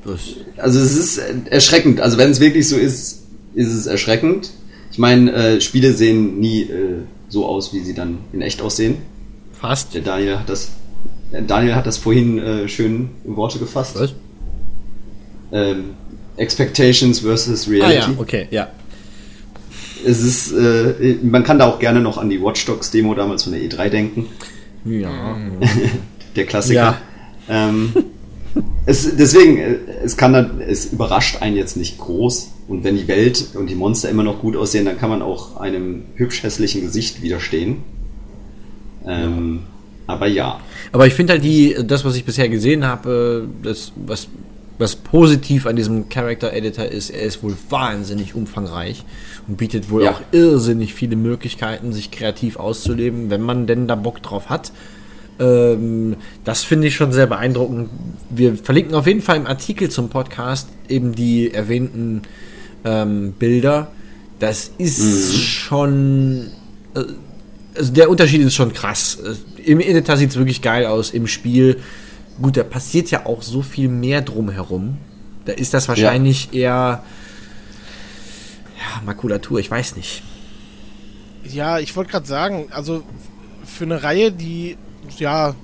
Das, Also es ist erschreckend. Also wenn es wirklich so ist, ist es erschreckend. Ich meine, äh, Spiele sehen nie äh, so aus, wie sie dann in echt aussehen. fast. Der Daniel hat das, Daniel hat das vorhin äh, schön in Worte gefasst. Was? Ähm, Expectations versus Ah Reality. ja, okay, ja. Es ist, äh, man kann da auch gerne noch an die Watch Dogs Demo damals von der E3 denken. Ja. Der Klassiker. Ja. Ähm, es, deswegen, äh, es kann dann, es überrascht einen jetzt nicht groß. Und wenn die Welt und die Monster immer noch gut aussehen, dann kann man auch einem hübsch hässlichen Gesicht widerstehen. Ähm, Aber ja. Aber ich finde halt die, das, was ich bisher gesehen habe, das, was, was positiv an diesem Character Editor ist, er ist wohl wahnsinnig umfangreich und bietet wohl Ja. auch irrsinnig viele Möglichkeiten, sich kreativ auszuleben, wenn man denn da Bock drauf hat. Ähm, das finde ich schon sehr beeindruckend. Wir verlinken auf jeden Fall im Artikel zum Podcast eben die erwähnten ähm, Bilder. Das ist schon äh, also der Unterschied ist schon krass. Äh, Im Editor sieht es wirklich geil aus, im Spiel. Gut, da passiert ja auch so viel mehr drumherum. Da ist das wahrscheinlich eher ja, Makulatur, ich weiß nicht. Ja, ich wollte gerade sagen, also für eine Reihe, die ja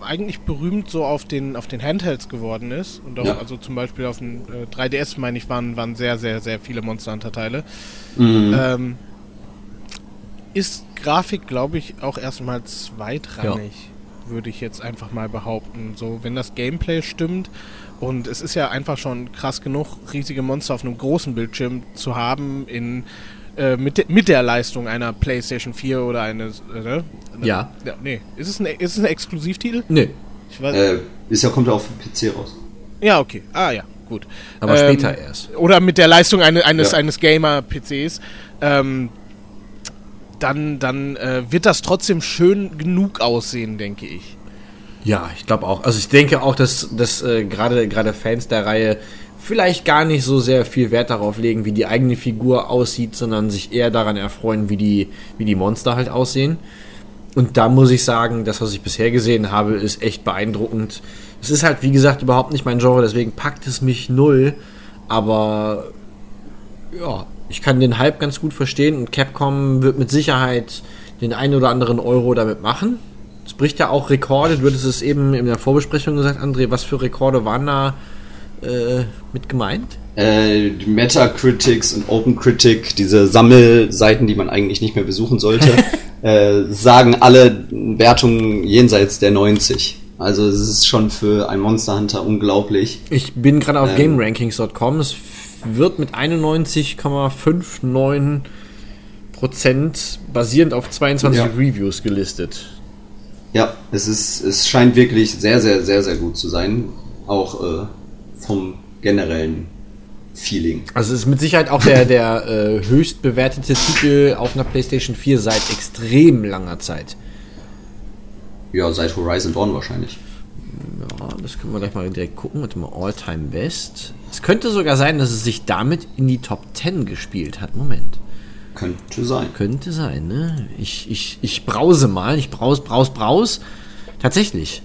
eigentlich berühmt so auf den auf den Handhelds geworden ist und auch Ja. also zum Beispiel auf dem äh, 3DS meine ich waren waren sehr sehr sehr viele Monster Hunter Teile. Mhm. Ähm, ist Grafik glaube ich auch erstmal zweitrangig, würde ich jetzt einfach mal behaupten. So wenn das Gameplay stimmt und es ist ja einfach schon krass genug riesige Monster auf einem großen Bildschirm zu haben in äh, mit, de mit der Leistung einer PlayStation 4 oder eines. Äh, ne? Ja. ja. Nee, ist es ein, ist es ein Exklusivtitel? Nö, Ich weiß, Äh, ist ja, kommt ja auf dem PC raus. Ja, okay. Ah, ja, gut. aber Ähm, später erst. Oder mit der Leistung eine, eines, Ja. eines Gamer-PCs. Ähm, dann dann äh, wird das trotzdem schön genug aussehen, denke ich. Ja, ich glaube auch. Also ich denke auch, dass, dass äh, gerade Fans der Reihe vielleicht gar nicht so sehr viel Wert darauf legen, wie die eigene Figur aussieht, sondern sich eher daran erfreuen, wie die, wie die Monster halt aussehen. Und da muss ich sagen, das, was ich bisher gesehen habe, ist echt beeindruckend. Es ist halt, wie gesagt, überhaupt nicht mein Genre, deswegen packt es mich null. Aber ja, ich kann den Hype ganz gut verstehen und Capcom wird mit Sicherheit den einen oder anderen Euro damit machen. Es bricht ja auch Rekorde. Du hattest es eben in der Vorbesprechung gesagt, André. Was für Rekorde waren da äh, mit gemeint? Äh, die Metacritics und OpenCritic, diese Sammelseiten, die man eigentlich nicht mehr besuchen sollte, äh, sagen alle Wertungen jenseits der 90. Also es ist schon für ein Monster Hunter unglaublich. Ich bin gerade auf Ähm. GameRankings.com. Es wird mit 91,59 Prozent basierend auf 22 Ja. Reviews gelistet. Ja, es ist, es scheint wirklich sehr, sehr, sehr, sehr gut zu sein. Auch äh, vom generellen Feeling. Also es ist mit Sicherheit auch der, der äh, höchst bewertete Titel auf einer PlayStation 4 seit extrem langer Zeit. Ja, seit Horizon Dawn wahrscheinlich. Ja, das können wir gleich mal direkt gucken. Warte mal, All-Time Best. Es könnte sogar sein, dass es sich damit in die Top 10 gespielt hat. Moment. Könnte sein. Könnte sein, ne? Ich, ich, ich brause mal. Ich braus, braus, braus. Tatsächlich.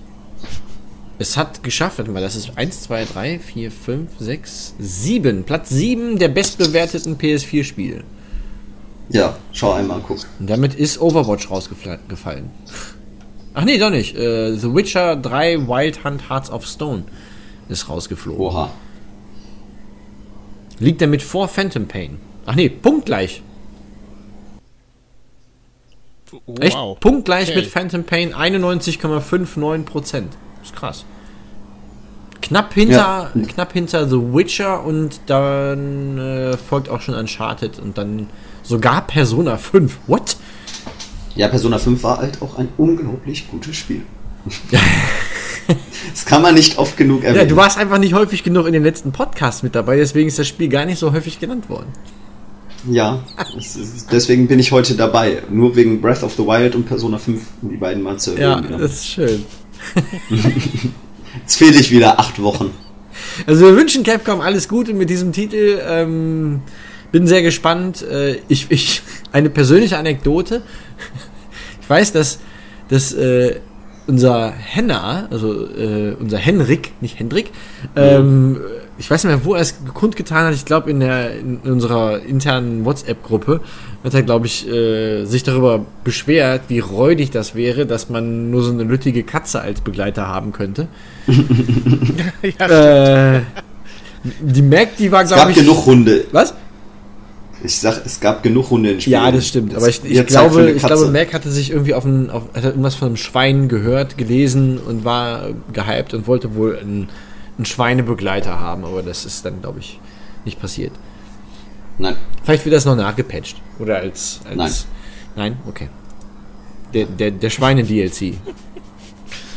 Es hat geschafft, warte mal, das ist 1, 2, 3, 4, 5, 6, 7. Platz 7 der bestbewerteten PS4-Spiele. Ja, schau einmal, guck. Und damit ist Overwatch rausgefallen. Ach nee, doch nicht. Äh, The Witcher 3 Wild Hunt Hearts of Stone ist rausgeflogen. Oha. Liegt damit vor Phantom Pain. Ach nee, punktgleich. Echt? Punktgleich Okay. mit Phantom Pain 91,59%. Ist krass. Knapp hinter, Ja. knapp hinter The Witcher und dann äh, folgt auch schon Uncharted und dann sogar Persona 5. What? Ja, Persona 5 war halt auch ein unglaublich gutes Spiel. Das kann man nicht oft genug erwähnen. Ja, du warst einfach nicht häufig genug in den letzten Podcasts mit dabei, deswegen ist das Spiel gar nicht so häufig genannt worden. Ja, ist, deswegen bin ich heute dabei. Nur wegen Breath of the Wild und Persona 5, um die beiden mal zu erwähnen. Ja, das ist schön. Jetzt fehle ich wieder acht Wochen. Also wir wünschen Capcom alles Gute mit diesem Titel. Ähm, bin sehr gespannt. Äh, ich, ich, eine persönliche Anekdote. Ich weiß, dass, dass äh, unser Henna, also äh, unser Henrik, nicht Hendrik, ähm, ich weiß nicht mehr, wo er es kundgetan hat. Ich glaube in der in unserer internen WhatsApp-Gruppe hat er, glaube ich, äh, sich darüber beschwert, wie räudig das wäre, dass man nur so eine lüttige Katze als Begleiter haben könnte. ja, Äh, die Mac, die war, Es glaube gab ich. genug Hunde. Was? Ich sag, es gab genug Hunde in Spielen. Ja, das stimmt. Aber ich, ich glaube, eine ich glaube, Mac hatte sich irgendwie auf ein, auf, hat irgendwas von einem Schwein gehört, gelesen und war gehypt und wollte wohl einen, einen Schweinebegleiter haben, aber das ist dann, glaube ich, nicht passiert. Nein. Vielleicht wird das noch nachgepatcht. Oder als. als Nein. Nein? Okay. Der, der, der Schweine-DLC.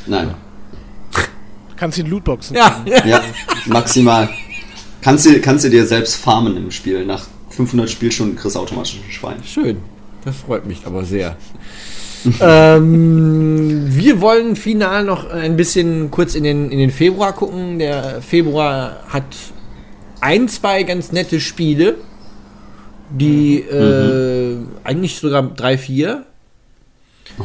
Nein. kannst du in Lootboxen. Ja, ja. Ja, maximal. Kannst du, kannst du dir selbst farmen im Spiel. Nach 500 Spielstunden kriegst du automatisch ein Schwein. Schön. Das freut mich aber sehr. ähm, wir wollen final noch ein bisschen kurz in den, in den Februar gucken. Der Februar hat ein, zwei ganz nette Spiele, die äh, eigentlich sogar drei, vier.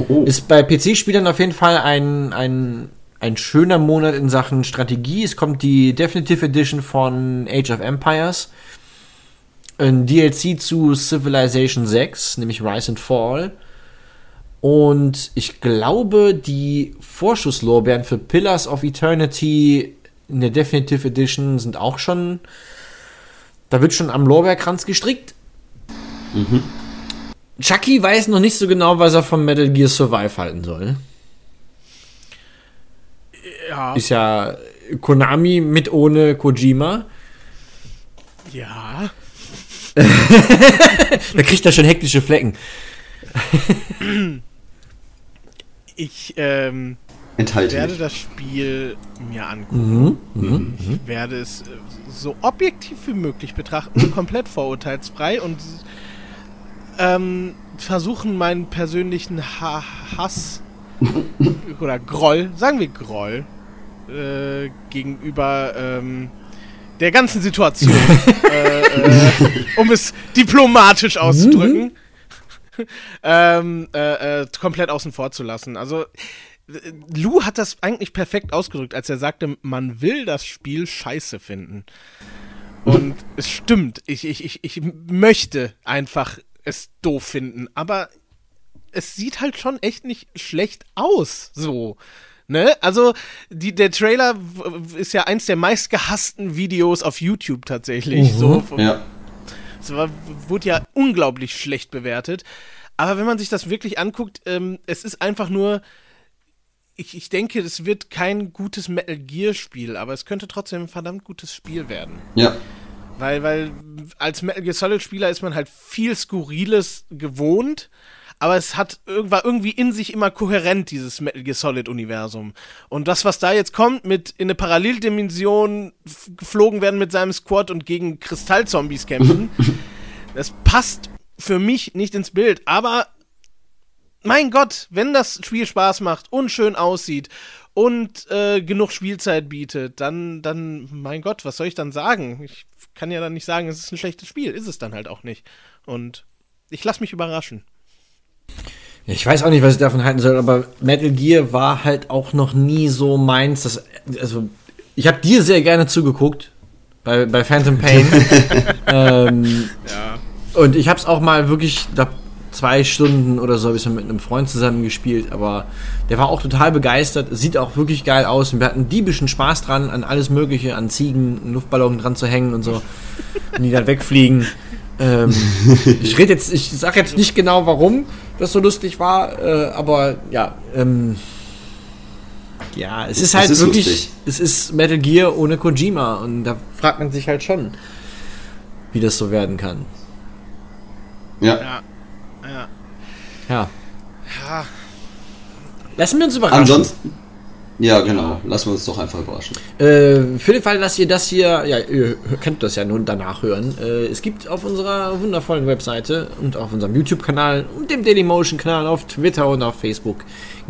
Oh. Ist bei PC-Spielern auf jeden Fall ein, ein, ein schöner Monat in Sachen Strategie. Es kommt die Definitive Edition von Age of Empires. Ein DLC zu Civilization 6, nämlich Rise and Fall. Und ich glaube, die Vorschusslorbeeren für Pillars of Eternity in der Definitive Edition sind auch schon. Da wird schon am Lorbeerkranz gestrickt. Chucky weiß noch nicht so genau, was er von Metal Gear Survive halten soll. Ja. Ist ja Konami mit ohne Kojima. ja. Da kriegt er schon hektische Flecken. Ich ähm, Enthalte werde dich. das Spiel mir angucken. Mhm. Ich werde es äh, so objektiv wie möglich betrachten, komplett vorurteilsfrei und ähm, versuchen meinen persönlichen ha Hass oder Groll, sagen wir Groll, äh, gegenüber ähm, der ganzen Situation, äh, äh, um es diplomatisch auszudrücken, ähm, äh, äh, komplett außen vor zu lassen. Also äh, Lou hat das eigentlich perfekt ausgedrückt, als er sagte, man will das Spiel scheiße finden. Und es stimmt, ich, ich, ich, ich möchte einfach es doof finden, aber es sieht halt schon echt nicht schlecht aus, so. Ne? Also, die, der Trailer ist ja eins der meistgehassten Videos auf YouTube tatsächlich. So, vom- Ja. es war, wurde ja unglaublich schlecht bewertet. Aber wenn man sich das wirklich anguckt, ähm, es ist einfach nur. Ich, ich denke, es wird kein gutes Metal Gear Spiel, aber es könnte trotzdem ein verdammt gutes Spiel werden. Ja. Weil, weil als Metal Gear Solid Spieler ist man halt viel Skurriles gewohnt, aber es hat war irgendwie in sich immer kohärent, dieses Metal Gear Solid Universum. Und das, was da jetzt kommt, mit in eine Paralleldimension geflogen werden mit seinem Squad und gegen Kristallzombies kämpfen, das passt für mich nicht ins Bild. Aber mein Gott, wenn das Spiel Spaß macht und schön aussieht und äh, genug Spielzeit bietet, dann, dann, mein Gott, was soll ich dann sagen? Ich kann ja dann nicht sagen, es ist ein schlechtes Spiel. Ist es dann halt auch nicht. Und ich lasse mich überraschen. Ich weiß auch nicht, was ich davon halten soll, aber Metal Gear war halt auch noch nie so meins. Das, also, ich habe dir sehr gerne zugeguckt bei, bei Phantom Pain. ähm, Ja. und ich habe es auch mal wirklich, da zwei Stunden oder so habe ich mit einem Freund zusammen gespielt, aber der war auch total begeistert. Sieht auch wirklich geil aus und wir hatten diebischen Spaß dran, an alles Mögliche, an Ziegen, einen Luftballon dran zu hängen und so, und die dann wegfliegen. Ähm, ich rede jetzt, ich sag jetzt nicht genau, warum das so lustig war, äh, aber ja, ähm, ja, es ist Es halt ist wirklich, lustig. es ist Metal Gear ohne Kojima und da fragt man sich halt schon, wie das so werden kann. Ja. Ja. Ja. Ja. Ja, Lassen wir uns überraschen. Ansonsten, ja genau, lassen wir uns doch einfach überraschen. Äh, für den Fall, dass ihr das hier, ja, ihr könnt das ja nun danach hören. Äh, es gibt auf unserer wundervollen Webseite und auf unserem YouTube-Kanal und dem Dailymotion-Kanal auf Twitter und auf Facebook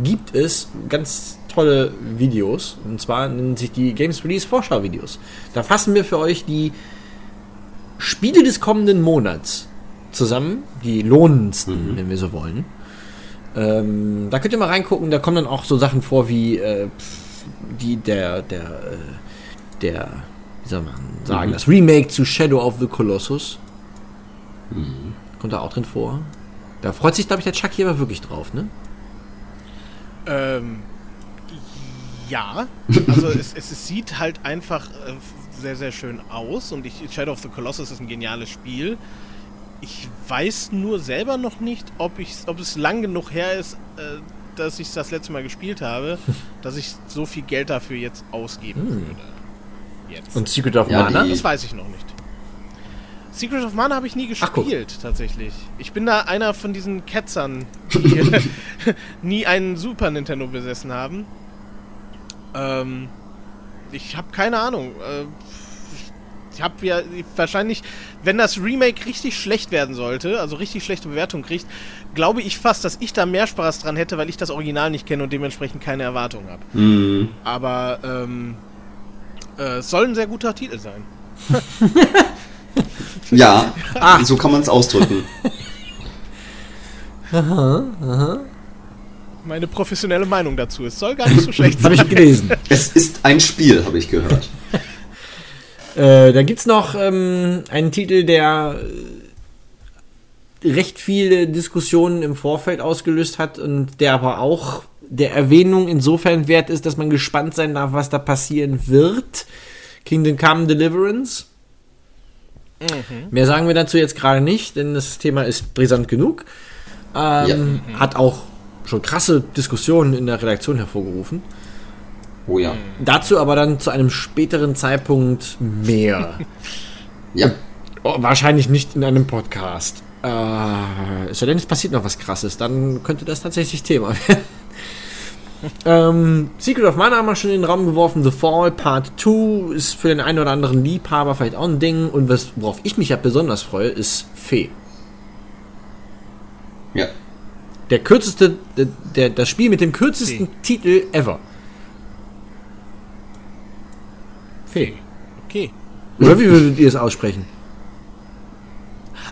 gibt es ganz tolle Videos. Und zwar nennen sich die Games Release Vorschau-Videos. Da fassen wir für euch die Spiele des kommenden Monats zusammen, die lohnendsten, wenn wir so wollen. Ähm, da könnt ihr mal reingucken, da kommen dann auch so Sachen vor wie äh, die der der äh, der wie soll man sagen, das Remake zu Shadow of the Colossus. Kommt da auch drin vor. Da freut sich, glaube ich, der Chuck hier aber wirklich drauf, ne? ähm, ja. Also es, es, es sieht halt einfach äh, sehr, sehr schön aus und ich, Shadow of the Colossus ist ein geniales Spiel. Ich weiß nur selber noch nicht, ob, ich, ob es lang genug her ist, äh, dass ich das letzte Mal gespielt habe, dass ich so viel Geld dafür jetzt ausgeben würde. Jetzt. Und Secret of Ja, Mana? die- Das weiß ich noch nicht. Secret of Mana habe ich nie Ach, gespielt, tatsächlich. Ich bin da einer von diesen Ketzern, die nie einen Super Nintendo besessen haben. Ähm, ich habe keine Ahnung. Ich habe ja wahrscheinlich, wenn das Remake richtig schlecht werden sollte, also richtig schlechte Bewertung kriegt, glaube ich fast, dass ich da mehr Spaß dran hätte, weil ich das Original nicht kenne und dementsprechend keine Erwartungen habe. Mhm. Aber ähm, äh, es soll ein sehr guter Titel sein. Ja, so kann man es ausdrücken. Meine professionelle Meinung dazu. Es soll gar nicht so schlecht Habe sein. ich gelesen. Es ist ein Spiel, habe ich gehört. Äh, da gibt's noch ähm, einen Titel, der äh, recht viele Diskussionen im Vorfeld ausgelöst hat und der aber auch der Erwähnung insofern wert ist, dass man gespannt sein darf, was da passieren wird. Kingdom Come Deliverance. Mehr sagen wir dazu jetzt gerade nicht, denn das Thema ist brisant genug. Ähm, Hat auch schon krasse Diskussionen in der Redaktion hervorgerufen. Oh ja. Dazu aber dann zu einem späteren Zeitpunkt mehr. Ja. Oh, wahrscheinlich nicht in einem Podcast. Äh, es sei denn, es passiert noch was krasses, dann könnte das tatsächlich Thema werden. ähm, Secret of Mana haben wir schon in den Raum geworfen. The Fall Part 2 ist für den einen oder anderen Liebhaber vielleicht auch ein Ding. Und was, worauf ich mich ja besonders freue, ist Fee. Ja. Der kürzeste, der, der, das Spiel mit dem kürzesten Titel ever. Fee. Okay. Oder wie würdet ihr es aussprechen?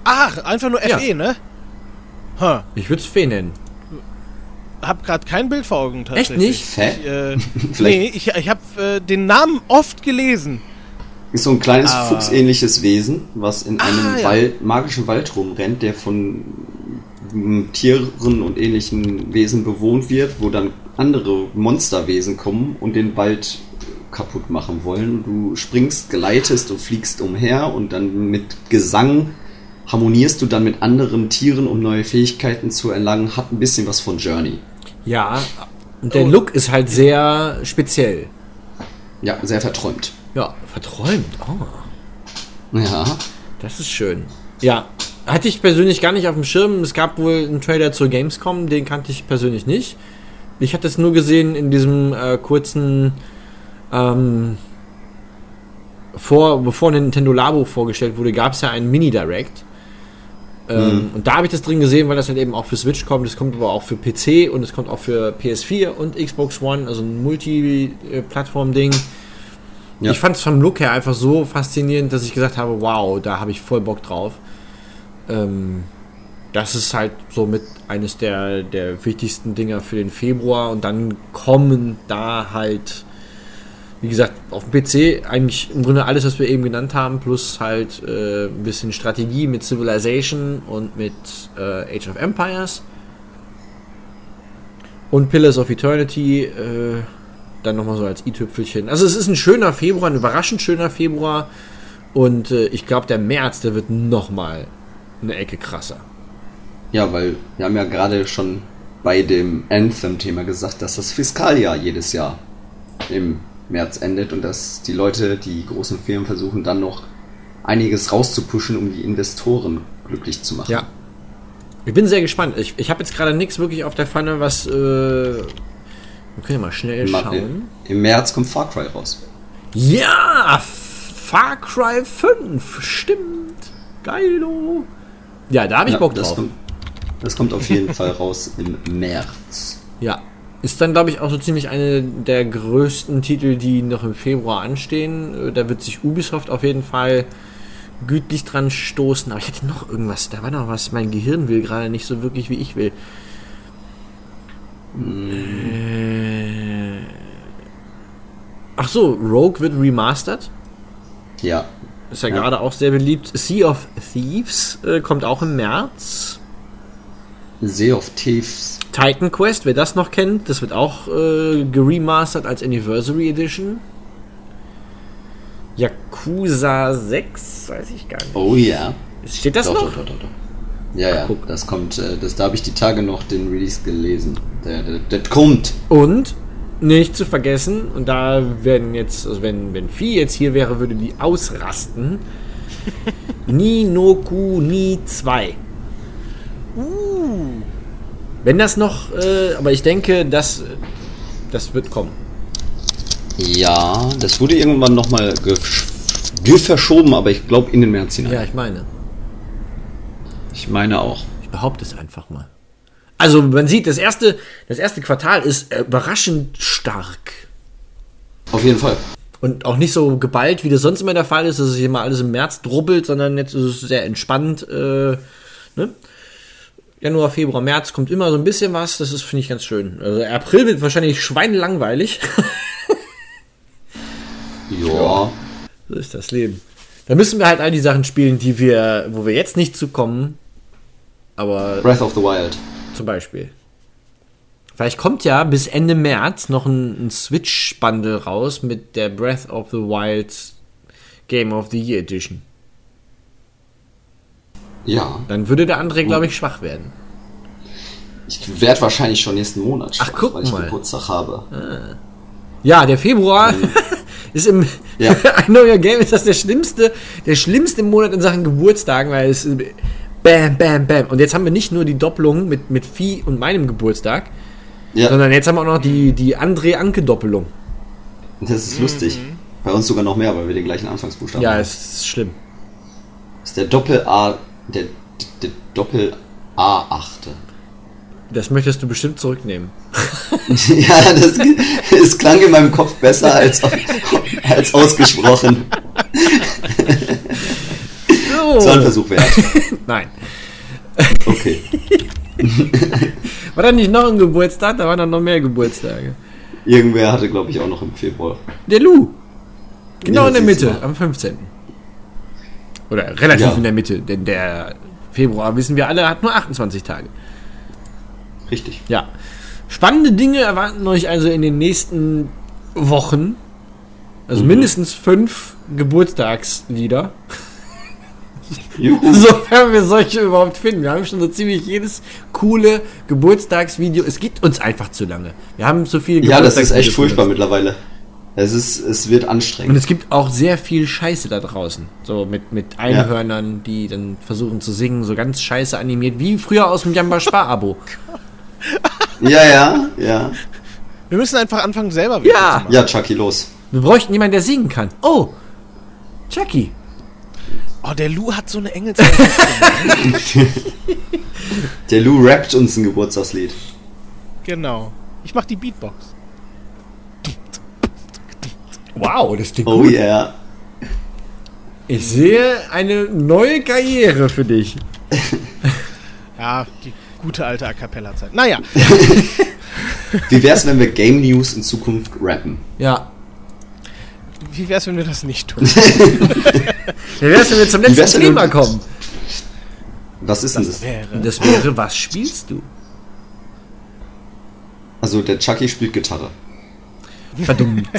Ach, einfach nur Ja. FE, ne? Ha, Ich würde es Fee nennen. hab gerade kein Bild vor Augen tatsächlich. nicht? Fä? Ich, äh, nee, ich, ich habe äh, den Namen oft gelesen. ist so ein kleines Aber- fuchsähnliches Wesen, was in einem Ah, ja. Wald, magischen Wald rumrennt, der von mm, Tieren und ähnlichen Wesen bewohnt wird, wo dann andere Monsterwesen kommen und den Wald kaputt machen wollen. Du springst, gleitest und fliegst umher und dann mit Gesang harmonierst du dann mit anderen Tieren, um neue Fähigkeiten zu erlangen. Hat ein bisschen was von Journey. Ja, und der Oh. Look ist halt sehr speziell. Ja, sehr verträumt. Ja, verträumt. Oh, Ja. das ist schön. Ja, hatte ich persönlich gar nicht auf dem Schirm. Es gab wohl einen Trailer zur Gamescom, den kannte ich persönlich nicht. Ich hatte es nur gesehen in diesem äh, kurzen ähm, vor, bevor Nintendo Labo vorgestellt wurde, gab es ja einen Mini-Direct. Ähm, Und da habe ich das drin gesehen, weil das halt eben auch für Switch kommt. Es kommt aber auch für PC und es kommt auch für PS4 und Xbox One, also ein Multi-Plattform-Ding. Ja. Ich fand es vom Look her einfach so faszinierend, dass ich gesagt habe, wow, da habe ich voll Bock drauf. Ähm, das ist halt so mit eines der, der wichtigsten Dinger für den Februar und dann kommen da halt, wie gesagt, auf dem PC eigentlich im Grunde alles, was wir eben genannt haben, plus halt äh, ein bisschen Strategie mit Civilization und mit äh, Age of Empires und Pillars of Eternity, äh, dann nochmal so als i-Tüpfelchen. Also es ist ein schöner Februar, ein überraschend schöner Februar und äh, ich glaube, der März, der wird nochmal eine Ecke krasser. Ja, weil wir haben ja gerade schon bei dem Anthem-Thema gesagt, dass das Fiskaljahr jedes Jahr im März endet und dass die Leute, die großen Firmen versuchen dann noch einiges rauszupuschen, um die Investoren glücklich zu machen. Ja. Ich bin sehr gespannt. Ich, ich habe jetzt gerade nichts wirklich auf der Pfanne, was. Äh, wir können ja mal schnell schauen. Im März kommt Far Cry raus. Ja! Far Cry 5, stimmt. Geilo. Ja, da habe ich Ja, Bock das drauf. kommt, das kommt auf jeden Fall raus im März. Ja. Ist dann, glaube ich, auch so ziemlich eine der größten Titel, die noch im Februar anstehen. Äh, Da wird sich Ubisoft auf jeden Fall gütlich dran stoßen. Aber ich hatte noch irgendwas. Da war noch was. Mein Gehirn will gerade nicht so wirklich, wie ich will. Äh, Ach so, Rogue wird remastered. Ja. Ist ja, Ja. gerade auch sehr beliebt. Sea of Thieves äh, kommt auch im März. Sea of Thieves. Titan Quest, wer das noch kennt, das wird auch äh, geremastert als Anniversary Edition. Yakuza 6, weiß ich gar nicht. Oh ja. Steht das doch, noch? doch, doch, doch, doch. Ja, ja, guck. das kommt, äh, das, da habe ich die Tage noch den Release gelesen. Der, der, der kommt. Und nicht zu vergessen, und da werden jetzt, also wenn, wenn Vieh jetzt hier wäre, würde die ausrasten. Ni no Kuni 2. Wenn das noch, äh, aber ich denke, das, das wird kommen. Ja, das wurde irgendwann nochmal verschoben, aber ich glaube in den März hinein. Ja, ich meine. Ich meine auch. Ich behaupte es einfach mal. Also man sieht, das erste, das erste Quartal ist überraschend stark. Auf jeden Fall. Und auch nicht so geballt, wie das sonst immer der Fall ist, dass es hier mal alles im März drubbelt, sondern jetzt ist es sehr entspannt. Äh, ne? Januar, Februar, März kommt immer so ein bisschen was. Das ist, finde ich, ganz schön. Also April wird wahrscheinlich schweinelangweilig. Ja. so ist das Leben. Da müssen wir halt all die Sachen spielen, die wir, wo wir jetzt nicht zukommen. Aber Breath of the Wild. Zum Beispiel. Vielleicht kommt ja bis Ende März noch ein, ein Switch-Bundle raus mit der Breath of the Wild Game of the Year Edition. Ja. Dann würde der André, glaube ich, schwach werden. Ich werde wahrscheinlich schon nächsten Monat Ach, schwach, guck weil ich mal. Geburtstag habe. Ja, der Februar ist im Ja. ein neuer Game ist das der schlimmste, der schlimmste Monat in Sachen Geburtstagen, weil es bam, bam, bam. Und jetzt haben wir nicht nur die Doppelung mit, mit Vieh und meinem Geburtstag, Ja, sondern jetzt haben wir auch noch die, die André-Anke-Doppelung. das ist lustig. Bei uns sogar noch mehr, weil wir den gleichen Anfangsbuchstaben Ja, haben. es ist schlimm. Ist der Doppel-A, der, der Doppel-A-Achte. Das möchtest du bestimmt zurücknehmen. ja, das, es klang in meinem Kopf besser als, als ausgesprochen. So. War ein Versuch wert. Nein. Okay. War da nicht noch ein Geburtstag? Da waren dann noch mehr Geburtstage. Irgendwer hatte, glaube ich, auch noch im Februar. Der Lou. Genau Ja, in der Mitte, am 15. Oder relativ Ja. in der Mitte, denn der Februar, wissen wir alle, hat nur 28 Tage. Richtig. Ja. Spannende Dinge erwarten euch also in den nächsten Wochen. Also mindestens fünf Geburtstagslieder. Juhu. Sofern wir solche überhaupt finden. Wir haben schon so ziemlich jedes coole Geburtstagsvideo. Es gibt uns einfach zu lange. Wir haben zu viele Ja, das ist echt furchtbar mittlerweile. Es ist, es wird Und anstrengend. es gibt auch sehr viel Scheiße da draußen. So mit, mit Einhörnern, die dann versuchen zu singen, so ganz scheiße animiert, wie früher aus dem Jamba Spar-Abo. Ja, ja, ja. Wir müssen einfach anfangen, selber Witze Ja. zu machen. Ja, Chucky, los. Wir bräuchten jemanden, der singen kann. Oh! Chucky. Oh, der Lou hat so eine Engelsstimme. Der Lou rappt uns ein Geburtstagslied. genau. Ich mach die Beatbox. Wow, das klingt Oh yeah. Ich sehe eine neue Karriere für dich. Ja, die gute alte A Cappella-Zeit. Naja, Wie wär's, wenn wir Game News in Zukunft rappen? Ja. wie wär's, wenn wir das nicht tun? Wie wär's, wenn wir zum letzten Thema kommen? Was ist denn das? Wäre. Das wäre, was spielst du? Also, der Chucky spielt Gitarre. Verdammt.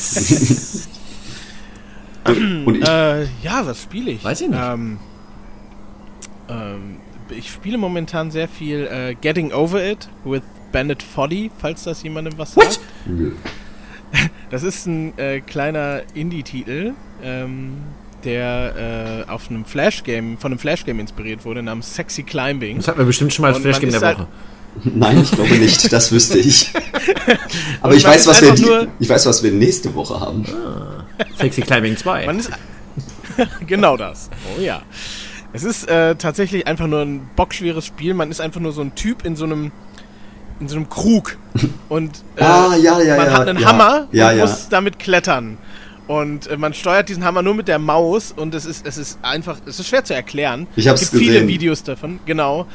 Und ich, Äh, ja, was spiele ich? Weiß ich nicht. Ähm, ähm, ich spiele momentan sehr viel äh, Getting Over It with Bandit Folly, falls das jemandem was What? sagt. Das ist ein äh, kleiner Indie-Titel. Ähm, der äh, auf einem Flash-Game, von einem Flash-Game inspiriert wurde, namens Sexy Climbing. Das hatten wir bestimmt schon mal als man Flash-Game der halt- Woche. Nein, ich glaube nicht, das wüsste ich. Aber ich weiß, was wir die, ich weiß, was wir nächste Woche haben. Sexy Climbing 2. Man ist genau das. Oh ja. Es ist äh, tatsächlich einfach nur ein bockschweres Spiel. Man ist einfach nur so ein Typ in so einem in so einem Krug und äh, Ah, ja, ja, man ja, hat einen ja. Hammer Ja, und ja. muss damit klettern. Und äh, man steuert diesen Hammer nur mit der Maus und es ist es ist einfach es ist schwer zu erklären. Ich hab's es gibt viele gesehen. Videos davon, genau.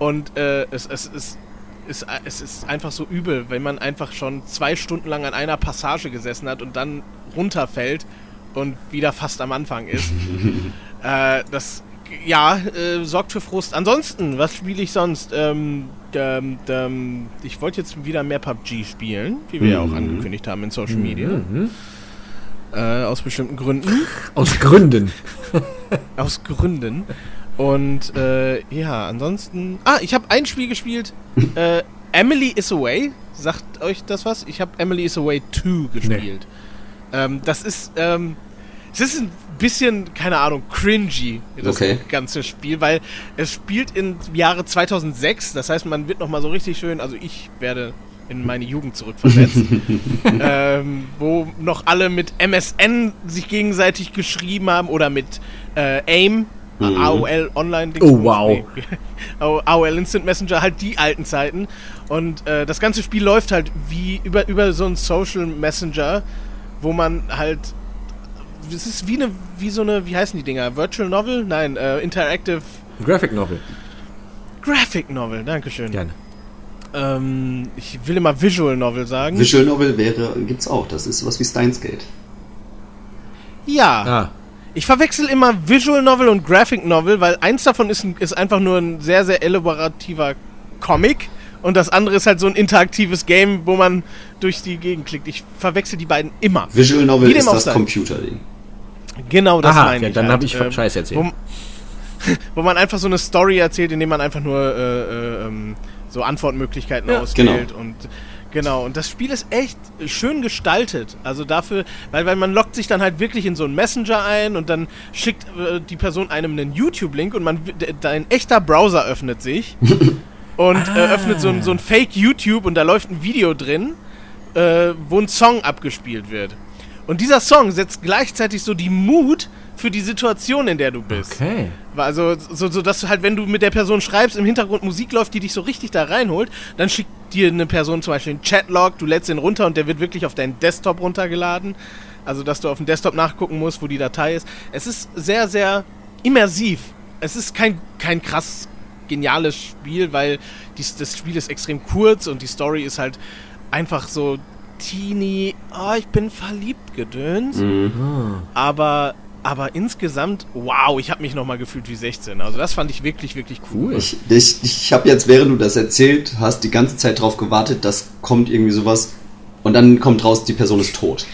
Und äh, es, es, es, ist, es ist einfach so übel, wenn man einfach schon zwei Stunden lang an einer Passage gesessen hat und dann runterfällt und wieder fast am Anfang ist. äh, das, ja, äh, sorgt für Frust. Ansonsten, was spiele ich sonst? Ähm, ähm, ähm, ich wollte jetzt wieder mehr PUBG spielen, wie wir ja auch Mhm. angekündigt haben in Social Media. Äh, aus bestimmten Gründen. Aus Gründen. Aus Gründen. Und äh, ja, ansonsten. Ah, ich habe ein Spiel gespielt. äh, Emily is Away. Sagt euch das was? Ich habe Emily is Away 2 gespielt. Ähm, das ist. Ähm, es ist ein bisschen, keine Ahnung, cringy, das Okay. ganze Spiel, weil es spielt im Jahre 2006. Das heißt, man wird nochmal so richtig schön. Also, ich werde in meine Jugend zurückversetzt. ähm, wo noch alle mit MSN sich gegenseitig geschrieben haben oder mit äh, AIM, Mhm. AOL Online. Oh, wow. Nee. AOL Instant Messenger, halt die alten Zeiten. Und äh, das ganze Spiel läuft halt wie über, über so einen Social Messenger, wo man halt. Es ist wie eine, wie so eine, wie heißen die Dinger? Virtual Novel? Nein, äh, Interactive Graphic Novel. Graphic Novel, Dankeschön. Gerne. Ähm, ich will immer Visual Novel sagen. Visual Novel wäre, gibt's auch. Das ist sowas wie Steins Gate. ja. Ah, Ich verwechsel immer Visual Novel und Graphic Novel, weil eins davon ist, ein, ist einfach nur ein sehr, sehr elaborativer Comic und das andere ist halt so ein interaktives Game, wo man durch die Gegend klickt. Ich verwechsel die beiden immer. Visual Novel ist das. Computerding. Genau das Aha, meine ja, ich. dann halt. habe ich Ähm, Scheiße erzählt. Wo, wo man einfach so eine Story erzählt, indem man einfach nur äh, äh, ähm, so Antwortmöglichkeiten Ja, auswählt und genau und das Spiel ist echt schön gestaltet. Also dafür, weil weil man lockt sich dann halt wirklich in so einen Messenger ein und dann schickt äh, die Person einem einen YouTube-Link und man dein echter Browser öffnet sich und äh, öffnet so ein, so ein Fake YouTube und da läuft ein Video drin, äh, wo ein Song abgespielt wird. Und dieser Song setzt gleichzeitig so die Mut für die Situation, in der du bist. okay. Also, so, so dass du halt, wenn du mit der Person schreibst, im Hintergrund Musik läuft, die dich so richtig da reinholt, dann schickt dir eine Person zum Beispiel einen Chatlog, du lädst den runter und der wird wirklich auf deinen Desktop runtergeladen. Also, dass du auf dem Desktop nachgucken musst, wo die Datei ist. Es ist sehr, sehr immersiv. Es ist kein, kein krass geniales Spiel, weil dies, das Spiel ist extrem kurz und die Story ist halt einfach so teeny, oh, ich bin verliebt gedöns. Aber, aber insgesamt, wow, ich habe mich nochmal gefühlt wie 16. Also das fand ich wirklich, wirklich cool. Cool. Ich, ich, ich habe jetzt, während du das erzählt hast, die ganze Zeit drauf gewartet, dass kommt irgendwie sowas und dann kommt raus, die Person ist tot.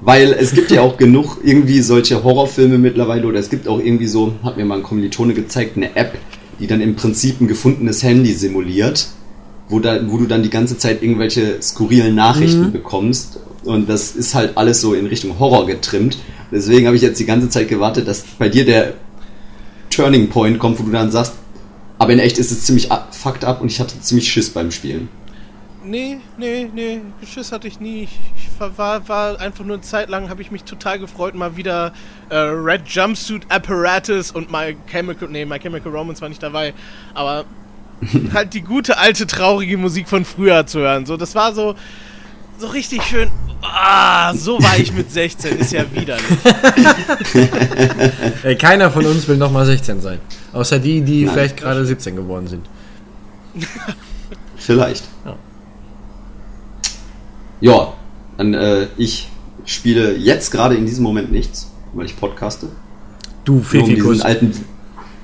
Weil es gibt ja auch genug irgendwie solche Horrorfilme mittlerweile oder es gibt auch irgendwie so, hat mir mal ein Kommilitone gezeigt, eine App, die dann im Prinzip ein gefundenes Handy simuliert, wo, da, wo du dann die ganze Zeit irgendwelche skurrilen Nachrichten bekommst und das ist halt alles so in Richtung Horror getrimmt. Deswegen habe ich jetzt die ganze Zeit gewartet, dass bei dir der Turning Point kommt, wo du dann sagst, aber in echt ist es ziemlich fucked up und ich hatte ziemlich Schiss beim Spielen. Nee, nee, nee, Geschiss hatte ich nie. Ich, war, war einfach nur eine Zeit lang, habe ich mich total gefreut, mal wieder äh, Red Jumpsuit Apparatus und My Chemical, nee, My Chemical Romance war nicht dabei, aber halt die gute alte traurige Musik von früher zu hören. So, das war so, so richtig schön. Ah, so war ich mit 16, ist ja widerlich. Ey, keiner von uns will nochmal 16 sein. Außer die, die Nein. vielleicht gerade 17 geworden sind. Vielleicht. Ja. Ja, dann äh, ich spiele jetzt gerade in diesem Moment nichts, weil ich podcaste. Du, Nur um, Fifikus. diesen alten,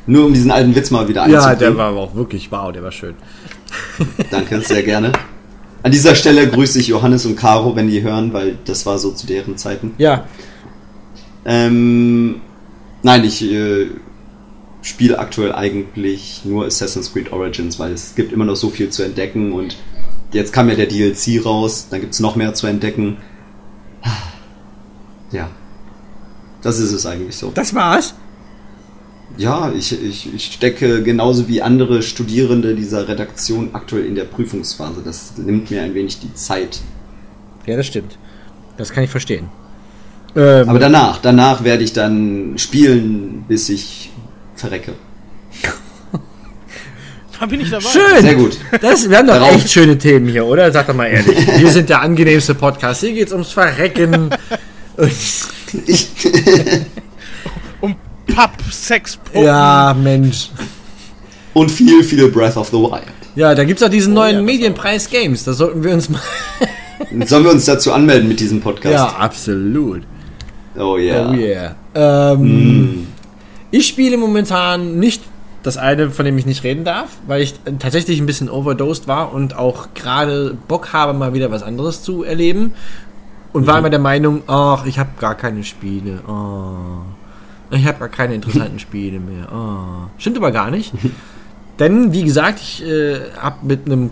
nur um diesen alten Witz mal wieder Ja, einzubringen. der war aber auch wirklich wow, der war schön. Danke, sehr gerne. An dieser Stelle grüße ich Johannes und Caro, wenn die hören, weil das war so zu deren Zeiten. Ja, Ähm, nein, ich äh, spiele aktuell eigentlich nur Assassin's Creed Origins, weil es gibt immer noch so viel zu entdecken und jetzt kam ja der DLC raus, dann gibt's noch mehr zu entdecken. Ja. Das ist es eigentlich so. Das war's. Ja, ich, ich, ich stecke genauso wie andere Studierende dieser Redaktion aktuell in der Prüfungsphase. Das nimmt mir ein wenig die Zeit. Ja, das stimmt. Das kann ich verstehen. Ähm, Aber danach, danach werde ich dann spielen, bis ich verrecke. Da bin ich dabei. schön! Sehr gut. Das, wir haben doch Darauf- echt schöne Themen hier, oder? Sag doch mal ehrlich. Wir sind der angenehmste Podcast. Hier geht's ums Verrecken. Ich, Papp, Sex, Puppen. ja, Mensch. und viel, viel Breath of the Wild. Ja, da gibt's auch diesen neuen ja, Medienpreis Games. Da sollten wir uns mal. Sollen wir uns dazu anmelden mit diesem Podcast? Ja, absolut. Oh yeah. Oh yeah. Ähm, Ich spiele momentan nicht das eine, von dem ich nicht reden darf, weil ich tatsächlich ein bisschen overdosed war und auch gerade Bock habe, mal wieder was anderes zu erleben. Und war immer der Meinung, ach, ich habe gar keine Spiele. Oh. Ich habe gar keine interessanten Spiele mehr. Oh. Stimmt aber gar nicht. Denn, wie gesagt, ich äh, habe mit einem.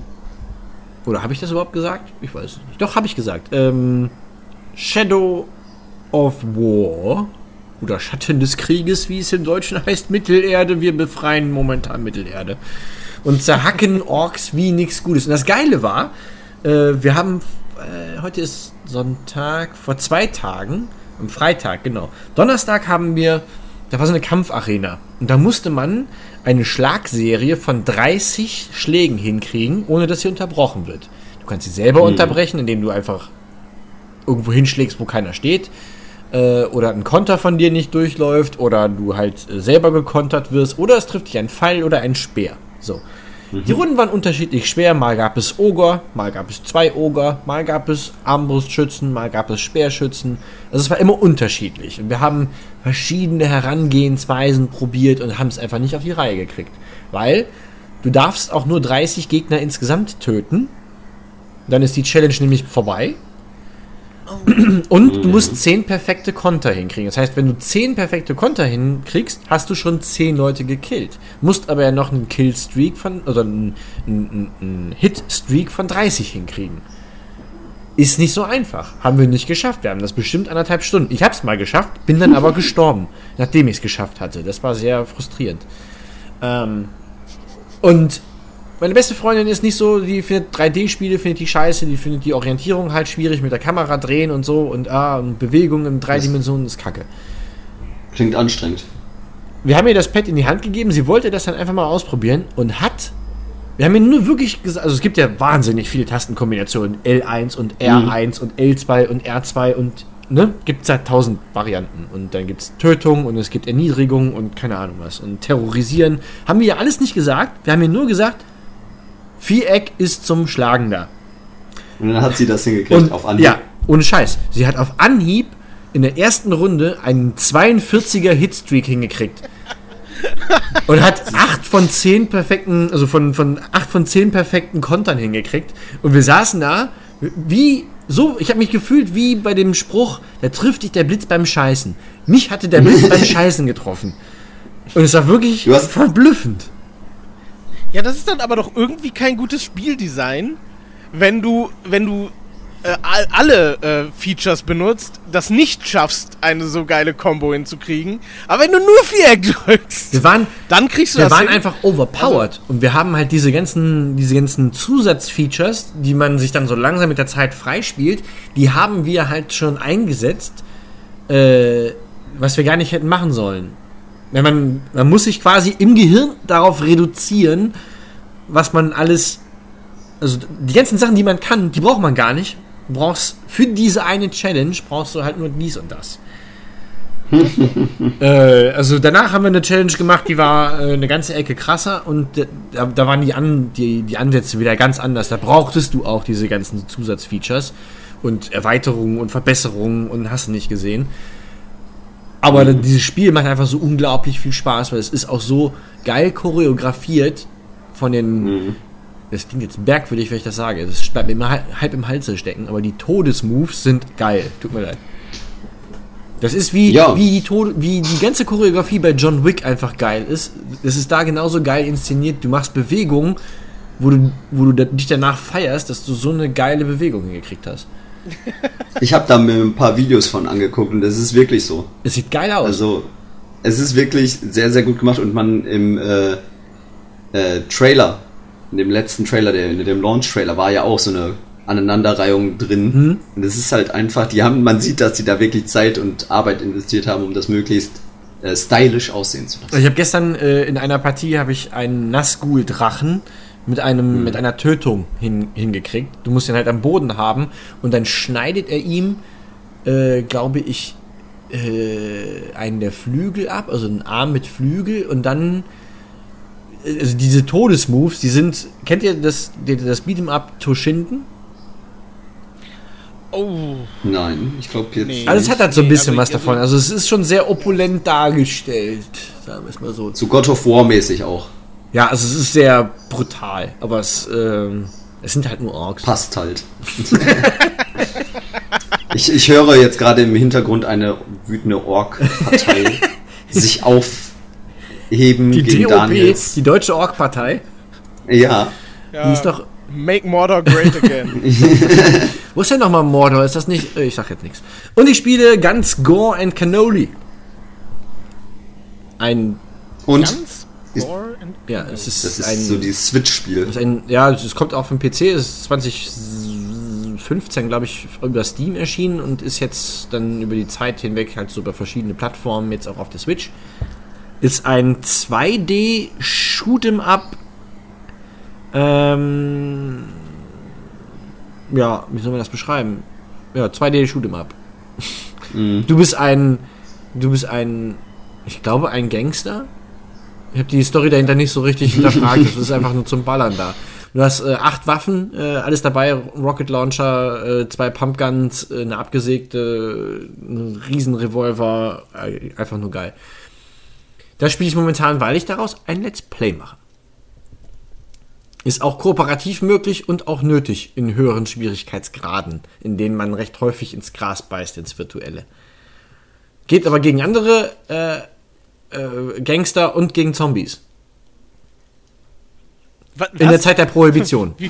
Oder habe ich das überhaupt gesagt? Ich weiß es nicht. Doch, habe ich gesagt. Ähm, Shadow of War oder Schatten des Krieges, wie es im Deutschen heißt, Mittelerde. Wir befreien momentan Mittelerde und zerhacken Orks wie nichts Gutes. Und das Geile war, äh, wir haben, äh, heute ist Sonntag, vor zwei Tagen, am Freitag, genau. Donnerstag haben wir, da war so eine Kampfarena. Und da musste man eine Schlagserie von 30 Schlägen hinkriegen, ohne dass sie unterbrochen wird. Du kannst sie selber unterbrechen, indem du einfach irgendwo hinschlägst, wo keiner steht. Äh, oder ein Konter von dir nicht durchläuft. Oder du halt äh, selber gekontert wirst. Oder es trifft dich ein Pfeil oder ein Speer. So. Die Runden waren unterschiedlich schwer. Mal gab es Oger, mal gab es zwei Oger, mal gab es Armbrustschützen, mal gab es Speerschützen. Also es war immer unterschiedlich. Und wir haben verschiedene Herangehensweisen probiert und haben es einfach nicht auf die Reihe gekriegt. Weil du darfst auch nur 30 Gegner insgesamt töten. Dann ist die Challenge nämlich vorbei. Und du musst 10 perfekte Konter hinkriegen. Das heißt, wenn du 10 perfekte Konter hinkriegst, hast du schon 10 Leute gekillt. Musst aber ja noch einen Killstreak von, oder einen, einen, einen Hitstreak von 30 hinkriegen. Ist nicht so einfach. Haben wir nicht geschafft. Wir haben das bestimmt anderthalb Stunden. Ich habe es mal geschafft, bin dann aber gestorben, nachdem ich es geschafft hatte. Das war sehr frustrierend. Ähm, und meine beste Freundin ist nicht so, die findet 3D-Spiele, findet die scheiße, die findet die Orientierung halt schwierig mit der Kamera drehen und so und, ah, und Bewegung in drei Dimensionen ist kacke. Klingt anstrengend. Wir haben ihr das Pad in die Hand gegeben, sie wollte das dann einfach mal ausprobieren und hat. Wir haben ihr nur wirklich gesagt, also es gibt ja wahnsinnig viele Tastenkombinationen, L1 und R1 und L2 und R2 und ne, gibt es ja tausend Varianten. Und dann gibt es Tötung und es gibt Erniedrigung und keine Ahnung was. Und Terrorisieren. Haben wir ja alles nicht gesagt. Wir haben ihr nur gesagt, Viereck ist zum Schlagen da. Und dann hat sie das hingekriegt Und, auf Anhieb. Ja, ohne Scheiß. Sie hat auf Anhieb in der ersten Runde einen 42er Hitstreak hingekriegt. Und hat 8 von 10 perfekten, also von, von 8 von 10 perfekten Kontern hingekriegt. Und wir saßen da, wie so, ich habe mich gefühlt wie bei dem Spruch, da trifft dich der Blitz beim Scheißen. Mich hatte der Blitz beim Scheißen getroffen. Und es war wirklich Du hast- verblüffend. Ja, das ist dann aber doch irgendwie kein gutes Spieldesign, wenn du, wenn du äh, all- alle äh, Features benutzt, das nicht schaffst, eine so geile Combo hinzukriegen. Aber wenn du nur Viereck drückst, Wir waren, dann kriegst du wir das waren hin. einfach overpowered und wir haben halt diese ganzen, diese ganzen Zusatzfeatures, die man sich dann so langsam mit der Zeit freispielt, die haben wir halt schon eingesetzt, äh, was wir gar nicht hätten machen sollen. Wenn man, man muss sich quasi im Gehirn darauf reduzieren, was man alles, also die ganzen Sachen, die man kann, die braucht man gar nicht. Du brauchst für diese eine Challenge brauchst du halt nur dies und das. Äh, also danach haben wir eine Challenge gemacht, die war äh, eine ganze Ecke krasser und da, da waren die, An, die, die Ansätze wieder ganz anders. Da brauchtest du auch diese ganzen Zusatzfeatures und Erweiterungen und Verbesserungen und hast du nicht gesehen. Aber dieses Spiel macht einfach so unglaublich viel Spaß, weil es ist auch so geil choreografiert von den. Das klingt jetzt merkwürdig, wenn ich das sage. Das bleibt mir immer halb, im Halse stecken, aber die Todesmoves sind geil. Tut mir leid. Das ist wie, Ja. wie, die Tode, wie die ganze Choreografie bei John Wick einfach geil ist. Das ist da genauso geil inszeniert. Du machst Bewegungen, wo du, wo du dich danach feierst, dass du so eine geile Bewegung hingekriegt hast. Ich habe da mir ein paar Videos von angeguckt und das ist wirklich so. Es sieht geil aus. Also, es ist wirklich sehr, sehr gut gemacht und man im äh, äh, Trailer, in dem letzten Trailer, der, in dem Launch-Trailer, war ja auch so eine Aneinanderreihung drin. Mhm. Und es ist halt einfach, die haben, man sieht, dass sie da wirklich Zeit und Arbeit investiert haben, um das möglichst äh, stylisch aussehen zu lassen. ich habe gestern äh, in einer Partie habe ich einen Nazgul-Drachen mit einem mit einer Tötung hin, hingekriegt. Du musst ihn halt am Boden haben und dann schneidet er ihm, äh, glaube ich, äh, einen der Flügel ab, also einen Arm mit Flügel und dann also diese Todesmoves, die sind, kennt ihr das, das Beat'em Up Toshinden? Oh, Nein, ich glaube jetzt. Nee. Also es hat halt so ein Nee, bisschen also- was davon. Also es ist schon sehr opulent dargestellt, sagen wir es mal so. So God of War mäßig auch. Ja, also es ist sehr brutal, aber es, ähm, es sind halt nur Orks. Passt halt. ich, ich höre jetzt gerade im Hintergrund eine wütende Ork-Partei sich aufheben Die gegen DOP, Daniels. die Deutsche Ork-Partei, Ja, ja. die ist doch... Make Mordor great again. Wo ist denn nochmal Mordor? Ist das nicht... äh, Ich sag jetzt nichts. Und ich spiele ganz Gore and Cannoli. Ein... und Ganz Ist- Ja, es ist, das ist ein... so dieses Switch-Spiel. Ja, es kommt auch vom PC, es ist 2015, glaube ich, über Steam erschienen und ist jetzt dann über die Zeit hinweg halt so über verschiedene Plattformen, jetzt auch auf der Switch. Ist ein 2D Shoot'em Up. Ähm, ja, wie soll man das beschreiben? Ja, 2D Shoot'em Up. Du bist ein, du bist ein, ich glaube, ein Gangster. Ich habe die Story dahinter nicht so richtig hinterfragt. Das ist einfach nur zum Ballern da. Du hast äh, acht Waffen, äh, alles dabei, Rocket Launcher, äh, zwei Pumpguns, äh, eine abgesägte, äh, ein Riesenrevolver, äh, einfach nur geil. Das spiele ich momentan, weil ich daraus ein Let's Play mache. Ist auch kooperativ möglich und auch nötig in höheren Schwierigkeitsgraden, in denen man recht häufig ins Gras beißt, ins Virtuelle. Geht aber gegen andere äh, äh, Gangster und gegen Zombies. Was, In der Zeit der Prohibition.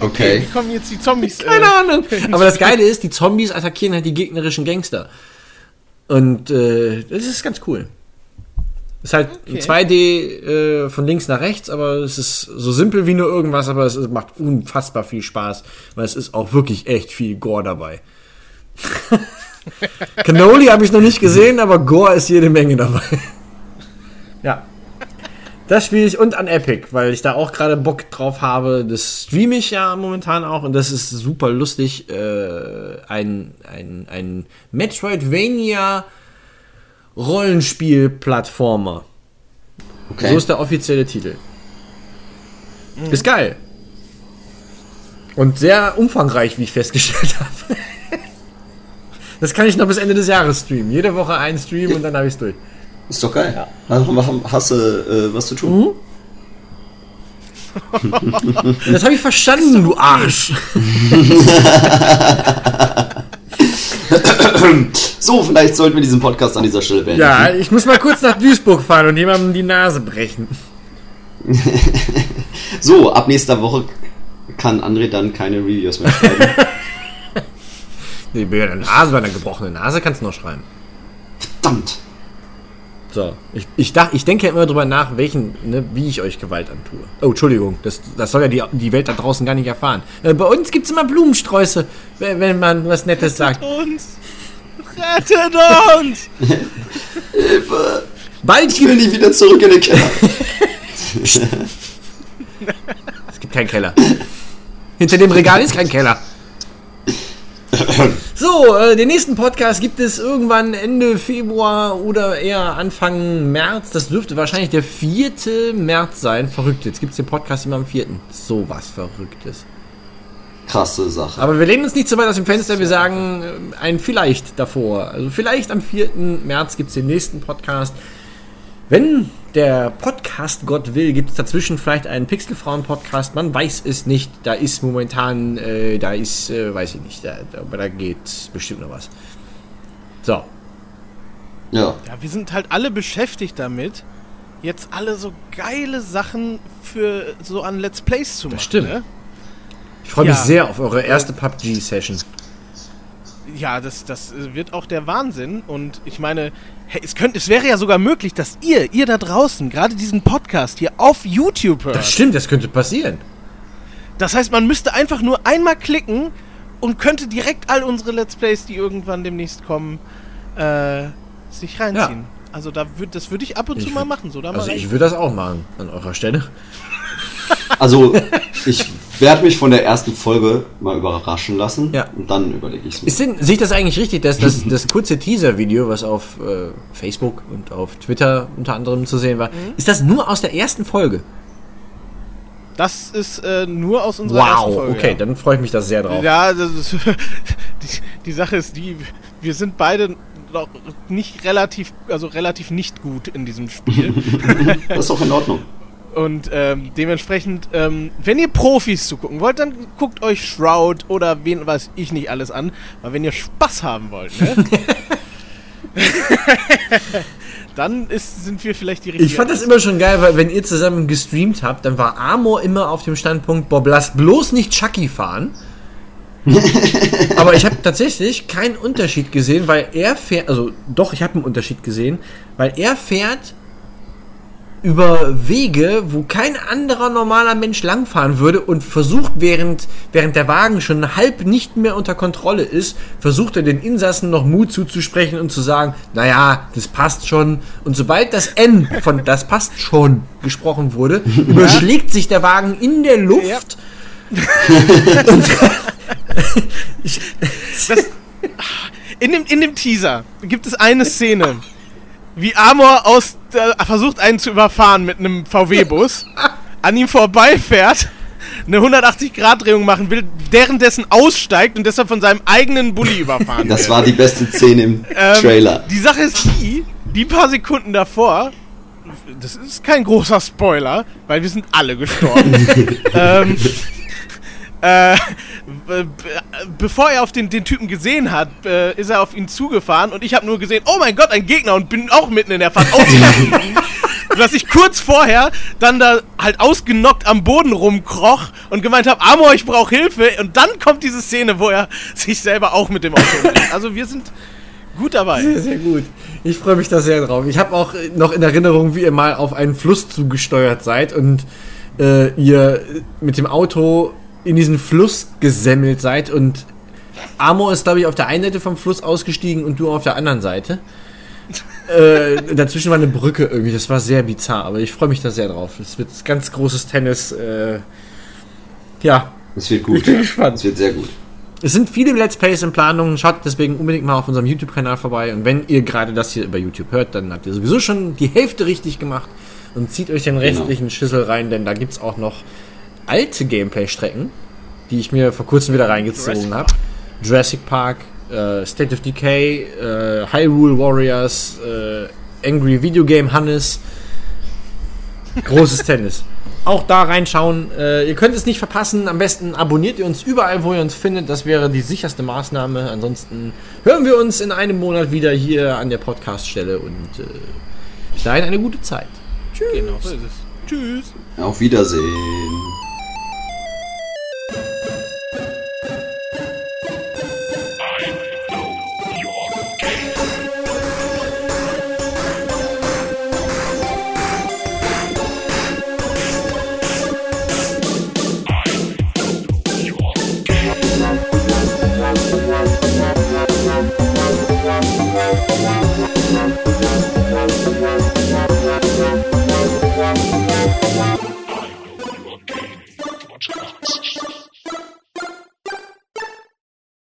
Okay. Wie kommen jetzt die Zombies? Keine äh, Ahnung. Aber das Geile ist, die Zombies attackieren halt die gegnerischen Gangster. Und äh, das ist ganz cool. Ist halt Okay. 2D äh, von links nach rechts, aber es ist so simpel wie nur irgendwas, aber es ist, macht unfassbar viel Spaß, weil es ist auch wirklich echt viel Gore dabei. Cannoli habe ich noch nicht gesehen, aber Gore ist jede Menge dabei. ja. Das spiele ich und an Epic, weil ich da auch gerade Bock drauf habe. Das streame ich ja momentan auch und das ist super lustig. Äh, ein, ein, ein Metroidvania Rollenspiel-Plattformer. okay. So ist der offizielle Titel. Ist geil. Und sehr umfangreich, wie ich festgestellt habe. Das kann ich noch bis Ende des Jahres streamen. Jede Woche ein Stream und dann habe ich es durch. Ist doch geil. Hast, hast du äh, was zu tun? Das habe ich verstanden, du Arsch. So, vielleicht sollten wir diesen Podcast an dieser Stelle beenden. Ja, ich muss mal kurz nach Duisburg fahren und jemandem die Nase brechen. So, ab nächster Woche kann André dann keine Reviews mehr schreiben. Nee, bei der Nase, bei einer gebrochenen Nase kannst du noch schreiben. Verdammt. So, ich, ich, dach, ich denke ja immer drüber nach, welchen, ne, wie ich euch Gewalt antue. Oh, Entschuldigung, das, das soll ja die, die Welt da draußen gar nicht erfahren. Äh, bei uns gibt's immer Blumensträuße, wenn, wenn man was Nettes sagt. Uns! Rettet uns! Bald Ich will gibt nie wieder zurück in den Keller. es gibt keinen Keller. Hinter dem Regal ist kein Keller. So, äh, den nächsten Podcast gibt es irgendwann Ende Februar oder eher Anfang März. Das dürfte wahrscheinlich der 4. März sein. Verrückt, jetzt gibt es den Podcast immer am 4. So was Verrücktes. Krasse Sache. Aber wir lehnen uns nicht zu weit aus dem Fenster. Wir sagen äh, ein Vielleicht davor. Also vielleicht am 4. März gibt es den nächsten Podcast. Wenn der Podcast Gott will, gibt es dazwischen vielleicht einen Pixelfrauen-Podcast. Man weiß es nicht. Da ist momentan, äh, da ist, äh, weiß ich nicht, da, aber da geht bestimmt noch was. So. Ja. Ja, wir sind halt alle beschäftigt damit, jetzt alle so geile Sachen für so an Let's Plays zu machen. stimmt. Ne? Ich freue mich Ja. sehr auf eure erste PUBG-Session. Ja, das, das wird auch der Wahnsinn. Und ich meine, hey, es, könnte, es wäre ja sogar möglich, dass ihr, ihr da draußen, gerade diesen Podcast hier auf YouTube hört. Das stimmt, das könnte passieren. Das heißt, man müsste einfach nur einmal klicken und könnte direkt all unsere Let's Plays, die irgendwann demnächst kommen, äh, sich reinziehen. Also da würd, das würde ich ab und zu Ich mal wür- machen. So, da Also mal ich würde das auch machen an eurer Stelle. Also, ich werde mich von der ersten Folge mal überraschen lassen. Ja. Und dann überlege ich es mir. Sehe ich das eigentlich richtig, dass das, das kurze Teaser-Video, was auf äh, Facebook und auf Twitter unter anderem zu sehen war, Mhm. ist das nur aus der ersten Folge? das ist äh, nur aus unserer ersten Wow, Folge. okay, ja. dann freue ich mich da sehr drauf. Ja, das ist, die, die Sache ist die, wir sind beide noch nicht relativ, also relativ nicht gut in diesem Spiel. Das ist auch in Ordnung. Und ähm, dementsprechend, ähm, wenn ihr Profis zugucken wollt, dann guckt euch Shroud oder wen weiß ich nicht alles an. Weil wenn ihr Spaß haben wollt, ne? dann ist, sind wir vielleicht die richtigen. Ich fand das immer schon geil, weil wenn ihr zusammen gestreamt habt, dann war Amor immer auf dem Standpunkt, Bob, lass bloß nicht Chucky fahren. Aber ich habe tatsächlich keinen Unterschied gesehen, weil er fährt, also doch, ich habe einen Unterschied gesehen, weil er fährt über Wege, wo kein anderer normaler Mensch langfahren würde und versucht, während, während der Wagen schon halb nicht mehr unter Kontrolle ist, versucht er den Insassen noch Mut zuzusprechen und zu sagen, naja, das passt schon. Und sobald das N von das passt schon gesprochen wurde, überschlägt sich der Wagen in der Luft. Das, in, dem, in dem Teaser gibt es eine Szene, wie Amor aus, äh, versucht einen zu überfahren mit einem VW-Bus, an ihm vorbeifährt, eine 180-Grad-Drehung machen will, währenddessen aussteigt und deshalb von seinem eigenen Bulli überfahren Das wird. war die beste Szene im Ähm, Trailer. Die Sache ist die, die paar Sekunden davor, das ist kein großer Spoiler, weil wir sind alle gestorben. ähm, äh, be- bevor er auf den, den Typen gesehen hat, äh, ist er auf ihn zugefahren und ich habe nur gesehen, oh mein Gott, ein Gegner und bin auch mitten in der Fahrt ausgestiegen. Dass ich kurz vorher dann da halt ausgenockt am Boden rumkroch und gemeint habe, Amor, ich brauche Hilfe. Und dann kommt diese Szene, wo er sich selber auch mit dem Auto. Also wir sind gut dabei. Sehr, sehr gut. Ich freue mich da sehr drauf. Ich habe auch noch in Erinnerung, wie ihr mal auf einen Fluss zugesteuert seid und äh, ihr mit dem Auto in diesen Fluss gesemmelt seid und Amor ist, glaube ich, auf der einen Seite vom Fluss ausgestiegen und du auf der anderen Seite. äh, dazwischen war eine Brücke irgendwie. Das war sehr bizarr, aber ich freue mich da sehr drauf. Es wird ganz großes Tennis. Äh, ja, Es wird gut. ich bin gespannt. Es wird sehr gut. es sind viele Let's Plays in Planung. Schaut deswegen unbedingt mal auf unserem YouTube-Kanal vorbei. Und wenn ihr gerade das hier über YouTube hört, dann habt ihr sowieso schon die Hälfte richtig gemacht. Und zieht euch den restlichen Schüssel rein, denn da gibt es auch noch alte Gameplay-Strecken, die ich mir vor kurzem wieder reingezogen habe. Jurassic Park, äh, State of Decay, äh, Hyrule Warriors, äh, Angry Video Game Hannes. Großes Tennis. Auch da reinschauen. Äh, ihr könnt es nicht verpassen. Am besten abonniert ihr uns überall, wo ihr uns findet. Das wäre die sicherste Maßnahme. Ansonsten hören wir uns in einem Monat wieder hier an der Podcaststelle und äh, bis dahin eine gute Zeit. Tschüss. Genau so ist es. Tschüss. Auf Wiedersehen.